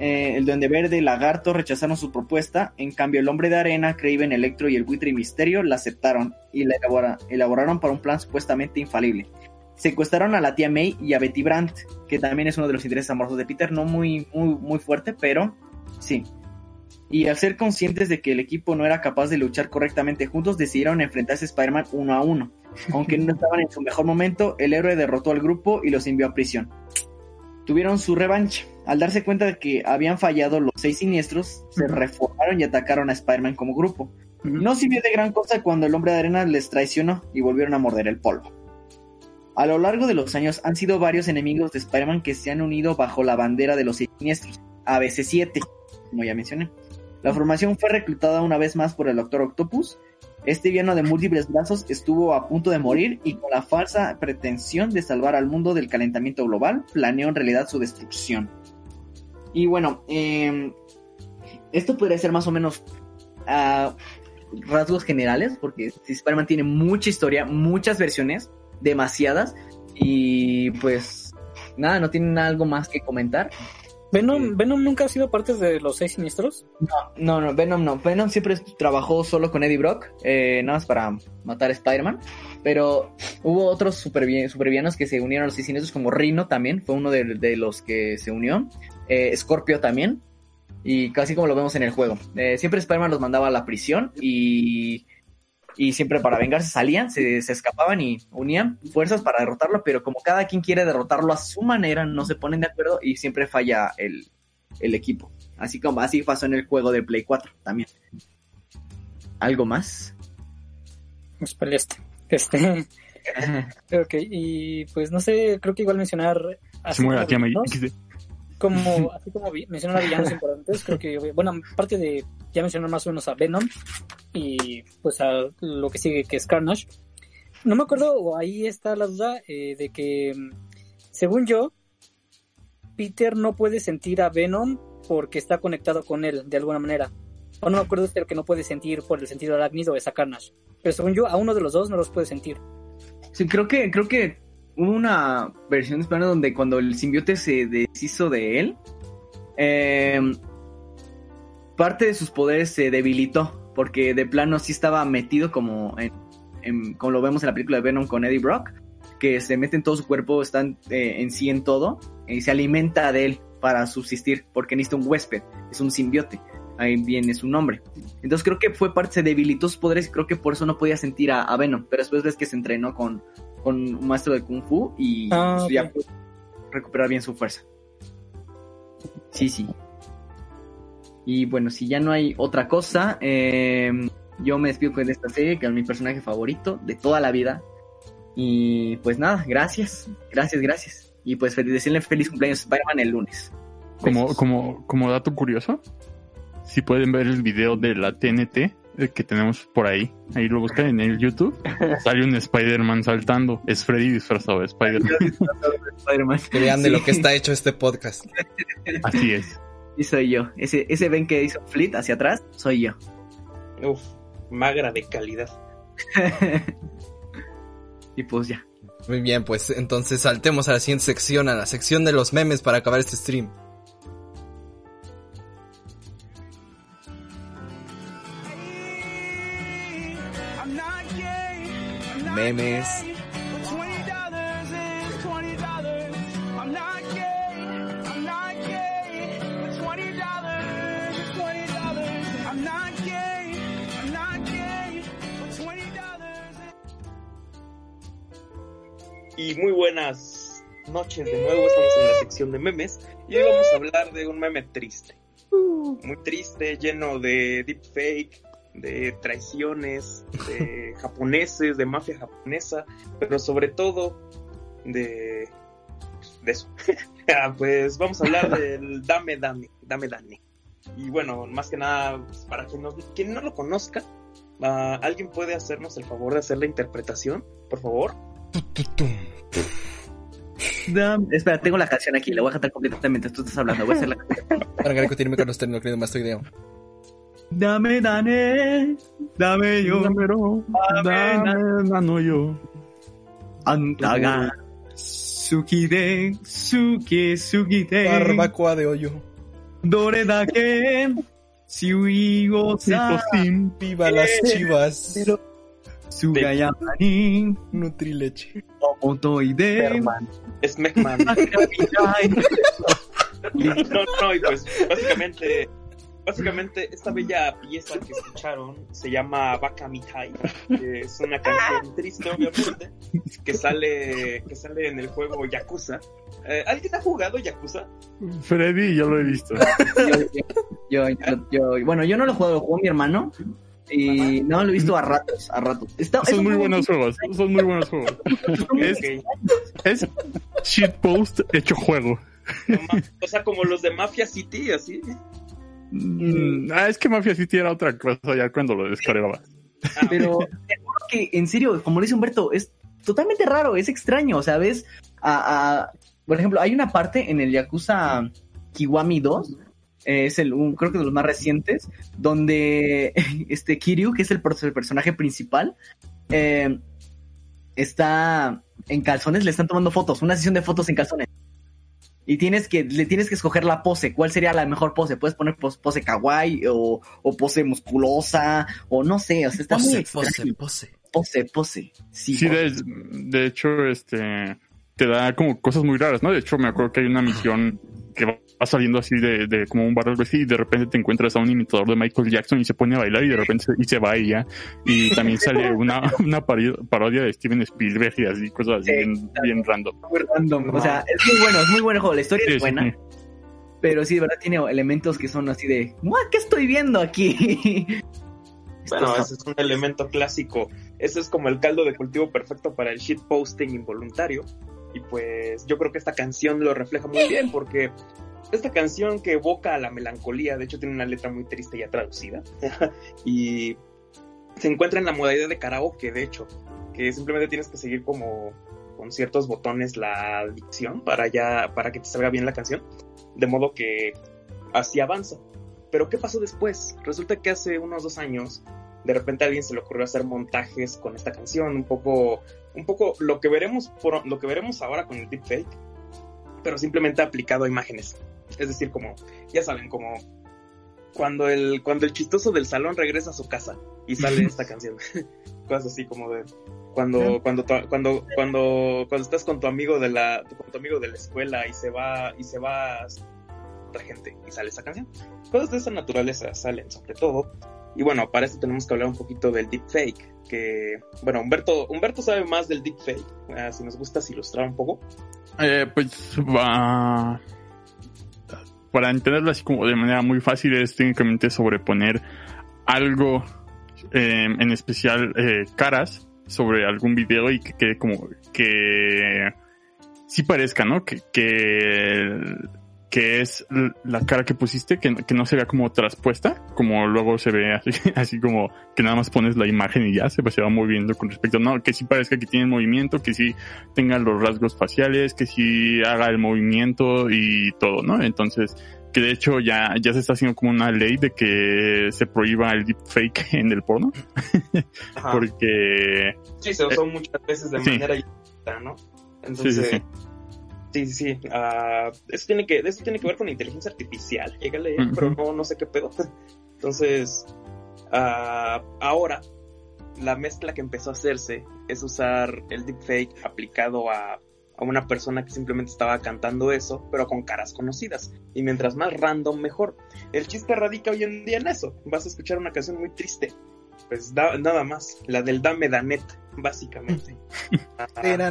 Eh, el Duende Verde y Lagarto rechazaron su propuesta, en cambio el Hombre de Arena, Craven, Electro y el Buitre y Misterio la aceptaron y la elabora- elaboraron para un plan supuestamente infalible. Secuestraron a la tía May y a Betty Brandt, que también es uno de los intereses amorosos de Peter, no muy, muy, muy fuerte, pero sí. Y al ser conscientes de que el equipo no era capaz de luchar correctamente juntos, decidieron enfrentarse a Spider-Man uno a uno. Aunque no estaban en su mejor momento, el héroe derrotó al grupo y los envió a prisión. Tuvieron su revancha. Al darse cuenta de que habían fallado los seis siniestros, se reformaron y atacaron a Spider-Man como grupo. No sirvió de gran cosa cuando el hombre de arena les traicionó y volvieron a morder el polvo. A lo largo de los años han sido varios enemigos de Spider-Man que se han unido bajo la bandera de los Seis siniestros, ABC7, como ya mencioné. La formación fue reclutada una vez más por el Doctor Octopus. Este villano de múltiples brazos estuvo a punto de morir y con la falsa pretensión de salvar al mundo del calentamiento global, planeó en realidad su destrucción. Y bueno, eh, esto podría ser más o menos a rasgos generales, porque Spider-Man tiene mucha historia, muchas versiones, demasiadas, y pues nada, no tienen algo más que comentar. Venom, Venom nunca ha sido parte de los seis siniestros. No, no, Venom no. Venom siempre trabajó solo con Eddie Brock, eh, nada más para matar a Spider-Man. Pero hubo otros supervi- supervillanos que se unieron a los seis siniestros, como Rhino también, fue uno de, de los que se unió. Eh, Scorpio también. Y casi como lo vemos en el juego. Eh, siempre Spider-Man los mandaba a la prisión y, y siempre para vengarse salían, se, se escapaban y unían fuerzas para derrotarlo, pero como cada quien quiere derrotarlo a su manera, no se ponen de acuerdo y siempre falla el, el equipo. Así como así pasó en el juego de Play 4 también. ¿Algo más? Es Celeste. Este. ok, y pues no sé, creo que igual mencionar. Se como la tía May. Como así como vi- mencionar a villanos importantes, creo que, bueno, aparte de ya mencionar más o menos a Venom y pues a lo que sigue que es Carnage, no me acuerdo, o ahí está la duda eh, de que, según yo, Peter no puede sentir a Venom porque está conectado con él de alguna manera. O no me acuerdo si el que no puede sentir por el sentido arácnido es a Carnage. Pero según yo, a uno de los dos no los puede sentir. Sí, creo que, creo que hubo una versión de Spider-Man donde cuando el simbiote se deshizo de él, eh, parte de sus poderes se debilitó, porque de plano sí estaba metido como en, como lo vemos en la película de Venom con Eddie Brock, que se mete en todo su cuerpo, está en, eh, en sí en todo, y se alimenta de él para subsistir, porque necesita un huésped, es un simbiote, ahí viene su nombre. Entonces creo que fue parte, se debilitó sus poderes y creo que por eso no podía sentir a, a Venom, pero después ves que se entrenó con, con un maestro de Kung Fu y Ah, pues, ya ok. pudo recuperar bien su fuerza. Sí, sí. Y bueno, si ya no hay otra cosa, eh, yo me despido con esta serie, que es mi personaje favorito de toda la vida. Y pues nada, gracias, gracias, gracias. Y pues fel- decirle feliz cumpleaños a Spider-Man el lunes. Como, como, como dato curioso, si pueden ver el video de la TNT que tenemos por ahí, ahí lo buscan en el YouTube, sale un Spider-Man saltando. Es Freddy disfrazado de Spider-Man. Que vean de Sí. lo que está hecho este podcast. Así es. Sí, soy yo. Ese, ese ven que hizo Fleet hacia atrás, soy yo. Uf, magra de calidad. y pues ya. Muy bien, pues entonces saltemos a la siguiente sección, a la sección de los memes para acabar este stream. Memes. Y muy buenas noches de nuevo, estamos en la sección de memes y hoy vamos a hablar de un meme triste. Muy triste, lleno de deepfake, de traiciones, de japoneses, de mafia japonesa, pero sobre todo de, de eso. Ah, pues vamos a hablar del Dame Dame, Dame Dame. Y bueno, más que nada, pues, para quien no, quien no lo conozca, ah, ¿alguien puede hacernos el favor de hacer la interpretación, por favor? Dam- Espera, tengo la canción aquí, la voy a cantar completamente tú estás hablando. Voy a hacer la canción. Para que tiene con los términos querido más idea. Dame, dame, dame yo. Dámelo, dame, dame yo. Antaga. Suki de, suki, suki de. Barbacoa de hoyo. Dore da que. Siuigo sa. Sim. Viva las chivas. Sugayamani. Nutrileche. Omotoide. Es Mecman. No, no, y pues básicamente, básicamente esta bella pieza que escucharon se llama Baka Mitai, que es una canción triste obviamente, que sale, que sale en el juego Yakuza. Eh, ¿Alguien ha jugado Yakuza? Freddy, yo lo he visto. Yo, yo, yo- bueno, yo no lo juego, lo jugó mi hermano. Y no, lo he visto a ratos, a ratos. Está, Son muy buenos juegos. Son muy buenos juegos. Es, es shitpost hecho juego. O sea, como los de Mafia City, así. Mm, ah, es que Mafia City era otra cosa ya cuando lo descargaba. Ah, Pero juro que, en serio, como dice Humberto, es totalmente raro, es extraño, o sea, ves a, a- por ejemplo, hay una parte en el Yakuza Kiwami 2, eh, es el, un, creo que de los más recientes, donde este Kiryu, que es el personaje principal, eh, está en calzones, le están tomando fotos, una sesión de fotos en calzones. Y tienes que, le tienes que escoger la pose. ¿Cuál sería la mejor pose? Puedes poner pos- pose kawaii o, o pose musculosa o no sé. O sea, está muy Pose, pose, pose. Pose, pose. Sí, Sí, pose. de, de hecho, este te da como cosas muy raras, ¿no? De hecho, me acuerdo que hay una misión que va saliendo así de, de como un bar así y de repente te encuentras a un imitador de Michael Jackson y se pone a bailar y de repente se, y se va y ya. Y también sale una, una parodia de Steven Spielberg y así, cosas así Sí, bien, bien random. Muy random. O sea, es muy bueno, es muy buen juego. La historia Sí, es buena, sí. pero sí, de verdad tiene elementos que son así de, "What, ¿qué estoy viendo aquí? Bueno, ese es un elemento clásico. Ese es como el caldo de cultivo perfecto para el shitposting involuntario. Y pues yo creo que esta canción lo refleja muy bien porque esta canción que evoca a la melancolía, de hecho tiene una letra muy triste ya traducida. y se encuentra en la modalidad de karaoke, de hecho, que simplemente tienes que seguir como con ciertos botones la dicción para ya para que te salga bien la canción, de modo que así avanza. Pero ¿qué pasó después? Resulta que hace unos dos años, de repente a alguien se le ocurrió hacer montajes con esta canción, un poco, un poco lo que veremos por, lo que veremos ahora con el deepfake, pero simplemente aplicado a imágenes. Es decir, como, ya saben, como cuando el, cuando el chistoso del salón regresa a su casa y sale esta canción. Cosas así como de cuando, cuando, cuando, cuando, cuando estás con tu amigo de la, con tu amigo de la escuela y se va, y se va otra gente y sale esa canción. Cosas de esa naturaleza salen sobre todo. Y bueno, para esto tenemos que hablar un poquito del deepfake, que, bueno, Humberto, Humberto sabe más del deepfake, Ah, si nos gustas ilustrar un poco. Eh, pues va. Para entenderlo así como de manera muy fácil es técnicamente sobreponer algo, eh, en especial eh, caras, sobre algún video y que quede como que sí parezca, ¿no? Que, que, que es la cara que pusiste, que, no- que no se vea como traspuesta, como luego se ve así, así como que nada más pones la imagen y ya se, se va moviendo con respecto, no, que sí parezca que tiene movimiento, que sí tenga los rasgos faciales, que sí haga el movimiento y todo, ¿no? Entonces, que de hecho ya, ya se está haciendo como una ley de que se prohíba el deepfake en el porno, porque Sí, se usó muchas veces de sí. manera ilícita, ¿no? sí, Entonces, sí, sí. Sí, sí, sí. ah, eso, tiene que, eso tiene que ver con inteligencia artificial, llégale, pero no, no sé qué pedo. Entonces, ah, ahora, la mezcla que empezó a hacerse es usar el deepfake aplicado a, a una persona que simplemente estaba cantando eso, pero con caras conocidas. Y mientras más random, mejor. El chiste radica hoy en día en eso. Vas a escuchar una canción muy triste. Pues da- nada más, la del Dame Danet, básicamente. Era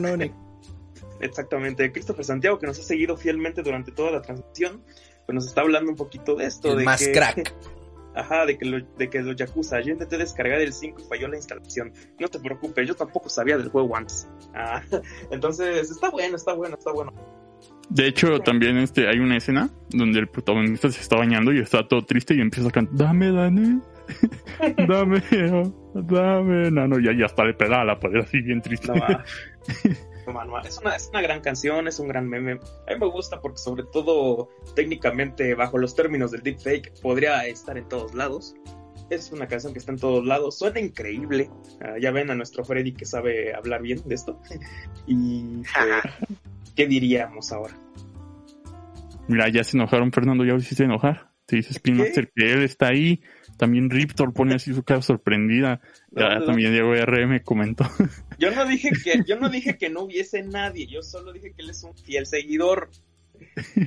Exactamente, Christopher Santiago, que nos ha seguido fielmente durante toda la transmisión, pues nos está hablando un poquito de esto. El de más que, crack. Ajá, de que, lo, de que los Yakuza, yo intenté descargar el 5 y falló la instalación. No te preocupes, yo tampoco sabía del juego antes. Ah, entonces, está bueno, está bueno, está bueno. De hecho, también este, hay una escena donde el protagonista se está bañando y está todo triste y empieza a cantar, dame, Dani, dame, oh, dame, no, no, ya, ya está de pegada a la pared así bien triste. No, va. es, una, es una gran canción, es un gran meme. A mí me gusta porque sobre todo técnicamente bajo los términos del deepfake podría estar en todos lados. Es una canción que está en todos lados, suena increíble. Ah, ya ven a nuestro Freddy que sabe hablar bien de esto. y pues, ¿qué diríamos ahora? Mira, ya se enojaron, Fernando, ya lo hiciste enojar. Te dice Spin Master que él está ahí. También Riptor pone así su cara sorprendida. Ya No, también Diego RM comentó. Yo no dije que yo no dije que no hubiese nadie, yo solo dije que él es un fiel seguidor.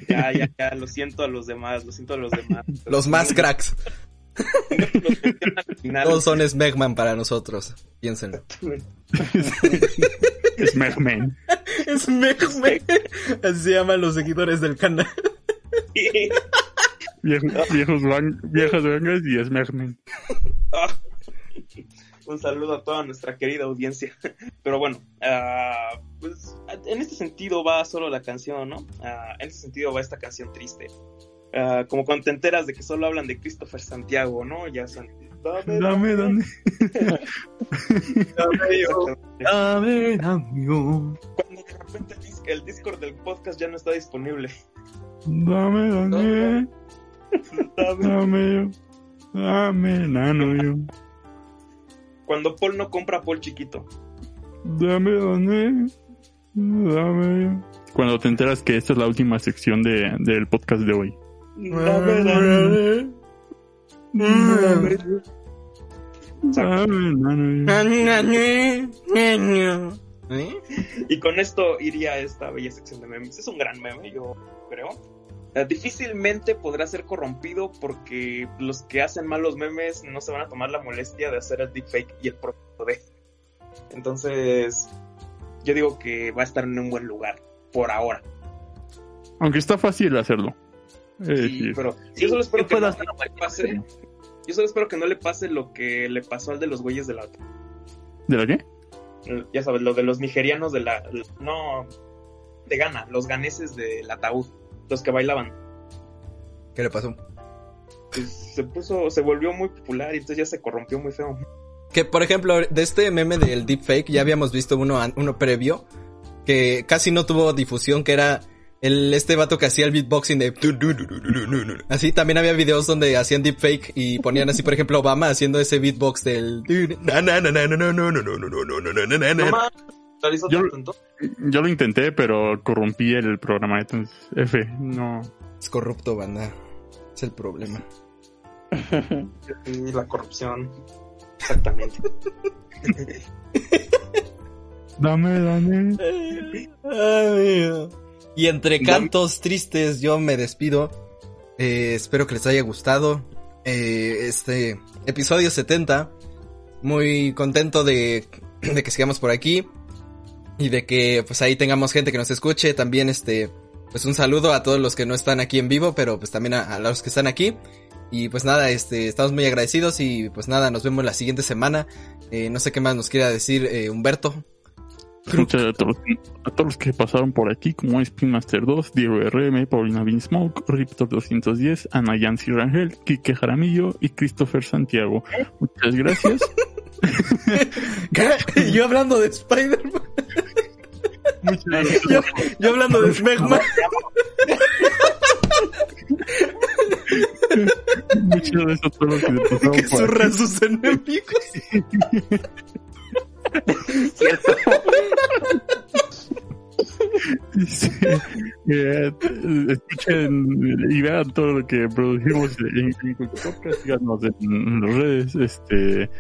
Ya, ya, ya, lo siento a los demás, lo siento a los demás. Los más cracks. Todos son Smegman para nosotros. Piénsenlo. es Megman. Smegman. Así se llaman los seguidores del canal. Viejos, viejos, van- viejas vangas y Un saludo a toda nuestra querida audiencia. Pero bueno, ah, pues en este sentido va solo la canción, ¿no? Ah, en este sentido va esta canción triste. Ah, como cuando te enteras de que solo hablan de Christopher Santiago, ¿no? Ya son. Dame, Dame, dame. dame yo. Dame, dame yo. Cuando de repente el Discord del podcast ya no está disponible. Dame, dame. Dame yo. Dame, nano yo. Cuando Paul no compra Paul chiquito. Dame, dame. Dame yo. Cuando te enteras que esta es la última sección de, del podcast de hoy. Dame, dame. Dame, nano yo. ¿Eh? Y con esto iría esta bella sección de memes. Es un gran meme, yo creo. Eh, difícilmente podrá ser corrompido porque los que hacen malos memes no se van a tomar la molestia de hacer el deepfake y el propio de. Entonces, yo digo que va a estar en un buen lugar por ahora. Aunque está fácil hacerlo. Sí, decir, pero yo solo espero que no le pase. Yo solo espero que no le pase lo que le pasó al de los güeyes de la ¿De la qué? ya sabes, lo de los nigerianos de la no de Ghana, los ganeses del ataúd, los que bailaban. ¿Qué le pasó? Pues, se puso, se volvió muy popular y entonces ya se corrompió muy feo. Que por ejemplo, de este meme del deepfake ya habíamos visto uno, uno previo que casi no tuvo difusión, que era el este vato que hacía el beatboxing de así también había videos donde hacían deepfake y ponían así por ejemplo Obama haciendo ese beatbox del yo, lo yo lo intenté, pero corrompí el programa, entonces F, no. Es corrupto, banda. Es el problema. la corrupción. Exactamente. dame, dame. Ay, y entre cantos tristes yo me despido. Eh, espero que les haya gustado eh, este episodio 70. Muy contento de que sigamos por aquí. Y de que pues ahí tengamos gente que nos escuche. También este pues un saludo a todos los que no están aquí en vivo, pero pues también a, los que están aquí. Y pues nada, este, estamos muy agradecidos y pues nada, nos vemos la siguiente semana. Eh, no sé qué más nos quiera decir eh, Humberto. Muchas gracias a todos, a todos los que pasaron por aquí, como Spin Master 2, Diego RM, Paulina Vinsmoke, Riptor 210, Ana Yancy Rangel, Kike Jaramillo y Christopher Santiago. Muchas gracias. yo hablando de Spider-Man. Muchas gracias. Yo, yo hablando de Smegma. Muchas gracias a todos los que pasaron que por aquí. zurran sus enemigos. Cierto. Sí. Eh, escuchen y vean todo lo que producimos en, en podcast, síganos en las redes, este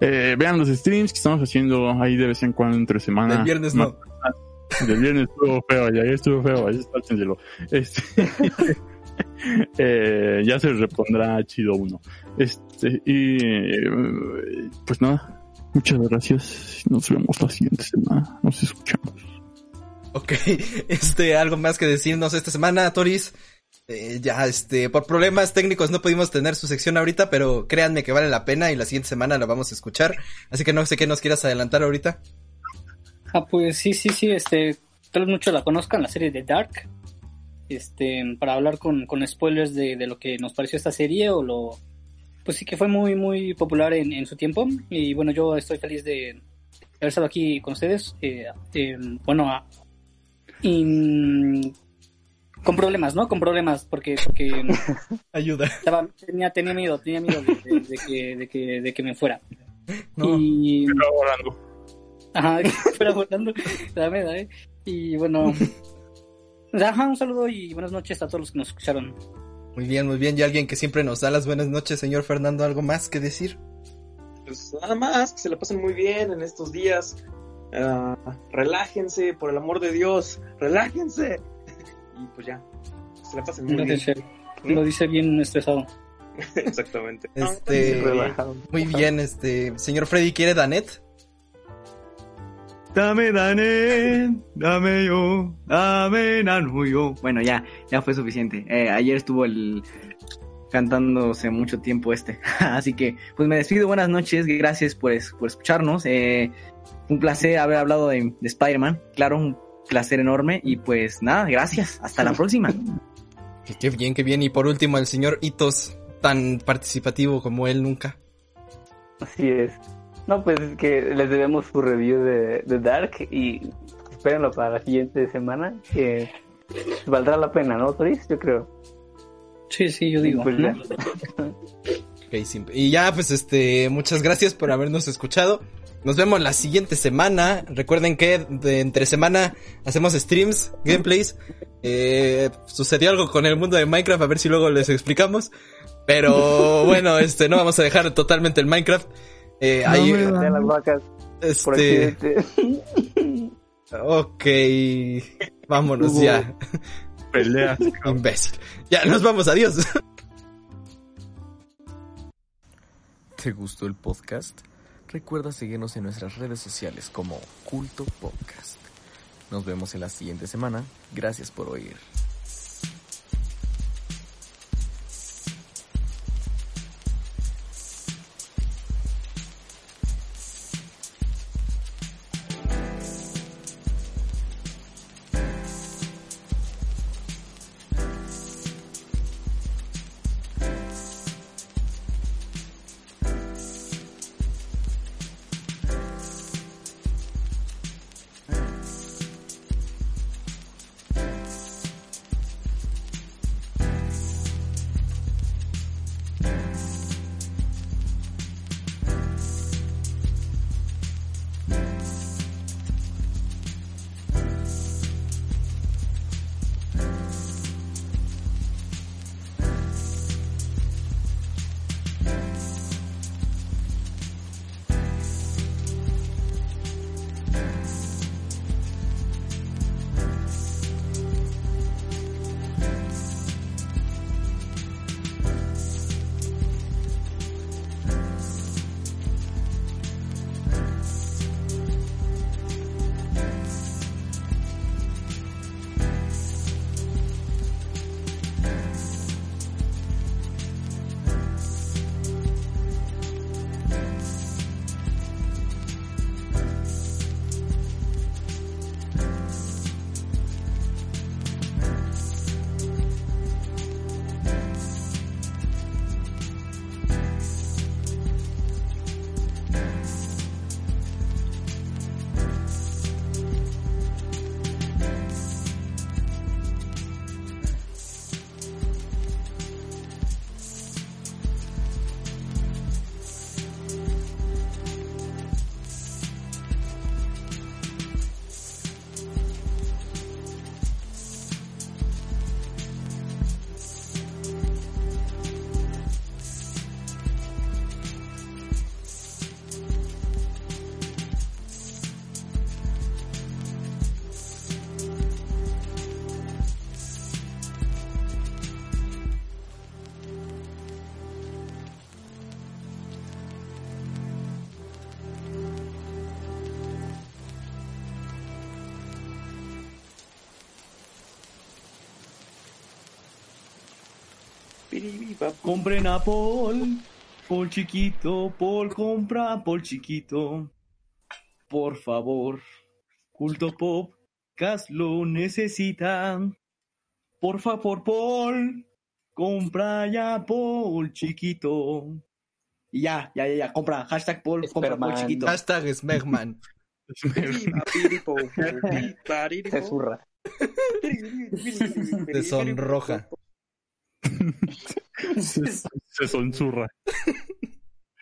eh, vean los streams que estamos haciendo ahí de vez en cuando entre semana. El viernes no. Del viernes estuvo feo, ya estuvo feo, ahí sáltenselo. Este, eh, ya se repondrá chido uno. Este, y eh, pues nada, muchas gracias. Nos vemos la siguiente semana. Nos escuchamos. Ok, este, algo más que decirnos esta semana, Toris. Eh, ya, este, por problemas técnicos no pudimos tener su sección ahorita, pero créanme que vale la pena y la siguiente semana la vamos a escuchar. Así que no sé qué nos quieras adelantar ahorita. Ah, pues sí, sí, sí, este, tal vez muchos la conozcan, la serie de Dark. Este, para hablar con, con spoilers de, de lo que nos pareció esta serie o lo, pues sí que fue muy, muy popular en, en su tiempo. Y bueno, yo estoy feliz de haber estado aquí con ustedes. Eh, eh, bueno, a- y, mm, con problemas, ¿no? Con problemas, porque, porque Ayuda. estaba, tenía, tenía miedo, tenía miedo de, de- de que, de, que, de que me fuera. No. Y, Hablando. Ajá, fuera volando. Dame, dame. Y bueno. Ajá, un saludo y buenas noches a todos los que nos escucharon. Muy bien, muy bien. Y alguien que siempre nos da las buenas noches, señor Fernando, ¿algo más que decir? Pues nada más, que se la pasen muy bien en estos días. Ah, relájense, por el amor de Dios, relájense. Y pues ya, se la pasen muy bien. Lo dice bien estresado. Exactamente. Este, Relajado. muy bien, este, señor Freddy, ¿quiere Danet? Dame, dame, dame yo, dame, nano yo. Bueno, ya, ya fue suficiente. Eh, ayer estuvo el cantándose mucho tiempo este. Así que, pues me despido, buenas noches, gracias por, es- por escucharnos. Eh, un placer haber hablado de, de Spider-Man, claro, un placer enorme. Y pues nada, gracias, hasta la próxima. Qué bien, qué bien. Y por último, el señor Itos, tan participativo como él nunca. Así es. No, pues es que les debemos su review de, de Dark y espérenlo para la siguiente semana, que valdrá la pena, ¿no, Toris? Yo creo. Sí, sí, yo digo. Pues. Y ya, pues este, muchas gracias por habernos escuchado. Nos vemos la siguiente semana. Recuerden que de entre semana hacemos streams, gameplays. Eh, sucedió algo con el mundo de Minecraft, a ver si luego les explicamos. Pero bueno, este, no vamos a dejar totalmente el Minecraft. Eh, ahí, las vacas por este, ok, vámonos ya, Peleas. imbécil. Ya, nos vamos, adiós. ¿Te gustó el podcast? Recuerda seguirnos en nuestras redes sociales como Culto Podcast. Nos vemos en la siguiente semana. Gracias por oír. Compren a Paul, Paul chiquito, Paul compra Paul chiquito. Por favor, culto pop, Cas lo necesita. Por favor, Paul, compra ya Paul chiquito. Y ya, ya, ya, ya, compra, hashtag Paul, compra Paul chiquito. Hashtag Smegman. Se zurra. Te sonroja. Se, se sonzurra.